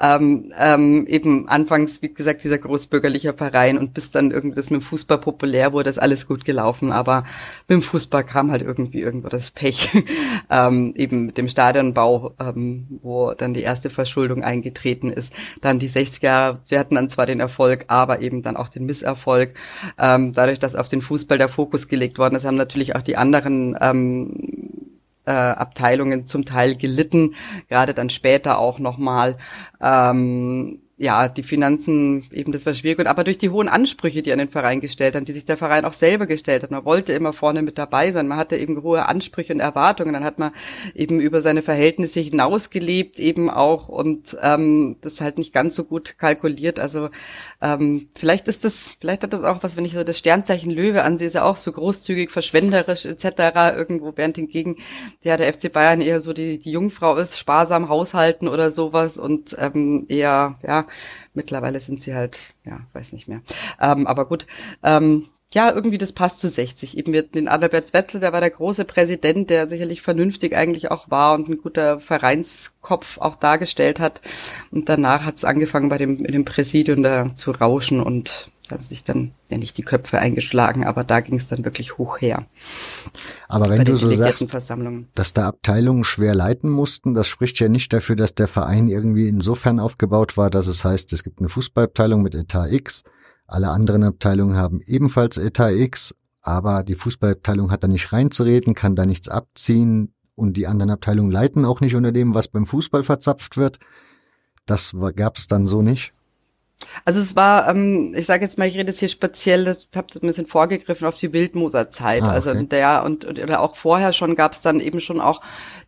Ähm, ähm, eben anfangs, wie gesagt, dieser großbürgerliche Verein und bis dann irgendwie das mit dem Fußball populär wurde, ist alles gut gelaufen, aber mit dem Fußball kam halt irgendwie irgendwo das Pech. [LAUGHS] ähm, eben mit dem Stadionbau, ähm, wo dann die erste Verschuldung eingetreten ist. Dann die 60er, wir hatten dann zwar den Erfolg, aber eben dann auch den Misserfolg. Ähm, dadurch, dass auf den Fußball der Fokus gelegt worden ist, haben natürlich auch die anderen ähm, äh, Abteilungen zum Teil gelitten, gerade dann später auch nochmal. Ähm, ja, die Finanzen, eben das war schwierig. Und aber durch die hohen Ansprüche, die an den Verein gestellt haben, die sich der Verein auch selber gestellt hat. Man wollte immer vorne mit dabei sein. Man hatte eben hohe Ansprüche und Erwartungen. Dann hat man eben über seine Verhältnisse hinausgelebt eben auch und ähm, das halt nicht ganz so gut kalkuliert. Also ähm, vielleicht ist das, vielleicht hat das auch was, wenn ich so das Sternzeichen Löwe ansehe, ist ja auch so großzügig, verschwenderisch etc. irgendwo, während hingegen ja der FC Bayern eher so die, die Jungfrau ist, sparsam haushalten oder sowas und ähm, eher, ja, Mittlerweile sind sie halt, ja, weiß nicht mehr. Ähm, aber gut. Ähm, ja, irgendwie das passt zu 60. Eben mit den Adalbert Wetzel, der war der große Präsident, der sicherlich vernünftig eigentlich auch war und ein guter Vereinskopf auch dargestellt hat. Und danach hat es angefangen bei dem, dem Präsidium da zu rauschen und haben sich dann ja nicht die Köpfe eingeschlagen, aber da ging es dann wirklich hoch her. Aber wenn du so sagst, dass da Abteilungen schwer leiten mussten, das spricht ja nicht dafür, dass der Verein irgendwie insofern aufgebaut war, dass es heißt, es gibt eine Fußballabteilung mit Etat X, alle anderen Abteilungen haben ebenfalls Etat X, aber die Fußballabteilung hat da nicht reinzureden, kann da nichts abziehen und die anderen Abteilungen leiten auch nicht unter dem, was beim Fußball verzapft wird. Das gab es dann so nicht. Also es war, ähm, ich sage jetzt mal, ich rede jetzt hier speziell, ich habe das ein bisschen vorgegriffen auf die Wildmoser-Zeit. Ah, also okay. Also der und, und oder auch vorher schon gab es dann eben schon auch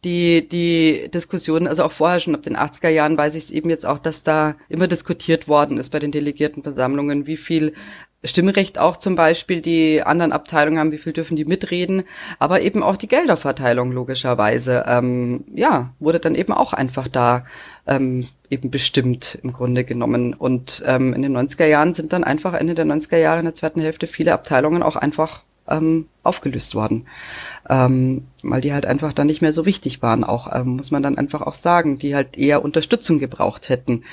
die die Diskussion, also auch vorher schon ab den 80er Jahren weiß ich es eben jetzt auch, dass da immer diskutiert worden ist bei den Delegiertenversammlungen, wie viel Stimmrecht auch zum Beispiel die anderen Abteilungen haben, wie viel dürfen die mitreden, aber eben auch die Gelderverteilung logischerweise, ähm, ja, wurde dann eben auch einfach da ähm, eben bestimmt im Grunde genommen. Und ähm, in den 90er Jahren sind dann einfach Ende der 90er Jahre in der zweiten Hälfte viele Abteilungen auch einfach ähm, aufgelöst worden, ähm, weil die halt einfach dann nicht mehr so wichtig waren, auch ähm, muss man dann einfach auch sagen, die halt eher Unterstützung gebraucht hätten.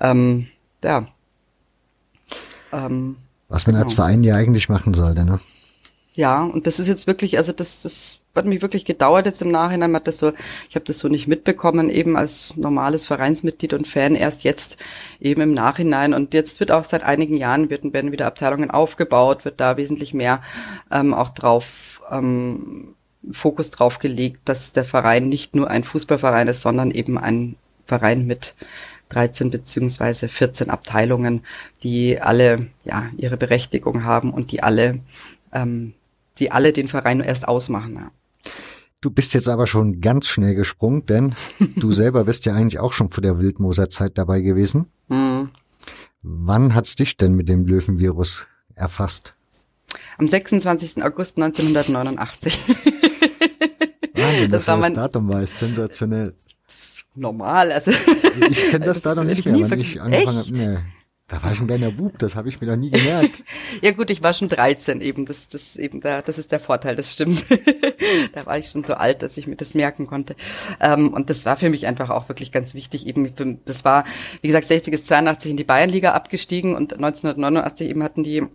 Ähm, ja. Ähm, was man genau. als Verein ja eigentlich machen sollte, ne? Ja, und das ist jetzt wirklich, also das, das hat mich wirklich gedauert jetzt im Nachhinein. Hat das so, ich habe das so nicht mitbekommen, eben als normales Vereinsmitglied und Fan erst jetzt eben im Nachhinein. Und jetzt wird auch seit einigen Jahren wird, werden wieder Abteilungen aufgebaut, wird da wesentlich mehr ähm, auch drauf ähm, Fokus drauf gelegt, dass der Verein nicht nur ein Fußballverein ist, sondern eben ein Verein mit 13 beziehungsweise 14 Abteilungen, die alle ja ihre Berechtigung haben und die alle, ähm, die alle den Verein erst ausmachen. Ja. Du bist jetzt aber schon ganz schnell gesprungen, denn [LAUGHS] du selber bist ja eigentlich auch schon vor der Wildmoser-Zeit dabei gewesen. Mhm. Wann hat's dich denn mit dem Löwenvirus erfasst? Am 26. August 1989. [LAUGHS] Wahnsinn, das, das war mein das Datum weiß, sensationell. Normal, also. Ich kenne [LAUGHS] das Datum nicht mehr, wenn ich angefangen habe. Nee. Da war ich ein kleiner Bub, das habe ich mir noch nie gemerkt. [LAUGHS] ja gut, ich war schon 13 eben, das, das eben da, das ist der Vorteil, das stimmt. [LAUGHS] da war ich schon so alt, dass ich mir das merken konnte. Ähm, und das war für mich einfach auch wirklich ganz wichtig. Eben, das war, wie gesagt, 60 ist 82 in die Bayernliga abgestiegen und 1989 eben hatten die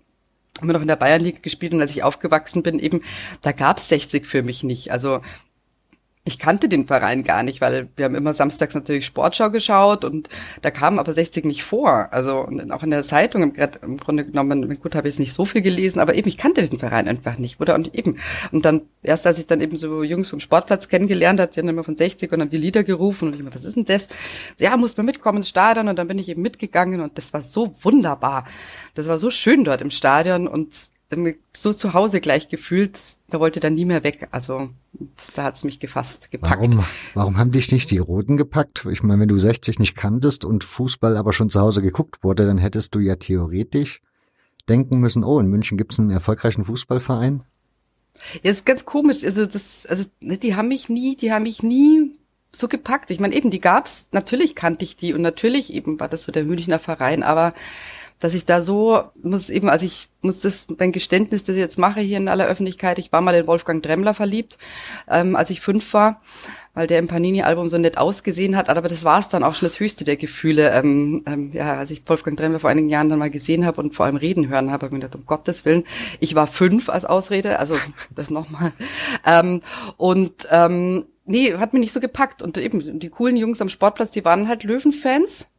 wir noch in der Bayernliga gespielt und als ich aufgewachsen bin, eben, da gab's 60 für mich nicht. Also ich kannte den Verein gar nicht, weil wir haben immer samstags natürlich Sportschau geschaut und da kam aber 60 nicht vor. Also auch in der Zeitung im, im Grunde genommen, gut, habe ich jetzt nicht so viel gelesen, aber eben, ich kannte den Verein einfach nicht, oder? Und eben, und dann, erst als ich dann eben so Jungs vom Sportplatz kennengelernt habe, die haben immer von 60 und haben die Lieder gerufen und ich immer, was ist denn das? Ja, muss man mitkommen ins Stadion und dann bin ich eben mitgegangen und das war so wunderbar. Das war so schön dort im Stadion und so zu Hause gleich gefühlt, da wollte dann nie mehr weg. Also da hat's mich gefasst, gepackt. Warum, warum haben dich nicht die Roten gepackt? Ich meine, wenn du 60 nicht kanntest und Fußball aber schon zu Hause geguckt wurde, dann hättest du ja theoretisch denken müssen, oh, in München gibt's einen erfolgreichen Fußballverein. Ja, ist ganz komisch. Also das, also ne, die haben mich nie, die haben mich nie so gepackt. Ich meine, eben, die gab's, natürlich kannte ich die und natürlich eben war das so der Münchner Verein, aber dass ich da so muss eben, also ich muss das mein Geständnis, das ich jetzt mache hier in aller Öffentlichkeit, ich war mal in Wolfgang Dremmler verliebt, ähm, als ich fünf war, weil der im Panini-Album so nett ausgesehen hat, aber das war es dann auch schon das höchste der Gefühle. Ähm, ähm, ja, als ich Wolfgang Dremmler vor einigen Jahren dann mal gesehen habe und vor allem reden hören habe, habe ich mir gedacht, um Gottes Willen, ich war fünf als Ausrede, also [LAUGHS] das nochmal. Ähm, und ähm, nee, hat mich nicht so gepackt. Und eben die coolen Jungs am Sportplatz, die waren halt Löwenfans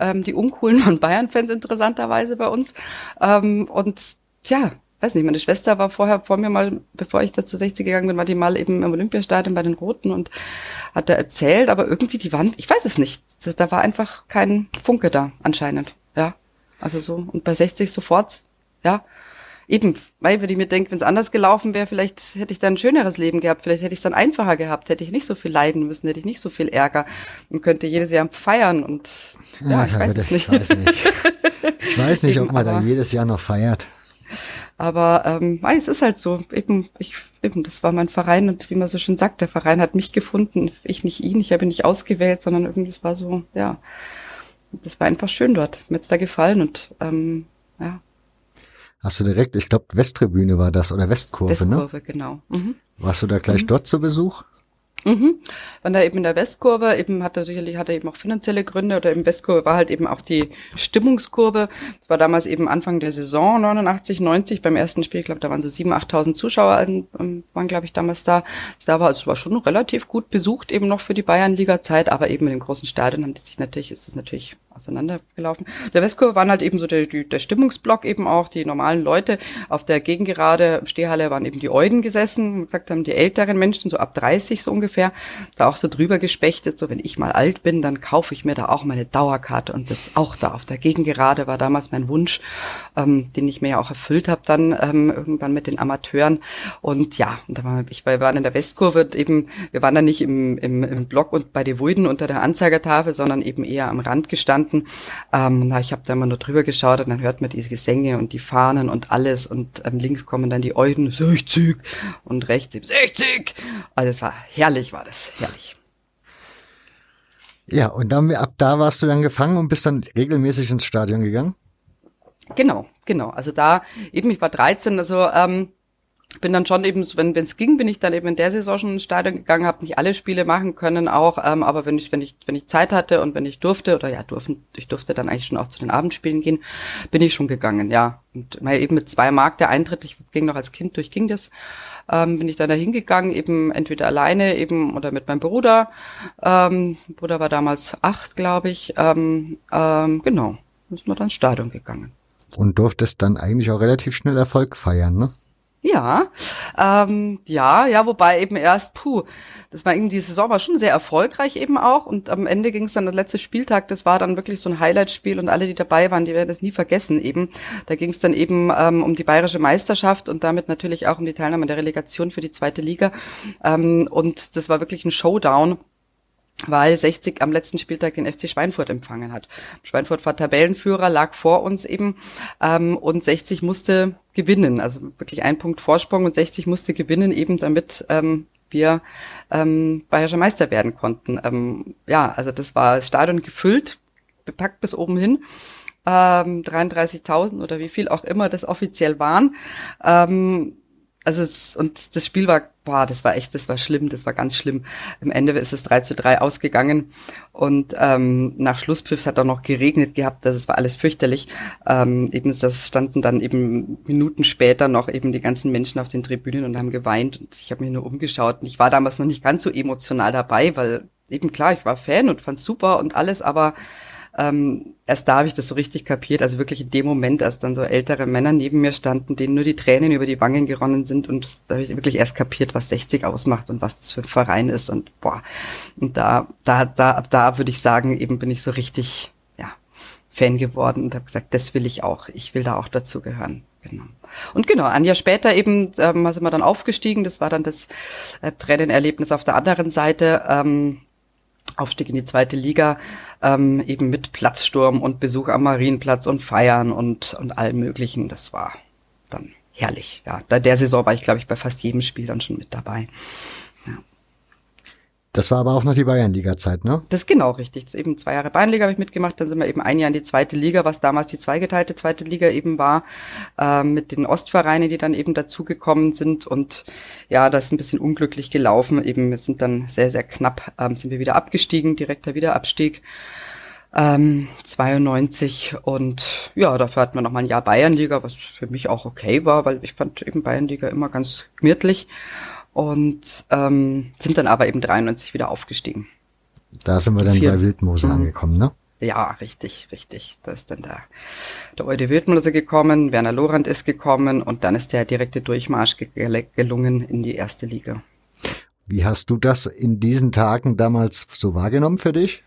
ähm, die uncoolen von Bayern-Fans interessanterweise bei uns. Ähm, und tja, weiß nicht, meine Schwester war vorher vor mir mal, bevor ich da zu 60 gegangen bin, war die mal eben im Olympiastadion bei den Roten und hat da erzählt, aber irgendwie die waren, ich weiß es nicht, da war einfach kein Funke da anscheinend, ja. Also so, und bei 60 sofort, ja, eben, weil wenn ich mir denke, wenn es anders gelaufen wäre, vielleicht hätte ich dann ein schöneres Leben gehabt, vielleicht hätte ich es dann einfacher gehabt, hätte ich nicht so viel leiden müssen, hätte ich nicht so viel Ärger und könnte jedes Jahr feiern und ja, ja ich, weiß ich, nicht. weiß nicht. Ich weiß nicht, eben, ob man da jedes Jahr noch feiert. Aber ähm, es ist halt so, eben, ich, eben, das war mein Verein und wie man so schön sagt, der Verein hat mich gefunden, ich nicht ihn, ich habe ihn nicht ausgewählt, sondern irgendwie, es war so, ja, das war einfach schön dort, mir hat's da gefallen und ähm, ja, Hast du direkt, ich glaube, Westtribüne war das oder Westkurve, Westkurve ne? Westkurve, genau. Mhm. Warst du da gleich mhm. dort zu Besuch? Mhm. Wenn da eben in der Westkurve, eben hatte sicherlich hatte eben auch finanzielle Gründe oder im Westkurve war halt eben auch die Stimmungskurve. Das war damals eben Anfang der Saison 89, 90 beim ersten Spiel, ich glaube, da waren so 7.000, 8.000 Zuschauer ähm, waren glaube ich damals da. Da war es war schon relativ gut besucht eben noch für die Bayernliga Zeit, aber eben in dem großen Stadion haben die sich natürlich ist es natürlich auseinandergelaufen. Der Westkurve waren halt eben so der, der Stimmungsblock eben auch, die normalen Leute. Auf der Gegengerade Stehhalle waren eben die Euden gesessen, gesagt haben, die älteren Menschen, so ab 30 so ungefähr, da auch so drüber gespechtet, so wenn ich mal alt bin, dann kaufe ich mir da auch meine Dauerkarte und das auch da auf der Gegengerade war damals mein Wunsch, ähm, den ich mir ja auch erfüllt habe dann ähm, irgendwann mit den Amateuren und ja, und da war ich, wir waren in der Westkurve eben, wir waren da nicht im, im, im Block und bei den Wuiden unter der Anzeigertafel, sondern eben eher am Rand gestanden gestanden. Ähm, na, ich habe da immer nur drüber geschaut und dann hört man diese Gesänge und die Fahnen und alles und ähm, links kommen dann die Euden 60 und rechts eben 60. Also es war herrlich, war das herrlich. Ja, und dann ab da warst du dann gefangen und bist dann regelmäßig ins Stadion gegangen? Genau, genau. Also da eben, ich war 13, also ähm, bin dann schon eben, wenn es ging, bin ich dann eben in der Saison schon ins Stadion gegangen, habe nicht alle Spiele machen können auch, ähm, aber wenn ich wenn ich wenn ich Zeit hatte und wenn ich durfte oder ja durften, ich durfte dann eigentlich schon auch zu den Abendspielen gehen, bin ich schon gegangen, ja und mal eben mit zwei Mark der Eintritt, ich ging noch als Kind durchging das, ähm, bin ich dann da hingegangen, eben entweder alleine eben oder mit meinem Bruder, ähm, Bruder war damals acht, glaube ich, ähm, ähm, genau, sind wir dann ins Stadion gegangen. Und durftest dann eigentlich auch relativ schnell Erfolg feiern, ne? Ja, ähm, ja, ja, wobei eben erst, puh, das war eben die Saison war schon sehr erfolgreich eben auch und am Ende ging es dann der letzte Spieltag, das war dann wirklich so ein Highlight-Spiel und alle, die dabei waren, die werden das nie vergessen eben. Da ging es dann eben ähm, um die bayerische Meisterschaft und damit natürlich auch um die Teilnahme der Relegation für die zweite Liga ähm, und das war wirklich ein Showdown weil 60 am letzten Spieltag den FC Schweinfurt empfangen hat. Schweinfurt war Tabellenführer, lag vor uns eben ähm, und 60 musste gewinnen, also wirklich ein Punkt Vorsprung und 60 musste gewinnen eben, damit ähm, wir ähm, bayerischer Meister werden konnten. Ähm, ja, also das war das Stadion gefüllt, bepackt bis oben hin. Ähm, 33.000 oder wie viel auch immer das offiziell waren. Ähm, also es, und das Spiel war, boah, das war echt, das war schlimm, das war ganz schlimm. Am Ende ist es 3 zu 3 ausgegangen und ähm, nach Schlusspfiff hat auch noch geregnet gehabt, das war alles fürchterlich. Ähm, eben das standen dann eben Minuten später noch eben die ganzen Menschen auf den Tribünen und haben geweint und ich habe mich nur umgeschaut und ich war damals noch nicht ganz so emotional dabei, weil eben klar, ich war Fan und fand's super und alles, aber ähm, erst da habe ich das so richtig kapiert, also wirklich in dem Moment, als dann so ältere Männer neben mir standen, denen nur die Tränen über die Wangen geronnen sind und da habe ich wirklich erst kapiert, was 60 ausmacht und was das für ein Verein ist und boah, und da, da, da, ab da würde ich sagen, eben bin ich so richtig, ja, Fan geworden und habe gesagt, das will ich auch, ich will da auch dazu gehören. Genau. Und genau, ein Jahr später eben ähm, sind wir dann aufgestiegen. Das war dann das äh, Tränenerlebnis auf der anderen Seite. Ähm, Aufstieg in die zweite Liga, ähm, eben mit Platzsturm und Besuch am Marienplatz und Feiern und, und allem Möglichen. Das war dann herrlich. Ja, da der Saison war ich, glaube ich, bei fast jedem Spiel dann schon mit dabei. Das war aber auch noch die Bayernliga-Zeit, ne? Das ist genau richtig. Das eben zwei Jahre Bayernliga habe ich mitgemacht, dann sind wir eben ein Jahr in die zweite Liga, was damals die zweigeteilte zweite Liga eben war, äh, mit den Ostvereinen, die dann eben dazugekommen sind. Und ja, das ist ein bisschen unglücklich gelaufen. Eben, wir sind dann sehr, sehr knapp, ähm, sind wir wieder abgestiegen, direkter Wiederabstieg. Ähm, 92 und ja, dafür hatten wir noch mal ein Jahr Bayernliga, was für mich auch okay war, weil ich fand eben Bayernliga immer ganz gemütlich und ähm, sind dann aber eben 93 wieder aufgestiegen. Da sind wir dann Vier. bei Wildmose mhm. angekommen, ne? Ja, richtig, richtig. Da ist dann der, der Eude Wildmose gekommen, Werner Lorand ist gekommen und dann ist der direkte Durchmarsch gelungen in die erste Liga. Wie hast du das in diesen Tagen damals so wahrgenommen für dich?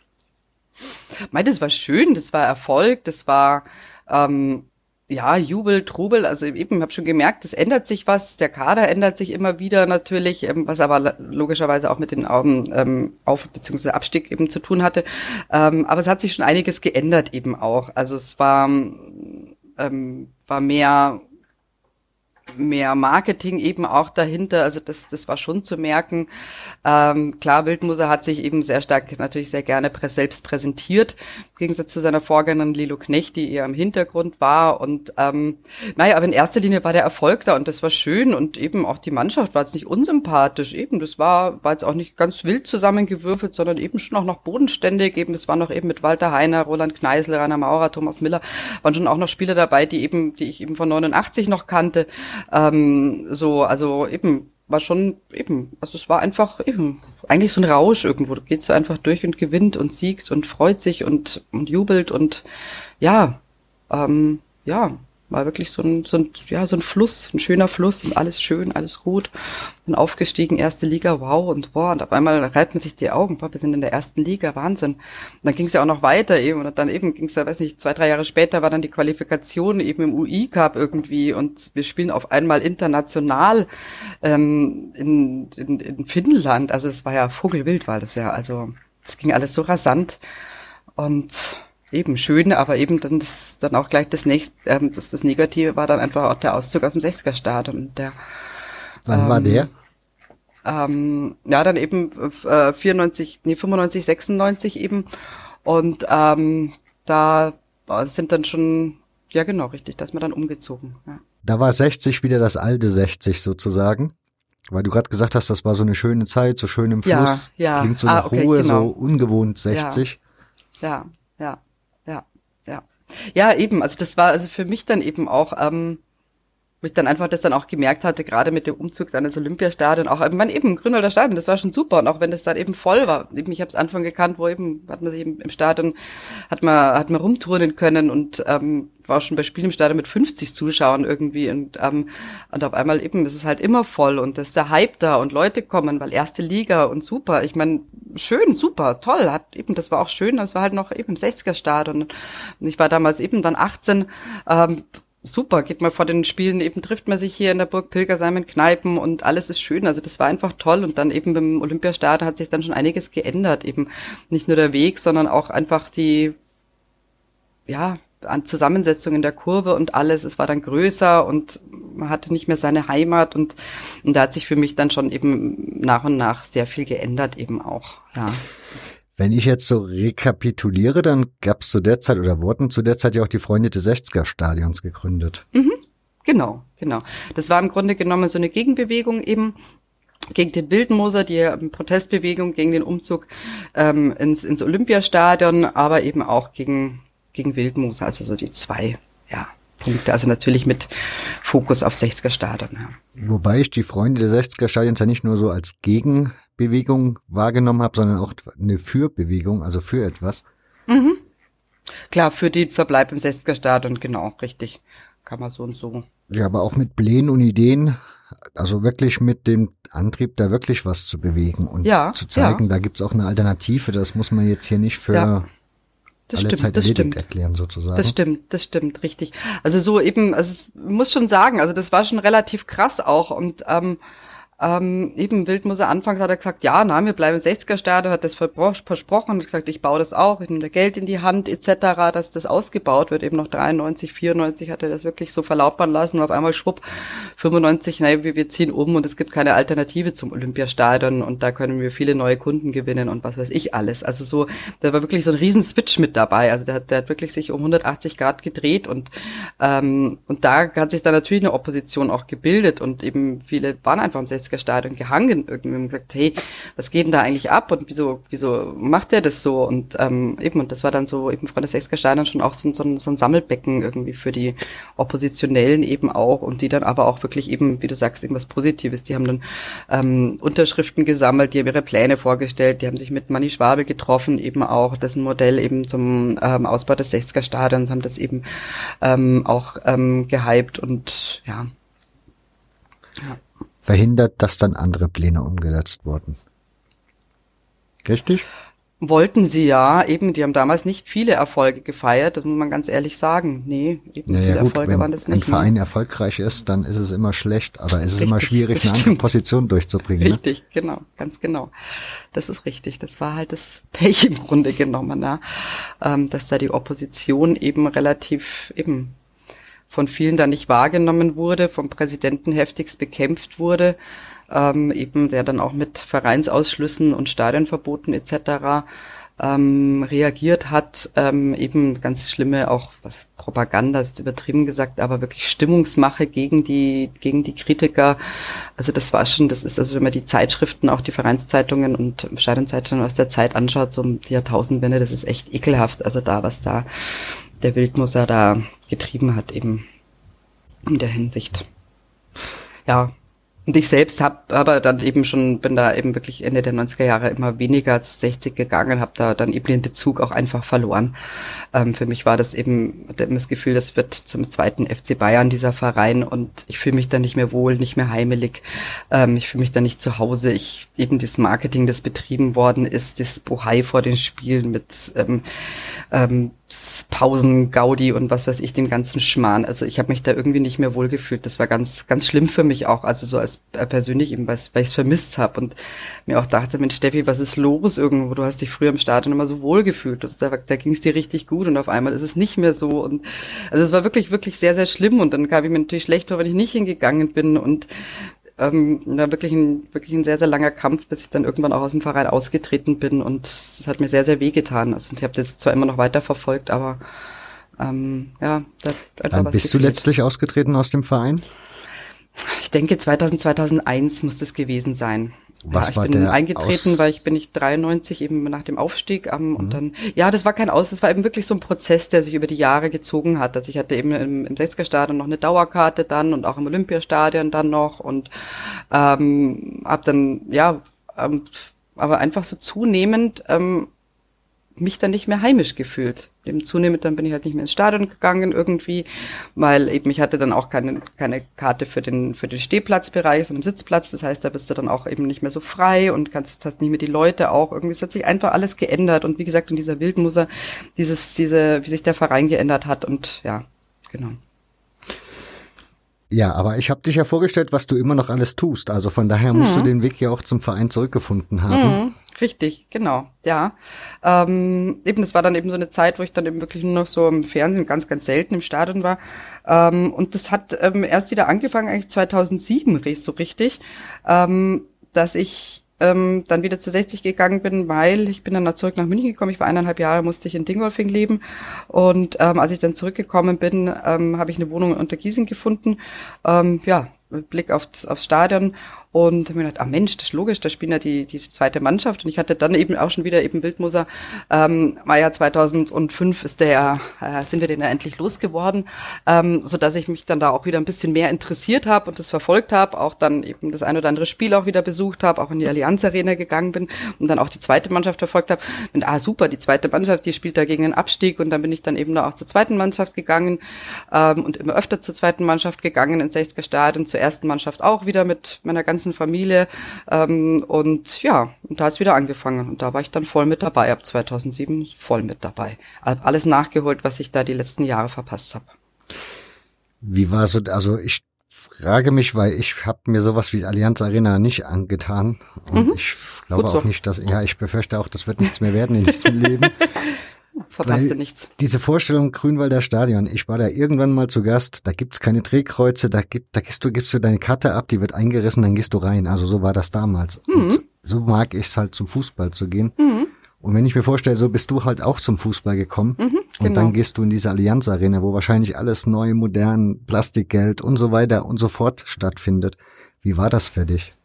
Mei, das war schön, das war Erfolg, das war ähm, ja, Jubel, Trubel, also eben, habe schon gemerkt, es ändert sich was, der Kader ändert sich immer wieder natürlich, ähm, was aber logischerweise auch mit den Augen ähm, Auf- bzw. Abstieg eben zu tun hatte. Ähm, aber es hat sich schon einiges geändert eben auch. Also es war, ähm, war mehr mehr Marketing eben auch dahinter. Also das, das war schon zu merken. Ähm, klar, Wildmoser hat sich eben sehr stark, natürlich sehr gerne selbst präsentiert, Gegensatz zu seiner Vorgängerin Lilo Knecht, die eher im Hintergrund war. Und ähm, naja, aber in erster Linie war der Erfolg da und das war schön und eben auch die Mannschaft war jetzt nicht unsympathisch. Eben, das war, war jetzt auch nicht ganz wild zusammengewürfelt, sondern eben schon auch noch bodenständig. Eben, das war noch eben mit Walter Heiner, Roland Kneisel, Rainer Maurer, Thomas Miller, waren schon auch noch Spieler dabei, die eben, die ich eben von 89 noch kannte. Ähm, so, also eben war schon eben, also es war einfach eben eigentlich so ein Rausch irgendwo. Du gehst so einfach durch und gewinnt und siegt und freut sich und, und jubelt und ja, ähm, ja, war wirklich so ein, so ein, ja, so ein Fluss, ein schöner Fluss und alles schön, alles gut. Und aufgestiegen, erste Liga, wow und boah, und auf einmal reibt man sich die Augen, boah, wir sind in der ersten Liga, Wahnsinn. Und dann ging es ja auch noch weiter eben und dann eben ging es ja, weiß nicht, zwei, drei Jahre später war dann die Qualifikation eben im UI Cup irgendwie und wir spielen auf einmal international ähm, in, in, in Finnland. Also es war ja Vogelwild, war das ja, also es ging alles so rasant und eben schön, aber eben dann das dann auch gleich das nächste, ähm, das, das Negative war dann einfach auch der Auszug aus dem 60er Stadion. Der, Wann ähm, war der? Ähm, ja, dann eben äh, 94, nee, 95, 96 eben. Und ähm, da sind dann schon, ja genau, richtig, da ist man dann umgezogen. Ja. Da war 60 wieder das alte 60 sozusagen. Weil du gerade gesagt hast, das war so eine schöne Zeit, so schön im Fluss. Ja, ja. Klingt so ah, nach okay, Ruhe, genau. so ungewohnt 60. Ja, ja, ja. Ja, eben. Also das war also für mich dann eben auch, ähm, wo ich dann einfach das dann auch gemerkt hatte, gerade mit dem Umzug seines Olympiastadion, auch ich meine, eben Grünwalder Stadion, das war schon super. Und auch wenn das dann eben voll war, eben ich habe es Anfang gekannt, wo eben hat man sich eben im Stadion hat man hat man rumturnen können und ähm, war schon bei Spielen im Stadion mit 50 Zuschauern irgendwie und ähm, und auf einmal eben das ist halt immer voll und das ist der Hype da und Leute kommen, weil erste Liga und super, ich meine schön, super, toll, hat eben das war auch schön, das war halt noch eben im 60er Stadion. Und ich war damals eben dann 18 ähm, super, geht man vor den Spielen, eben trifft man sich hier in der Burg Pilgersheim in Kneipen und alles ist schön. Also das war einfach toll. Und dann eben beim Olympiastadion hat sich dann schon einiges geändert. Eben nicht nur der Weg, sondern auch einfach die, ja, an Zusammensetzung in der Kurve und alles. Es war dann größer und man hatte nicht mehr seine Heimat und, und da hat sich für mich dann schon eben nach und nach sehr viel geändert eben auch, ja. Wenn ich jetzt so rekapituliere, dann gab es zu der Zeit oder wurden zu der Zeit ja auch die Freunde des 60er Stadions gegründet. Mhm, genau, genau. Das war im Grunde genommen so eine Gegenbewegung eben gegen den Wildmoser, die Protestbewegung gegen den Umzug ähm, ins, ins Olympiastadion, aber eben auch gegen, gegen Wildmoser, also so die zwei, ja, Punkte, also natürlich mit Fokus auf 60er Stadion. Ja. Wobei ich die Freunde des 60er Stadions ja nicht nur so als Gegen Bewegung wahrgenommen habe, sondern auch eine Fürbewegung, also für etwas. Mhm. Klar, für den Verbleib im 60er Stadion, genau, richtig. Kann man so und so. Ja, aber auch mit Plänen und Ideen, also wirklich mit dem Antrieb, da wirklich was zu bewegen und ja, zu zeigen, ja. da gibt's auch eine Alternative, das muss man jetzt hier nicht für ja. Das alle stimmt, Zeit das stimmt. erklären sozusagen. Das stimmt, das stimmt, richtig. Also so eben, also es muss schon sagen, also das war schon relativ krass auch und ähm, ähm, eben Wildmoser anfangs hat er gesagt, ja, nein, wir bleiben 60er Stadion, hat das versprochen und gesagt, ich baue das auch, ich nehme Geld in die Hand etc., dass das ausgebaut wird. Eben noch 93, 94 hat er das wirklich so verlautbaren lassen und auf einmal schwupp 95, nein, wir, wir ziehen um und es gibt keine Alternative zum Olympiastadion und da können wir viele neue Kunden gewinnen und was weiß ich alles. Also so, da war wirklich so ein riesen Switch mit dabei. Also der, hat, der hat wirklich sich um 180 Grad gedreht und ähm, und da hat sich dann natürlich eine Opposition auch gebildet und eben viele waren einfach am 60 Stadion gehangen irgendwie und gesagt, hey, was geht denn da eigentlich ab und wieso, wieso macht der das so? Und ähm, eben, und das war dann so eben vor der 60er Stadion schon auch so, so, ein, so ein Sammelbecken irgendwie für die Oppositionellen eben auch und die dann aber auch wirklich eben, wie du sagst, irgendwas Positives. Die haben dann ähm, Unterschriften gesammelt, die haben ihre Pläne vorgestellt, die haben sich mit Manni Schwabel getroffen, eben auch, dessen Modell eben zum ähm, Ausbau des 60er Stadions, haben das eben ähm, auch ähm, gehypt und ja. ja verhindert, dass dann andere Pläne umgesetzt wurden. Richtig? Wollten sie ja, eben, die haben damals nicht viele Erfolge gefeiert, das muss man ganz ehrlich sagen. Nee, eben naja, viele gut, Erfolge waren das nicht. Wenn ein Verein erfolgreich ist, dann ist es immer schlecht, aber es ist richtig, immer schwierig, eine andere Position durchzubringen. Ne? Richtig, ne? genau, ganz genau. Das ist richtig. Das war halt das Pech im Grunde genommen, ne? dass da die Opposition eben relativ eben von vielen da nicht wahrgenommen wurde, vom Präsidenten heftigst bekämpft wurde, ähm, eben der dann auch mit Vereinsausschlüssen und Stadionverboten etc. Ähm, reagiert hat, ähm, eben ganz schlimme auch was, Propaganda ist übertrieben gesagt, aber wirklich Stimmungsmache gegen die gegen die Kritiker. Also das war schon, das ist also wenn man die Zeitschriften, auch die Vereinszeitungen und Stadionzeitungen aus der Zeit anschaut, so um die Jahrtausendwende, das ist echt ekelhaft. Also da was da der Wildmoser da getrieben hat, eben in der Hinsicht. Ja, und ich selbst habe aber dann eben schon, bin da eben wirklich Ende der 90er Jahre immer weniger zu 60 gegangen, habe da dann eben den Bezug auch einfach verloren. Ähm, für mich war das eben das Gefühl, das wird zum zweiten FC Bayern dieser Verein und ich fühle mich da nicht mehr wohl, nicht mehr heimelig. Ähm, ich fühle mich da nicht zu Hause. Ich eben das Marketing, das betrieben worden ist, das Bohai vor den Spielen mit ähm, ähm, Pausen, Gaudi und was weiß ich, dem ganzen Schmarrn. Also ich habe mich da irgendwie nicht mehr wohlgefühlt. Das war ganz, ganz schlimm für mich auch. Also so als äh, persönlich eben, weil, ich es vermisst habe und mir auch dachte, Mensch, Steffi, was ist los irgendwo? Du hast dich früher im Stadion immer so wohlgefühlt. Da, da ging es dir richtig gut und auf einmal ist es nicht mehr so. Und also es war wirklich, wirklich sehr, sehr schlimm. Und dann kam ich mir natürlich schlecht vor, wenn ich nicht hingegangen bin. Und ähm, war wirklich ein, wirklich ein sehr, sehr langer Kampf, bis ich dann irgendwann auch aus dem Verein ausgetreten bin und es hat mir sehr, sehr weh getan. Also ich habe das zwar immer noch weiter verfolgt, aber ähm, ja, da Wann bist gefehlt. du letztlich ausgetreten aus dem Verein? Ich denke 2000, 2001 muss das gewesen sein. Was ja, war ich bin der eingetreten, Aus weil ich bin nicht 93 eben nach dem Aufstieg ähm, mhm. und dann ja, das war kein Aus, das war eben wirklich so ein Prozess, der sich über die Jahre gezogen hat. Also ich hatte eben im, im 60er Stadion noch eine Dauerkarte dann und auch im Olympiastadion dann noch und ähm, habe dann ja ähm, aber einfach so zunehmend ähm, mich dann nicht mehr heimisch gefühlt. Dem zunehmend dann bin ich halt nicht mehr ins Stadion gegangen irgendwie, weil eben ich hatte dann auch keine, keine Karte für den, für den Stehplatzbereich, sondern Sitzplatz. Das heißt, da bist du dann auch eben nicht mehr so frei und kannst, hast nicht mehr die Leute auch. Irgendwie, es hat sich einfach alles geändert. Und wie gesagt, in dieser Wildmuser, dieses, diese, wie sich der Verein geändert hat und ja, genau. Ja, aber ich habe dich ja vorgestellt, was du immer noch alles tust. Also von daher musst du mhm. den Weg ja auch zum Verein zurückgefunden haben. Mhm. Richtig, genau, ja. Ähm, eben, das war dann eben so eine Zeit, wo ich dann eben wirklich nur noch so im Fernsehen ganz, ganz selten im Stadion war. Ähm, und das hat ähm, erst wieder angefangen, eigentlich 2007 so richtig, ähm, dass ich ähm, dann wieder zu 60 gegangen bin, weil ich bin dann zurück nach München gekommen. Ich war eineinhalb Jahre, musste ich in Dingolfing leben. Und ähm, als ich dann zurückgekommen bin, ähm, habe ich eine Wohnung unter Giesing gefunden. Ähm, ja, Blick auf, aufs Stadion und habe mir gedacht, ah Mensch, das ist logisch, da spielen ja die, die zweite Mannschaft. Und ich hatte dann eben auch schon wieder eben Wildmoser, ähm, war ja 2005 ist der, äh, sind wir den ja endlich losgeworden, ähm, so dass ich mich dann da auch wieder ein bisschen mehr interessiert habe und das verfolgt habe, auch dann eben das ein oder andere Spiel auch wieder besucht habe, auch in die Allianz Arena gegangen bin und dann auch die zweite Mannschaft verfolgt habe. Und ah super, die zweite Mannschaft, die spielt da gegen den Abstieg und dann bin ich dann eben da auch zur zweiten Mannschaft gegangen ähm, und immer öfter zur zweiten Mannschaft gegangen ins 60er Stadion, zur ersten Mannschaft auch wieder mit meiner ganzen ganzen Familie. Ähm, und ja, und da ist wieder angefangen. Und da war ich dann voll mit dabei, ab 2007 voll mit dabei. Hab alles nachgeholt, was ich da die letzten Jahre verpasst habe. Wie war so, also ich frage mich, weil ich habe mir sowas wie Allianz Arena nicht angetan. Und mhm. ich glaube so. auch nicht, dass, ja, ich befürchte auch, das wird nichts mehr werden in diesem Leben. [LAUGHS] Verpasst du nichts. Diese Vorstellung Grünwalder Stadion, ich war da irgendwann mal zu Gast, da gibt's keine Drehkreuze, da, gibt, da gibst du, gibst du deine Karte ab, die wird eingerissen, dann gehst du rein. Also so war das damals. Mhm. Und so mag ich es halt zum Fußball zu gehen. Mhm. Und wenn ich mir vorstelle, so bist du halt auch zum Fußball gekommen mhm, genau. und dann gehst du in diese Allianz Arena, wo wahrscheinlich alles neu, modern, Plastikgeld und so weiter und so fort stattfindet. Wie war das für dich?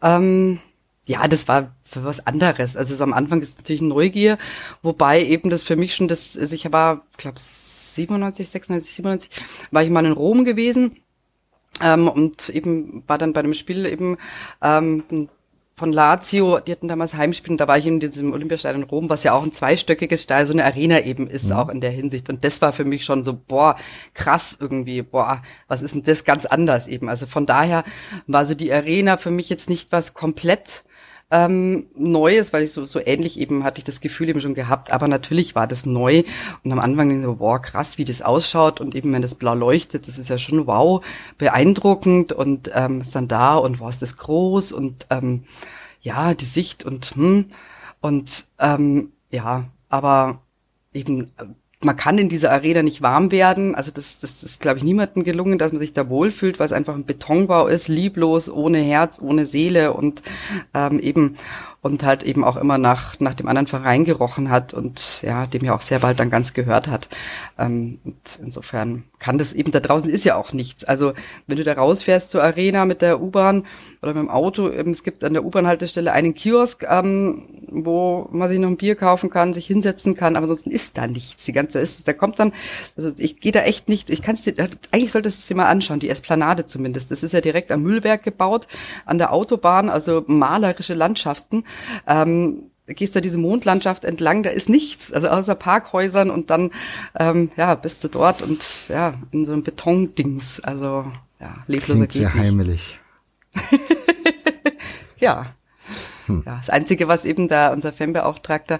Ähm, ja, das war für was anderes. Also so am Anfang ist natürlich Neugier, wobei eben das für mich schon das, also ich war, glaube 97, 96, 97, war ich mal in Rom gewesen ähm, und eben war dann bei einem Spiel eben ähm, von Lazio, die hatten damals Heimspiel und da war ich in diesem Olympiastadion in Rom, was ja auch ein zweistöckiges Stadion, so eine Arena eben ist, mhm. auch in der Hinsicht. Und das war für mich schon so, boah, krass irgendwie, boah, was ist denn das ganz anders eben. Also von daher war so die Arena für mich jetzt nicht was komplett ähm, Neues, weil ich so, so ähnlich eben hatte ich das Gefühl eben schon gehabt, aber natürlich war das neu und am Anfang so, boah, krass, wie das ausschaut und eben wenn das blau leuchtet, das ist ja schon wow, beeindruckend und ähm, ist dann da und wow, ist das groß und ähm, ja, die Sicht und hm, und ähm, ja, aber eben man kann in dieser Arena nicht warm werden. Also das, das ist, glaube ich, niemandem gelungen, dass man sich da wohlfühlt, weil es einfach ein Betonbau ist, lieblos, ohne Herz, ohne Seele und ähm, eben und halt eben auch immer nach, nach dem anderen Verein gerochen hat und ja, dem ja auch sehr bald dann ganz gehört hat. Ähm, insofern kann das eben, da draußen ist ja auch nichts. Also wenn du da rausfährst zur Arena mit der U-Bahn oder mit dem Auto, ähm, es gibt an der U-Bahn-Haltestelle einen Kiosk, ähm, wo man sich noch ein Bier kaufen kann, sich hinsetzen kann, aber ansonsten ist da nichts. Die ganze ist, da kommt dann, also ich gehe da echt nicht, ich kann es dir, eigentlich solltest du es dir mal anschauen, die Esplanade zumindest. Das ist ja direkt am Müllberg gebaut, an der Autobahn, also malerische Landschaften. Ähm, gehst da diese Mondlandschaft entlang, da ist nichts, also außer Parkhäusern und dann ähm, ja bist du dort und ja in so einem Betondings, also ja lebloser Klingt sehr heimelig. [LAUGHS] ja. Hm. ja. Das Einzige, was eben da unser Fanbeauftragter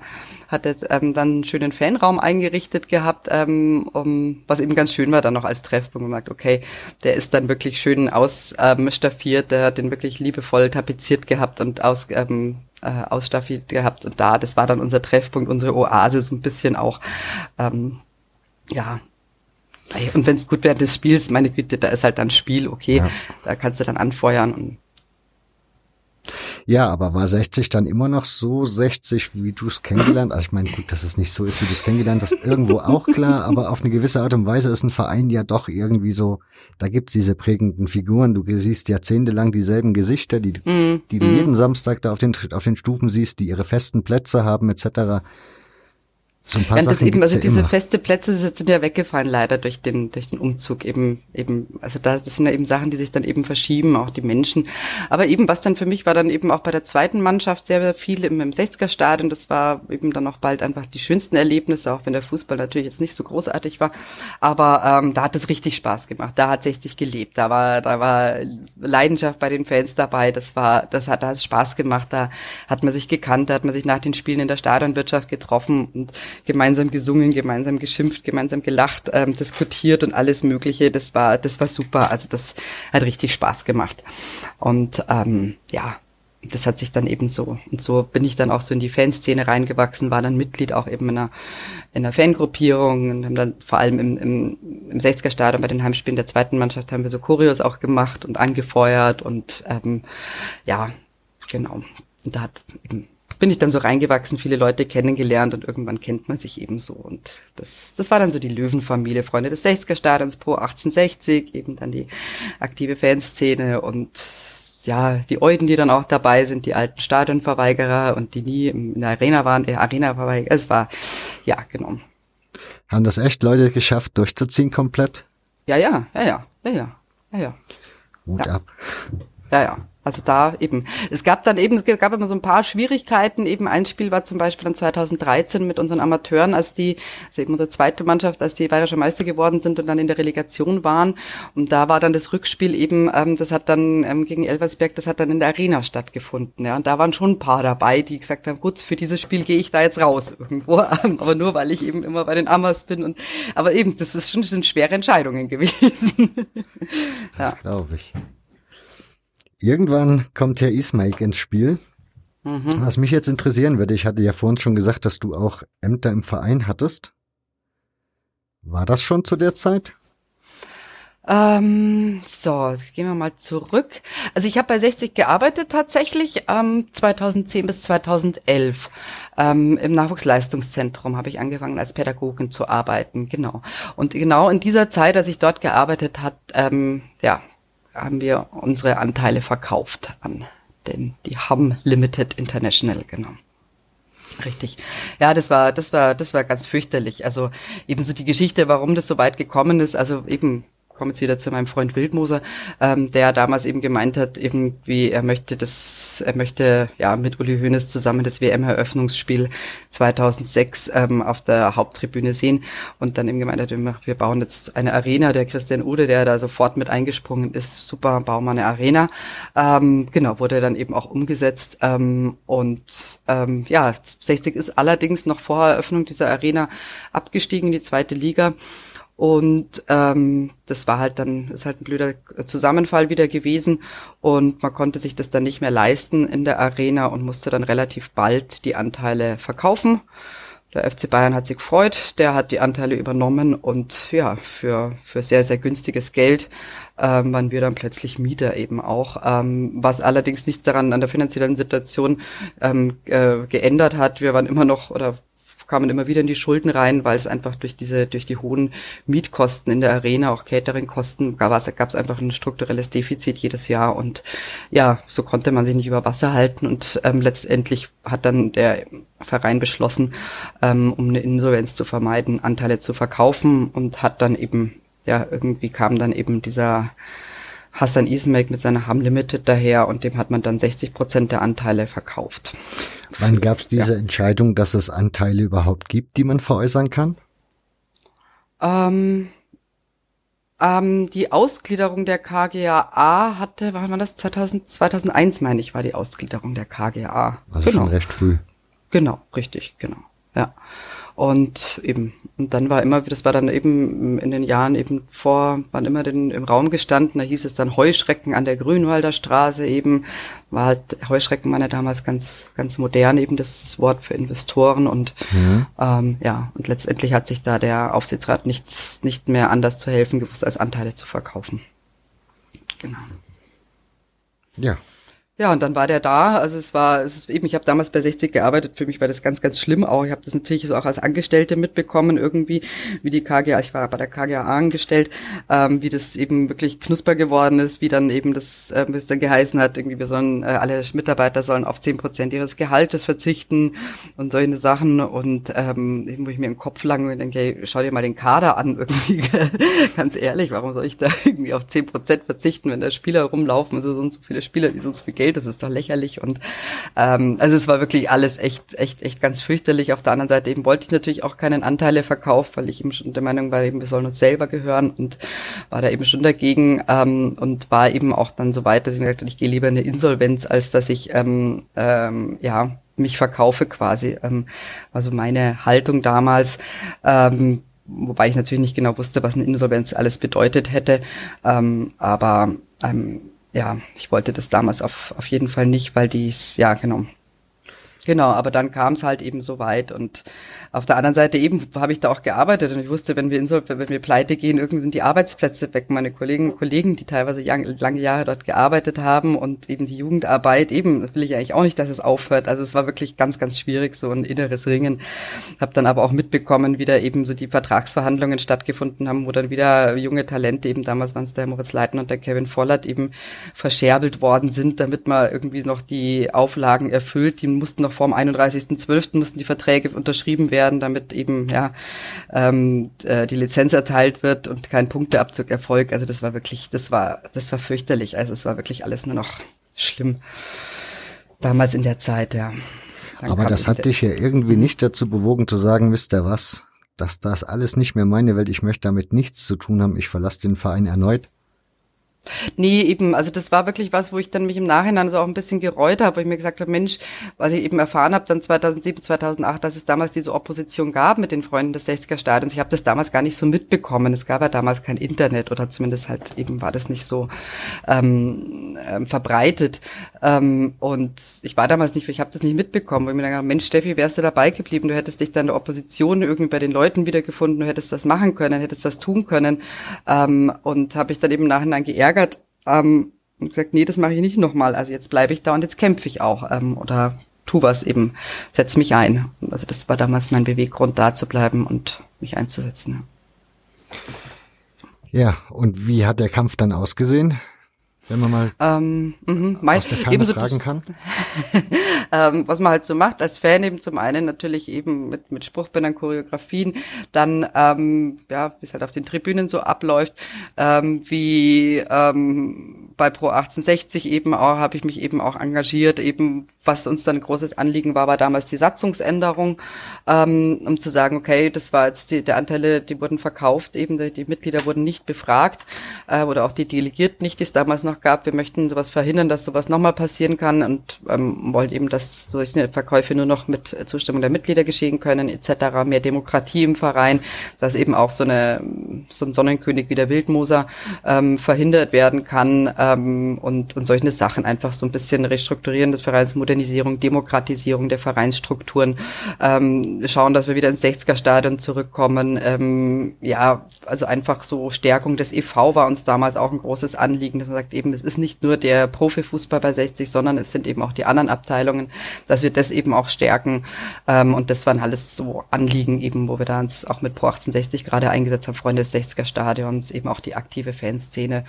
hat jetzt ähm, dann einen schönen Fanraum eingerichtet gehabt, ähm, um, was eben ganz schön war dann noch als Treffpunkt. Man sagt, okay, der ist dann wirklich schön ausstaffiert, ähm, der hat den wirklich liebevoll tapeziert gehabt und aus, ähm, äh, ausstaffiert gehabt. Und da, das war dann unser Treffpunkt, unsere Oase, so ein bisschen auch, ähm, ja. Und wenn es gut während des Spiels, meine Güte, da ist halt dann Spiel, okay, ja. da kannst du dann anfeuern und Ja, aber war 60 dann immer noch so 60, wie du es kennengelernt? Also ich meine, gut, dass es nicht so ist, wie du es kennengelernt hast, irgendwo auch klar, aber auf eine gewisse Art und Weise ist ein Verein ja doch irgendwie so, da gibt's diese prägenden Figuren, du siehst jahrzehntelang dieselben Gesichter, die, mm, die du mm. jeden Samstag da auf den, auf den Stufen siehst, die ihre festen Plätze haben etc. So ein paar ja, Sachen eben, also diese immer. feste Plätze sind ja weggefallen leider durch den durch den Umzug eben eben also da, das sind ja eben Sachen, die sich dann eben verschieben, auch die Menschen. Aber eben was dann für mich war dann eben auch bei der zweiten Mannschaft sehr, sehr viel im, im 60er Stadion. Das war eben dann auch bald einfach die schönsten Erlebnisse, auch wenn der Fußball natürlich jetzt nicht so großartig war. Aber ähm, da hat es richtig Spaß gemacht. Da hat 60 gelebt. Da war da war Leidenschaft bei den Fans dabei. Das war das hat da hat Spaß gemacht. Da hat man sich gekannt, da hat man sich nach den Spielen in der Stadionwirtschaft getroffen und gemeinsam gesungen, gemeinsam geschimpft, gemeinsam gelacht, ähm, diskutiert und alles Mögliche. Das war, das war super. Also das hat richtig Spaß gemacht. Und ähm, ja, das hat sich dann eben so. Und so bin ich dann auch so in die Fanszene reingewachsen, war dann Mitglied auch eben in einer, in einer Fangruppierung und haben dann vor allem im, im, im 60er Stadion bei den Heimspielen der zweiten Mannschaft haben wir so Choreos auch gemacht und angefeuert und ähm, ja, genau. Und da hat eben bin ich dann so reingewachsen, viele Leute kennengelernt und irgendwann kennt man sich eben so. Und das, das war dann so die Löwenfamilie, Freunde des 60er Stadions Pro 1860, eben dann die aktive Fanszene und ja, die Euden, die dann auch dabei sind, die alten Stadionverweigerer und die nie in der Arena waren, der Arena-Verweigerer. Es war, ja, genau. Haben das echt Leute geschafft, durchzuziehen komplett? Ja, ja, ja, ja, ja, ja, ja. ja. Mut ja. ab. Ja, ja. Also da eben. Es gab dann eben, es gab immer so ein paar Schwierigkeiten. Eben ein Spiel war zum Beispiel dann 2013 mit unseren Amateuren, als die, also eben unsere zweite Mannschaft, als die Bayerische Meister geworden sind und dann in der Relegation waren. Und da war dann das Rückspiel eben, ähm, das hat dann ähm, gegen Elversberg, das hat dann in der Arena stattgefunden. Ja, und da waren schon ein paar dabei, die gesagt haben, gut, für dieses Spiel gehe ich da jetzt raus irgendwo, [LAUGHS] aber nur weil ich eben immer bei den Amas bin. Und aber eben, das ist schon das sind schwere Entscheidungen gewesen. [LAUGHS] das ja. glaube ich. Irgendwann kommt Herr Ismaik ins Spiel. Mhm. Was mich jetzt interessieren würde, ich hatte ja vorhin schon gesagt, dass du auch Ämter im Verein hattest. War das schon zu der Zeit? Ähm, so, gehen wir mal zurück. Also ich habe bei 60 gearbeitet tatsächlich, ähm, 2010 bis 2011. Ähm, Im Nachwuchsleistungszentrum habe ich angefangen als Pädagogin zu arbeiten, genau. Und genau in dieser Zeit, als ich dort gearbeitet hat, ähm, ja, haben wir unsere Anteile verkauft an den, die Hum Limited International, genau. Richtig. Ja, das war, das war, das war ganz fürchterlich. Also ebenso die Geschichte, warum das so weit gekommen ist. Also eben komme jetzt wieder zu meinem Freund Wildmoser, ähm, der damals eben gemeint hat, irgendwie er möchte das, er möchte ja mit Uli Hoeneß zusammen das WM-Eröffnungsspiel 2006 ähm, auf der Haupttribüne sehen und dann eben gemeint hat, wir bauen jetzt eine Arena. Der Christian Ude, der da sofort mit eingesprungen ist, super, bauen wir eine Arena. Ähm, genau, wurde dann eben auch umgesetzt ähm, und ähm, ja, 60 ist allerdings noch vor Eröffnung dieser Arena abgestiegen in die zweite Liga. Und ähm, das war halt dann, ist halt ein blöder Zusammenfall wieder gewesen. Und man konnte sich das dann nicht mehr leisten in der Arena und musste dann relativ bald die Anteile verkaufen. Der FC Bayern hat sich gefreut, der hat die Anteile übernommen und ja, für, für sehr, sehr günstiges Geld ähm, waren wir dann plötzlich Mieter eben auch, ähm, was allerdings nichts daran an der finanziellen Situation ähm, äh, geändert hat. Wir waren immer noch oder kamen immer wieder in die Schulden rein, weil es einfach durch diese, durch die hohen Mietkosten in der Arena, auch Cateringkosten, gab es, einfach ein strukturelles Defizit jedes Jahr. Und ja, so konnte man sich nicht über Wasser halten. Und ähm, letztendlich hat dann der Verein beschlossen, ähm, um eine Insolvenz zu vermeiden, Anteile zu verkaufen und hat dann eben, ja, irgendwie kam dann eben dieser Hassan Ismail mit seiner Ham Limited daher und dem hat man dann 60 Prozent der Anteile verkauft. Wann gab es diese ja. Entscheidung, dass es Anteile überhaupt gibt, die man veräußern kann? Ähm, ähm, die Ausgliederung der KGAA hatte, wann war das? 2000, 2001 meine ich, war die Ausgliederung der KGAA. Also genau. schon recht früh. Genau, richtig, genau. Ja. Und eben, und dann war immer, das war dann eben in den Jahren eben vor, waren immer den, im Raum gestanden, da hieß es dann Heuschrecken an der Grünwalder Straße eben, war halt, Heuschrecken war ja damals ganz, ganz modern eben das, das Wort für Investoren und, mhm. ähm, ja, und letztendlich hat sich da der Aufsichtsrat nichts, nicht mehr anders zu helfen gewusst, als Anteile zu verkaufen. Genau. Ja, Ja, und dann war der da. Also es war, es ist eben, ich habe damals bei 60 gearbeitet. Für mich war das ganz, ganz schlimm auch. Ich habe das natürlich so auch als Angestellte mitbekommen, irgendwie, wie die KGA, ich war bei der KGA angestellt, ähm, wie das eben wirklich knusper geworden ist, wie dann eben das, äh, wie es dann geheißen hat, irgendwie wir sollen, äh, alle Mitarbeiter sollen auf zehn Prozent ihres Gehaltes verzichten und solche Sachen. Und ähm, eben, wo ich mir im Kopf lang und denke, hey, schau dir mal den Kader an, [LAUGHS] irgendwie, ganz ehrlich, warum soll ich da [LAUGHS] irgendwie auf zehn Prozent verzichten, wenn da Spieler rumlaufen, also so und so viele Spieler, die so viel Geld Das ist doch lächerlich. Und ähm, also es war wirklich alles echt, echt, echt ganz fürchterlich. Auf der anderen Seite eben wollte ich natürlich auch keinen Anteile verkaufen, weil ich eben schon der Meinung war, eben wir sollen uns selber gehören und war da eben schon dagegen ähm, und war eben auch dann so weit, dass ich mir gesagt habe, ich gehe lieber in eine Insolvenz, als dass ich ähm, ähm, ja mich verkaufe quasi. Ähm, also meine Haltung damals. Ähm, wobei ich natürlich nicht genau wusste, was eine Insolvenz alles bedeutet hätte. Ähm, aber ähm, ja, ich wollte das damals auf, auf jeden Fall nicht, weil dies, ja, genau. Genau, aber dann kam es halt eben so weit und auf der anderen Seite eben habe ich da auch gearbeitet und ich wusste, wenn wir Insol wenn wir pleite gehen, irgendwie sind die Arbeitsplätze weg. Meine Kollegen Kollegen, die teilweise lange Jahre dort gearbeitet haben und eben die Jugendarbeit, eben will ich eigentlich auch nicht, dass es aufhört. Also es war wirklich ganz, ganz schwierig, so ein inneres Ringen. Habe dann aber auch mitbekommen, wie da eben so die Vertragsverhandlungen stattgefunden haben, wo dann wieder junge Talente, eben damals waren es der Moritz Leitner und der Kevin Vollert, eben verscherbelt worden sind, damit man irgendwie noch die Auflagen erfüllt. Die mussten noch vorm 31.12. mussten die Verträge unterschrieben werden werden, damit eben ja ähm, äh, die Lizenz erteilt wird und kein Punkteabzug erfolgt. Also das war wirklich, das war, das war fürchterlich. Also es war wirklich alles nur noch schlimm. Damals in der Zeit, ja. Dann Aber das hat dich ja irgendwie nicht dazu bewogen zu sagen, wisst ihr was, dass das alles nicht mehr meine Welt, ich möchte damit nichts zu tun haben, ich verlasse den Verein erneut. Nee, eben, also das war wirklich was, wo ich dann mich im Nachhinein so auch ein bisschen gereut habe, wo ich mir gesagt habe, Mensch, was ich eben erfahren habe, dann 2007, 2008, dass es damals diese Opposition gab mit den Freunden des 60er Stadions. Ich habe das damals gar nicht so mitbekommen. Es gab ja damals kein Internet oder zumindest halt eben war das nicht so ähm, ähm, verbreitet. Ähm, und ich war damals nicht, ich habe das nicht mitbekommen, wo ich mir gedacht Mensch, Steffi, wärst du dabei geblieben, du hättest dich dann in der Opposition irgendwie bei den Leuten wiedergefunden, du hättest was machen können, hättest was tun können. Ähm, und habe ich dann eben im Nachhinein geärgert, geärgert ähm, und gesagt, nee, das mache ich nicht nochmal. Also jetzt bleibe ich da und jetzt kämpfe ich auch ähm, oder tu was eben, setz mich ein. Also das war damals mein Beweggrund, da zu bleiben und mich einzusetzen. Ja, und wie hat der Kampf dann ausgesehen? Wenn man mal ähm, mh, aus der Ferne so fragen kann? [LAUGHS] ähm, was man halt so macht als Fan eben zum einen natürlich eben mit, mit Spruchbändern, Choreografien, dann ähm, ja, wie es halt auf den Tribünen so abläuft, ähm, wie ähm, bei Pro 1860 eben auch, habe ich mich eben auch engagiert, eben was uns dann ein großes Anliegen war, war damals die Satzungsänderung, ähm, um zu sagen, okay, das war jetzt die, die Anteile, die wurden verkauft, eben die, die Mitglieder wurden nicht befragt äh, oder auch die Delegierten nicht, die es damals noch gab. Wir möchten sowas verhindern, dass sowas nochmal passieren kann und ähm, wollen eben, dass solche Verkäufe nur noch mit Zustimmung der Mitglieder geschehen können, etc. Mehr Demokratie im Verein, dass eben auch so eine so ein Sonnenkönig wie der Wildmoser ähm, verhindert werden kann ähm, und, und solche Sachen einfach so ein bisschen restrukturieren des Vereins, Modernisierung, Demokratisierung der Vereinsstrukturen, ähm, schauen, dass wir wieder ins 60er-Stadion zurückkommen. Ähm, ja, also einfach so Stärkung des EV war uns damals auch ein großes Anliegen, dass man sagt, eben es ist nicht nur der Profifußball bei 60, sondern es sind eben auch die anderen Abteilungen, dass wir das eben auch stärken. Ähm, und das waren alles so Anliegen eben, wo wir da uns auch mit Pro 1860 gerade eingesetzt haben, Freunde des 60er Stadions, eben auch die aktive Fanszene.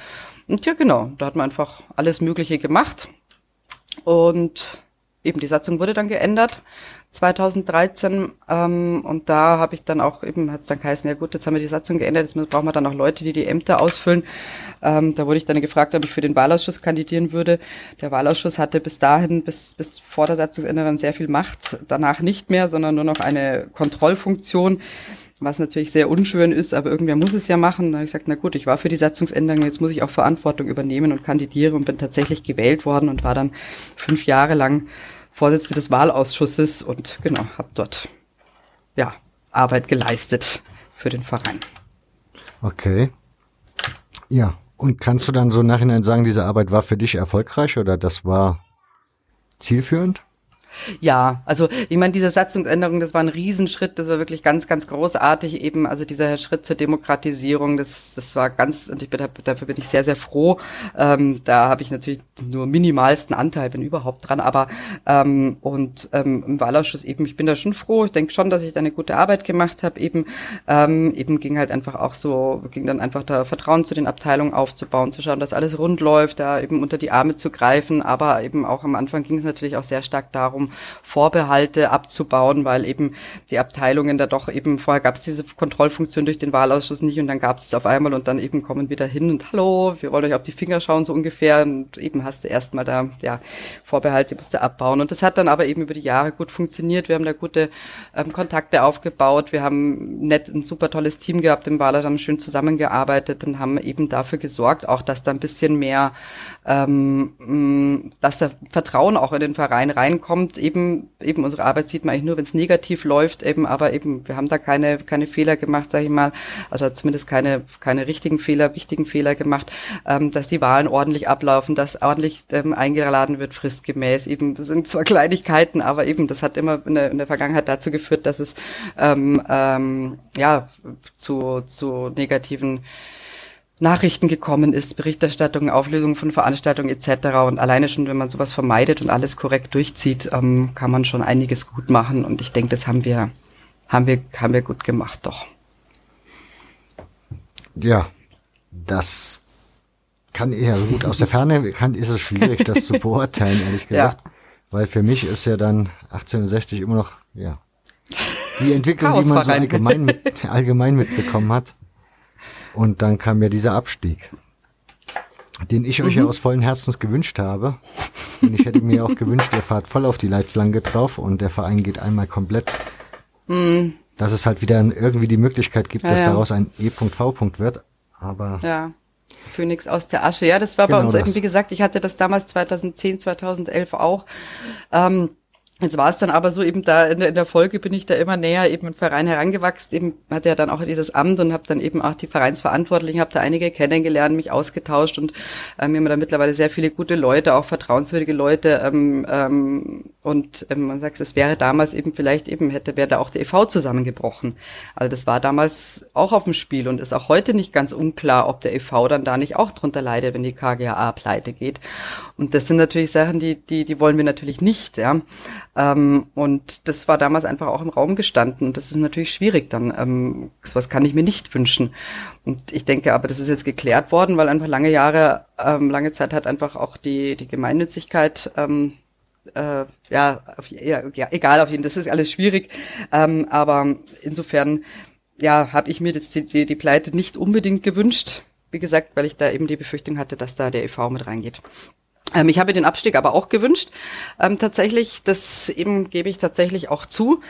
Und ja, genau, da hat man einfach alles Mögliche gemacht. Und eben die Satzung wurde dann geändert 2013 ähm, und da habe ich dann auch eben hat es dann geheißen ja gut jetzt haben wir die Satzung geändert jetzt brauchen wir dann auch Leute die die Ämter ausfüllen ähm, da wurde ich dann gefragt ob ich für den Wahlausschuss kandidieren würde der Wahlausschuss hatte bis dahin bis bis vor der Satzungsänderung sehr viel Macht danach nicht mehr sondern nur noch eine Kontrollfunktion was natürlich sehr unschön ist, aber irgendwer muss es ja machen. Da habe ich gesagt, na gut, ich war für die Satzungsänderung, jetzt muss ich auch Verantwortung übernehmen und kandidiere und bin tatsächlich gewählt worden und war dann fünf Jahre lang Vorsitzende des Wahlausschusses und genau, habe dort ja Arbeit geleistet für den Verein. Okay. Ja, und kannst du dann so nachhinein sagen, diese Arbeit war für dich erfolgreich oder das war zielführend? Ja, also ich meine, diese Satzungsänderung, das war ein Riesenschritt, das war wirklich ganz, ganz großartig eben. Also dieser Schritt zur Demokratisierung, das, das war ganz, und ich bin dafür bin ich sehr, sehr froh. Ähm, da habe ich natürlich nur minimalsten Anteil, bin überhaupt dran, aber ähm, und ähm, im Wahlausschuss eben, ich bin da schon froh. Ich denke schon, dass ich da eine gute Arbeit gemacht habe. Eben, ähm, eben ging halt einfach auch so, ging dann einfach da Vertrauen zu den Abteilungen aufzubauen, zu schauen, dass alles rund läuft, da eben unter die Arme zu greifen. Aber eben auch am Anfang ging es natürlich auch sehr stark darum, um Vorbehalte abzubauen, weil eben die Abteilungen da doch eben, vorher gab es diese Kontrollfunktion durch den Wahlausschuss nicht und dann gab es es auf einmal und dann eben kommen wieder hin und hallo, wir wollen euch auf die Finger schauen, so ungefähr. Und eben hast du erstmal da ja, Vorbehalte musst du abbauen. Und das hat dann aber eben über die Jahre gut funktioniert. Wir haben da gute ähm, Kontakte aufgebaut. Wir haben nett ein super tolles Team gehabt im Wahlausschuss, haben schön zusammengearbeitet und haben eben dafür gesorgt, auch dass da ein bisschen mehr ähm, dass da Vertrauen auch in den Verein reinkommt. Eben, eben unsere Arbeit sieht man eigentlich nur, wenn es negativ läuft, eben, aber eben, wir haben da keine, keine Fehler gemacht, sage ich mal, also zumindest keine, keine richtigen Fehler, wichtigen Fehler gemacht, ähm, dass die Wahlen ordentlich ablaufen, dass ordentlich ähm, eingeladen wird, fristgemäß. Eben, das sind zwar [LAUGHS] Kleinigkeiten, aber eben, das hat immer in der, in der Vergangenheit dazu geführt, dass es ähm, ähm, ja zu, zu negativen Nachrichten gekommen ist, Berichterstattung, Auflösung von Veranstaltungen etc. Und alleine schon, wenn man sowas vermeidet und alles korrekt durchzieht, ähm, kann man schon einiges gut machen. Und ich denke, das haben wir, haben wir, haben wir gut gemacht, doch. Ja, das kann eher so gut aus der Ferne kann, ist es schwierig, das zu beurteilen, ehrlich [LAUGHS] gesagt. Ja. Weil für mich ist ja dann 1860 immer noch, ja, die Entwicklung, die man so allgemein, mit, allgemein mitbekommen hat. Und dann kam ja dieser Abstieg, den ich mhm. euch ja mhm. aus vollen Herzens gewünscht habe. Und ich hätte mir auch gewünscht, ihr fahrt voll auf die Leitplanke drauf und der Verein geht einmal komplett. Mhm. Dass es halt wieder irgendwie die Möglichkeit gibt, ja, dass ja. daraus ein E.V. wird. Aber. Ja. Phoenix aus der Asche. Ja, das war genau bei uns, das. wie gesagt, ich hatte das damals 2010, 2011 auch. Ähm, Jetzt war es dann aber so eben da in der, in der Folge bin ich da immer näher eben im Verein herangewachsen, eben hatte ja dann auch dieses Amt und habe dann eben auch die Vereinsverantwortlichen, habe da einige kennengelernt, mich ausgetauscht und ähm, wir haben da mittlerweile sehr viele gute Leute, auch vertrauenswürdige Leute ähm, ähm, und ähm, man sagt, es wäre damals eben vielleicht eben hätte wäre da auch der EV zusammengebrochen. Also das war damals auch auf dem Spiel und ist auch heute nicht ganz unklar, ob der EV dann da nicht auch drunter leidet, wenn die KGAA pleite geht. Und das sind natürlich Sachen, die die die wollen wir natürlich nicht, ja. Ähm, und das war damals einfach auch im Raum gestanden. Und das ist natürlich schwierig dann. Ähm, sowas kann ich mir nicht wünschen. Und ich denke aber, das ist jetzt geklärt worden, weil einfach lange Jahre, ähm, lange Zeit hat einfach auch die, die Gemeinnützigkeit ähm, äh, ja, auf, ja, egal, auf jeden das ist alles schwierig. Ähm, aber insofern, ja, habe ich mir das, die, die Pleite nicht unbedingt gewünscht. Wie gesagt, weil ich da eben die Befürchtung hatte, dass da der EV mit reingeht. Ähm, ich habe den Abstieg aber auch gewünscht. Ähm, tatsächlich, das eben gebe ich tatsächlich auch zu.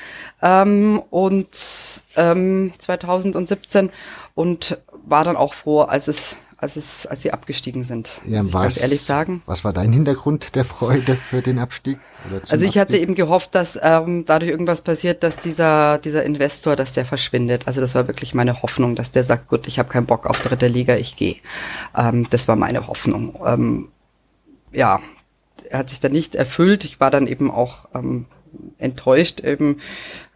Ähm, und ähm, 2017 und war dann auch froh, als es als es, als sie abgestiegen sind. Ja, muss was, ehrlich sagen. Was war dein Hintergrund der Freude für den Abstieg? also ich Abstieg? hatte eben gehofft, dass ähm, dadurch irgendwas passiert, dass dieser dieser Investor, dass der verschwindet. Also das war wirklich meine Hoffnung, dass der sagt, gut, ich habe keinen Bock auf dritte Liga, ich gehe. Ähm, das war meine Hoffnung. Ähm, ja, hat sich dann nicht erfüllt. Ich war dann eben auch ähm, enttäuscht eben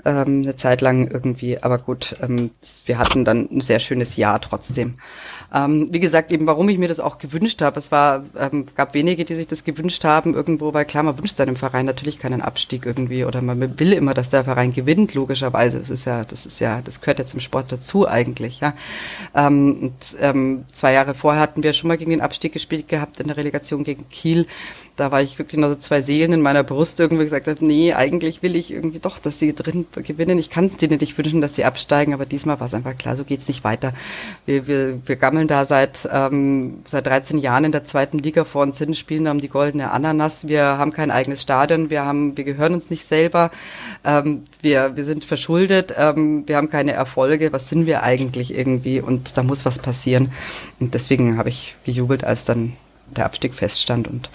ähm, eine Zeit lang irgendwie. Aber gut, ähm, wir hatten dann ein sehr schönes Jahr trotzdem. Ähm, wie gesagt, eben warum ich mir das auch gewünscht habe. Es war, ähm, gab wenige, die sich das gewünscht haben irgendwo, weil klar, man wünscht seinem Verein natürlich keinen Abstieg irgendwie oder man will immer, dass der Verein gewinnt, logischerweise. Das ist ja, das ist ja, das gehört ja zum Sport dazu eigentlich, ja. Ähm, und, ähm, zwei Jahre vorher hatten wir schon mal gegen den Abstieg gespielt gehabt in der Relegation gegen Kiel da war ich wirklich noch so zwei Seelen in meiner Brust irgendwie gesagt habe, nee, eigentlich will ich irgendwie doch, dass sie drin gewinnen. Ich kann es denen nicht wünschen, dass sie absteigen, aber diesmal war es einfach klar, so geht's nicht weiter. Wir, wir, wir gammeln da seit, ähm, seit 13 Jahren in der zweiten Liga vor uns hin, spielen da um die goldene Ananas. Wir haben kein eigenes Stadion, wir haben, wir gehören uns nicht selber, ähm, wir, wir sind verschuldet, ähm, wir haben keine Erfolge. Was sind wir eigentlich irgendwie? Und da muss was passieren. Und deswegen habe ich gejubelt, als dann der Abstieg feststand. Und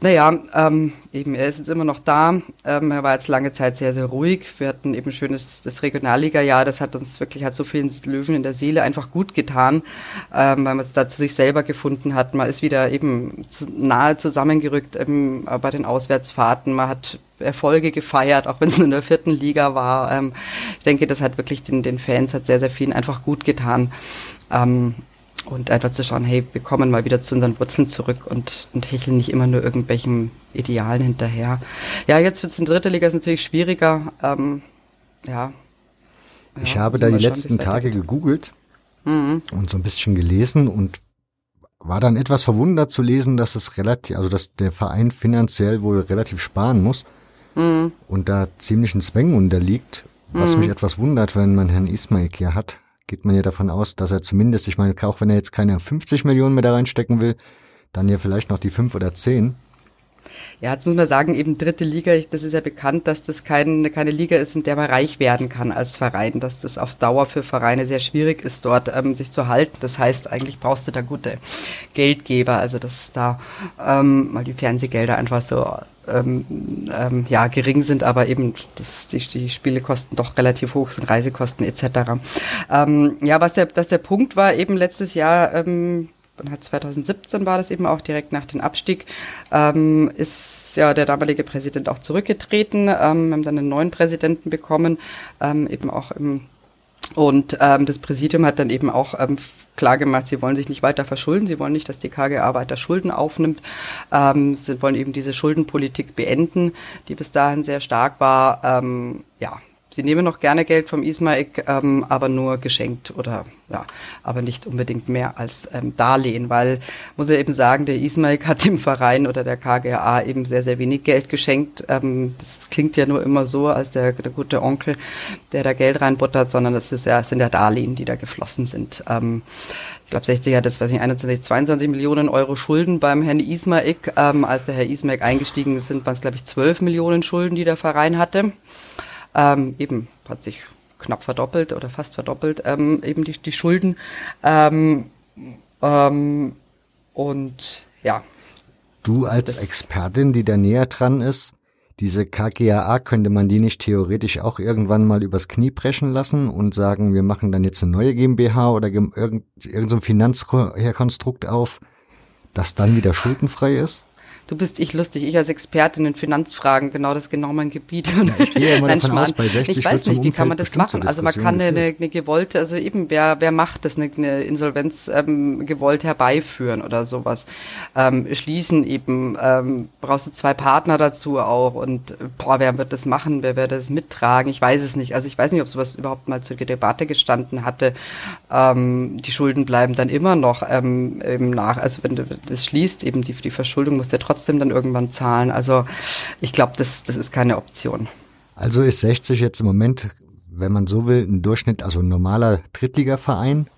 naja, ähm, eben, er ist jetzt immer noch da. Ähm, er war jetzt lange Zeit sehr, sehr ruhig. Wir hatten eben schönes das Regionalliga-Jahr. Das hat uns wirklich, hat so vielen Löwen in der Seele einfach gut getan, ähm, weil man es da zu sich selber gefunden hat. Man ist wieder eben zu, nahe zusammengerückt ähm, bei den Auswärtsfahrten. Man hat Erfolge gefeiert, auch wenn es nur in der vierten Liga war. Ähm, ich denke, das hat wirklich den, den Fans hat sehr, sehr vielen einfach gut getan. Ähm, und einfach zu schauen, hey, wir kommen mal wieder zu unseren Wurzeln zurück und, und hecheln nicht immer nur irgendwelchen Idealen hinterher. Ja, jetzt wird es in dritter Liga ist natürlich schwieriger. Ähm, ja. Ich ja, habe da die letzten Tage gegoogelt mhm. und so ein bisschen gelesen und war dann etwas verwundert zu lesen, dass es relativ, also dass der Verein finanziell wohl relativ sparen muss mhm. und da ziemlichen Zwängen unterliegt, was mhm. mich etwas wundert, wenn man Herrn Ismail hier hat geht man ja davon aus, dass er zumindest, ich meine, auch wenn er jetzt keine 50 Millionen mehr da reinstecken will, dann ja vielleicht noch die 5 oder 10. Ja, jetzt muss man sagen, eben dritte Liga, das ist ja bekannt, dass das kein, keine Liga ist, in der man reich werden kann als Verein, dass das auf Dauer für Vereine sehr schwierig ist, dort ähm, sich zu halten. Das heißt, eigentlich brauchst du da gute Geldgeber, also dass da ähm, mal die Fernsehgelder einfach so ähm, ähm, ja, gering sind, aber eben das, die, die Spielekosten doch relativ hoch sind, Reisekosten etc. Ähm, ja, was der, dass der Punkt war, eben letztes Jahr, ähm, 2017 war das eben auch direkt nach dem Abstieg, ähm, ist ja der damalige Präsident auch zurückgetreten. Ähm, wir haben dann einen neuen Präsidenten bekommen, ähm, eben auch im und ähm, das Präsidium hat dann eben auch ähm, klar gemacht, sie wollen sich nicht weiter verschulden, sie wollen nicht, dass die KGA weiter Schulden aufnimmt. Ähm, sie wollen eben diese Schuldenpolitik beenden, die bis dahin sehr stark war. Ähm, ja, Sie nehmen noch gerne Geld vom Ismaik, ähm, aber nur geschenkt oder ja, aber nicht unbedingt mehr als ähm, Darlehen, weil muss er eben sagen, der Ismaik hat dem Verein oder der KGA eben sehr, sehr wenig Geld geschenkt. Ähm, das klingt ja nur immer so als der, der gute Onkel, der da Geld reinbuttert, sondern das ist ja, es sind ja Darlehen, die da geflossen sind. Ähm, ich glaube, 60 hat jetzt, weiß ich, 21, 22 Millionen Euro Schulden beim Herrn Ismaik. Ähm, als der Herr Ismaik eingestiegen ist, sind waren es, glaube ich, 12 Millionen Schulden, die der Verein hatte ähm, eben hat sich knapp verdoppelt oder fast verdoppelt, ähm, eben die, die Schulden. Ähm, ähm, und ja. Du als Expertin, die da näher dran ist, diese KGAA, könnte man die nicht theoretisch auch irgendwann mal übers Knie brechen lassen und sagen, wir machen dann jetzt eine neue GmbH oder irgendein irgend so Finanzkonstrukt auf, das dann wieder schuldenfrei ist? Du bist ich lustig, ich als Expertin in Finanzfragen, genau das ist genau mein Gebiet. Ja, ich gehe immer [LAUGHS] davon aus, bei 60 ich weiß nicht, wie kann man das machen? Also man kann eine, eine, eine gewollte, also eben, wer, wer macht das, eine, eine Insolvenz ähm, gewollt herbeiführen oder sowas. Ähm, schließen eben, ähm, brauchst du zwei Partner dazu auch und boah, wer wird das machen, wer wird das mittragen? Ich weiß es nicht. Also ich weiß nicht, ob sowas überhaupt mal zur Debatte gestanden hatte. Ähm, die Schulden bleiben dann immer noch ähm, eben nach, also wenn du das schließt, eben die, die Verschuldung muss ja trotzdem trotzdem dann irgendwann zahlen. Also ich glaube, das, das ist keine Option. Also ist 60 jetzt im Moment, wenn man so will, ein Durchschnitt, also ein normaler Drittligaverein?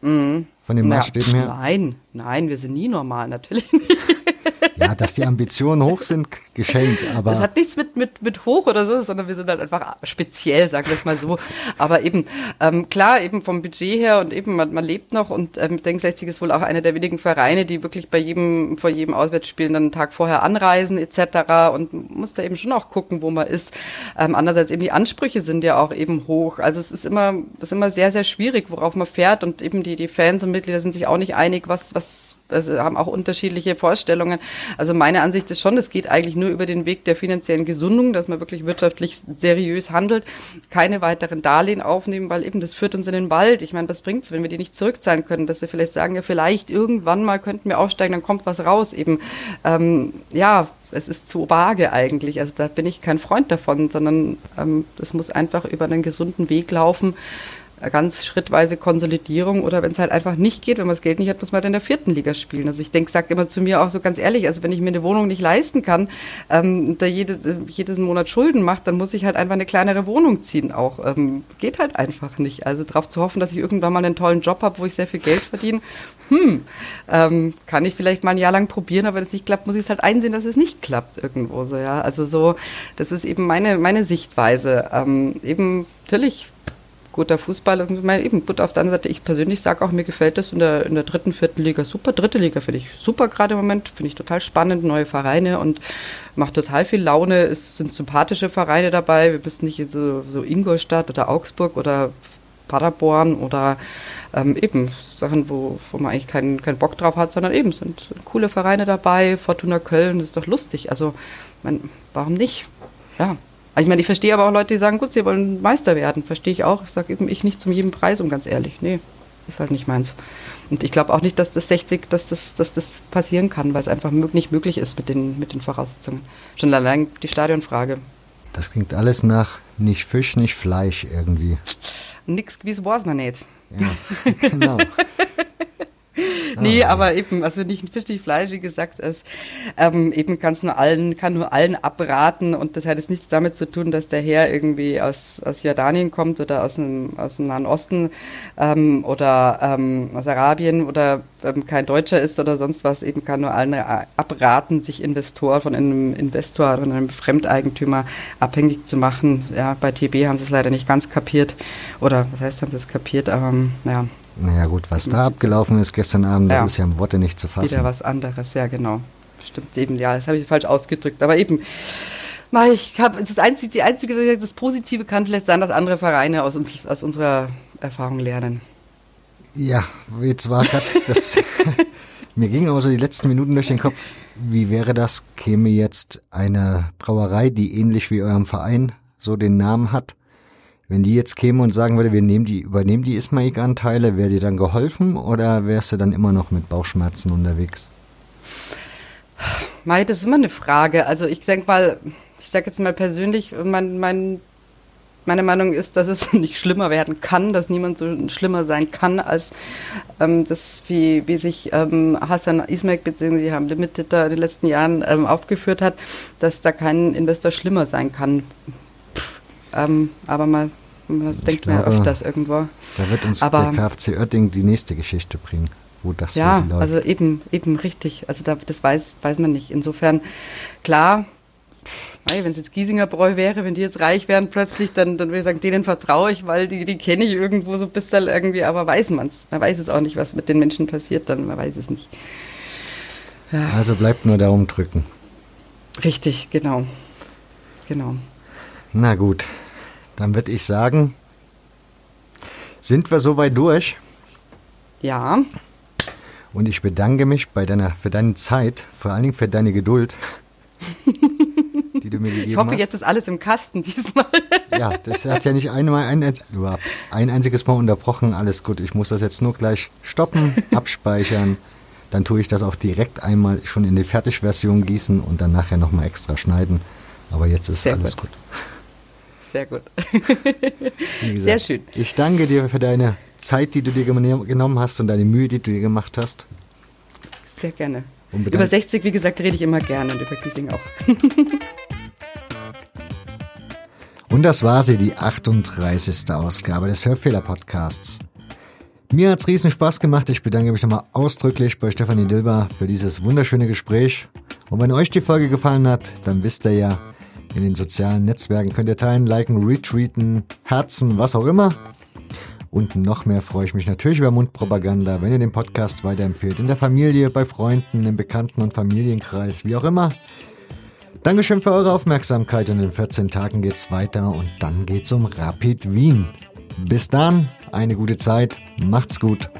Mhm. Von den Maßstäben her? Nein, nein, wir sind nie normal, natürlich [LAUGHS] nicht. Ja, dass die Ambitionen hoch sind, geschenkt, aber. Das hat nichts mit, mit, mit hoch oder so, sondern wir sind halt einfach speziell, sagen wir es mal so. Aber eben, ähm, klar, eben vom Budget her und eben, man, man lebt noch und ähm, Denk 60 ist wohl auch einer der wenigen Vereine, die wirklich bei jedem, vor jedem Auswärtsspielen dann einen Tag vorher anreisen, etc. und muss da eben schon auch gucken, wo man ist. Ähm, andererseits eben die Ansprüche sind ja auch eben hoch. Also es ist immer, es ist immer sehr, sehr schwierig, worauf man fährt und eben die, die Fans und Mitglieder sind sich auch nicht einig, was, was also haben auch unterschiedliche Vorstellungen. Also meine Ansicht ist schon, es geht eigentlich nur über den Weg der finanziellen Gesundung, dass man wirklich wirtschaftlich seriös handelt, keine weiteren Darlehen aufnehmen, weil eben das führt uns in den Wald. Ich meine, was bringt's, wenn wir die nicht zurückzahlen können, dass wir vielleicht sagen, ja, vielleicht irgendwann mal könnten wir aufsteigen, dann kommt was raus. Eben, ähm, ja, es ist zu vage eigentlich. Also da bin ich kein Freund davon, sondern ähm, das muss einfach über einen gesunden Weg laufen ganz schrittweise Konsolidierung oder wenn es halt einfach nicht geht, wenn man das Geld nicht hat, muss man halt in der vierten Liga spielen. Also ich denke, sagt immer zu mir auch so ganz ehrlich, also wenn ich mir eine Wohnung nicht leisten kann, ähm, da jede, jedes Monat Schulden macht, dann muss ich halt einfach eine kleinere Wohnung ziehen auch. Ähm, geht halt einfach nicht. Also darauf zu hoffen, dass ich irgendwann mal einen tollen Job habe, wo ich sehr viel Geld verdiene, hm, ähm, kann ich vielleicht mal ein Jahr lang probieren, aber wenn es nicht klappt, muss ich es halt einsehen, dass es nicht klappt irgendwo so, ja. Also so, das ist eben meine, meine Sichtweise. Ähm, eben, natürlich guter Fußball und mein, eben gut auf der anderen Seite, ich persönlich sage auch, mir gefällt das in der, in der dritten, vierten Liga super. Dritte Liga finde ich super gerade im Moment, finde ich total spannend, neue Vereine und macht total viel Laune. Es sind sympathische Vereine dabei. Wir müssen nicht so, so Ingolstadt oder Augsburg oder Paderborn oder ähm, eben Sachen, wo, wo man eigentlich keinen, keinen Bock drauf hat, sondern eben sind coole Vereine dabei. Fortuna Köln, ist doch lustig. Also, man, warum nicht? ja. Ich meine, ich verstehe aber auch Leute, die sagen, gut, sie wollen Meister werden. Verstehe ich auch. Ich sage eben, ich nicht zum jedem Preis, um ganz ehrlich. Nee, ist halt nicht meins. Und ich glaube auch nicht, dass das 60, dass das, dass das passieren kann, weil es einfach nicht möglich ist mit den, mit den Voraussetzungen. Schon allein die Stadionfrage. Das klingt alles nach nicht Fisch, nicht Fleisch irgendwie. Nix gewiss weiß man nicht. Ja, [LAUGHS] genau. [LAUGHS] nee, ah, aber eben, also nicht ein Fisch, nicht Fleisch, wie gesagt, es ähm, eben kann's nur allen, kann nur allen abraten und das hat jetzt nichts damit zu tun, dass der Herr irgendwie aus, aus Jordanien kommt oder aus dem, aus dem Nahen Osten ähm, oder ähm, aus Arabien oder ähm, kein Deutscher ist oder sonst was, eben kann nur allen abraten, sich Investor von einem Investor oder einem Fremdeigentümer abhängig zu machen. Ja, bei TB haben sie es leider nicht ganz kapiert oder was heißt, haben sie es kapiert, aber ja, naja gut, was da abgelaufen ist gestern Abend, das ja. ist ja im Worte nicht zu fassen. Wieder was anderes, ja genau. Stimmt eben, ja, das habe ich falsch ausgedrückt. Aber eben, ich habe das einzige, die einzige, das Positive kann vielleicht sein, dass andere Vereine aus, uns, aus unserer Erfahrung lernen. Ja, jetzt war gerade das. [LAUGHS] mir ging aber so die letzten Minuten durch den Kopf. Wie wäre das? Käme jetzt eine Brauerei, die ähnlich wie eurem Verein so den Namen hat, wenn die jetzt kämen und sagen würde, wir nehmen die, übernehmen die Ismaik-Anteile, wäre dir dann geholfen oder wärst du dann immer noch mit Bauchschmerzen unterwegs? Mai, das ist immer eine Frage. Also ich denke mal, ich sage jetzt mal persönlich, mein, mein, meine Meinung ist, dass es [LAUGHS] nicht schlimmer werden kann, dass niemand so schlimmer sein kann, als ähm, das, wie, wie sich ähm, Hassan Ismail bzw. Ham Limited da in den letzten Jahren ähm, aufgeführt hat, dass da kein Investor schlimmer sein kann. Ähm, aber mal, das denkt glaube, man ja öfters irgendwo. Da wird uns aber, der KfC Oetting die nächste Geschichte bringen, wo das ja, so also eben, eben richtig. Also da, das weiß, weiß man nicht. Insofern, klar, wenn es jetzt Giesinger Bräu wäre, wenn die jetzt reich wären plötzlich, dann, dann würde ich sagen, denen vertraue ich, weil die, die kenne ich irgendwo so ein bisschen irgendwie, aber weiß man es. Man weiß es auch nicht, was mit den Menschen passiert dann, man weiß es nicht. Ja. Also bleibt nur Daumen drücken. Richtig, genau. Genau. Na gut, dann würde ich sagen, sind wir soweit durch? Ja. Und ich bedanke mich bei deiner, für deine Zeit, vor allen Dingen für deine Geduld, [LAUGHS] die du mir gegeben hast. Ich hoffe, hast. jetzt ist alles im Kasten [LAUGHS] diesmal. Ja, das hat ja nicht einmal ein, ein einziges Mal unterbrochen. Alles gut, ich muss das jetzt nur gleich stoppen, [LAUGHS] abspeichern. Dann tue ich das auch direkt einmal schon in die Fertigversion gießen und dann nachher nochmal extra schneiden. Aber jetzt ist Sehr alles gut. gut. Sehr gut. Gesagt, Sehr schön. Ich danke dir für deine Zeit, die du dir genommen hast und deine Mühe, die du dir gemacht hast. Sehr gerne. Über 60, wie gesagt, rede ich immer gerne und über Giesing auch. [LAUGHS] und das war sie, die 38. Ausgabe des Hörfehler-Podcasts. Mir hat es riesen Spaß gemacht. Ich bedanke mich nochmal ausdrücklich bei Stefanie Dilber für dieses wunderschöne Gespräch. Und wenn euch die Folge gefallen hat, dann wisst ihr ja, in den sozialen Netzwerken könnt ihr teilen, liken, retweeten, herzen, was auch immer. Und noch mehr freue ich mich natürlich über Mundpropaganda, wenn ihr den Podcast weiterempfehlt. In der Familie, bei Freunden, im Bekannten- und Familienkreis, wie auch immer. Dankeschön für eure Aufmerksamkeit und in 14 Tagen geht's weiter und dann geht's um Rapid Wien. Bis dann, eine gute Zeit, macht's gut.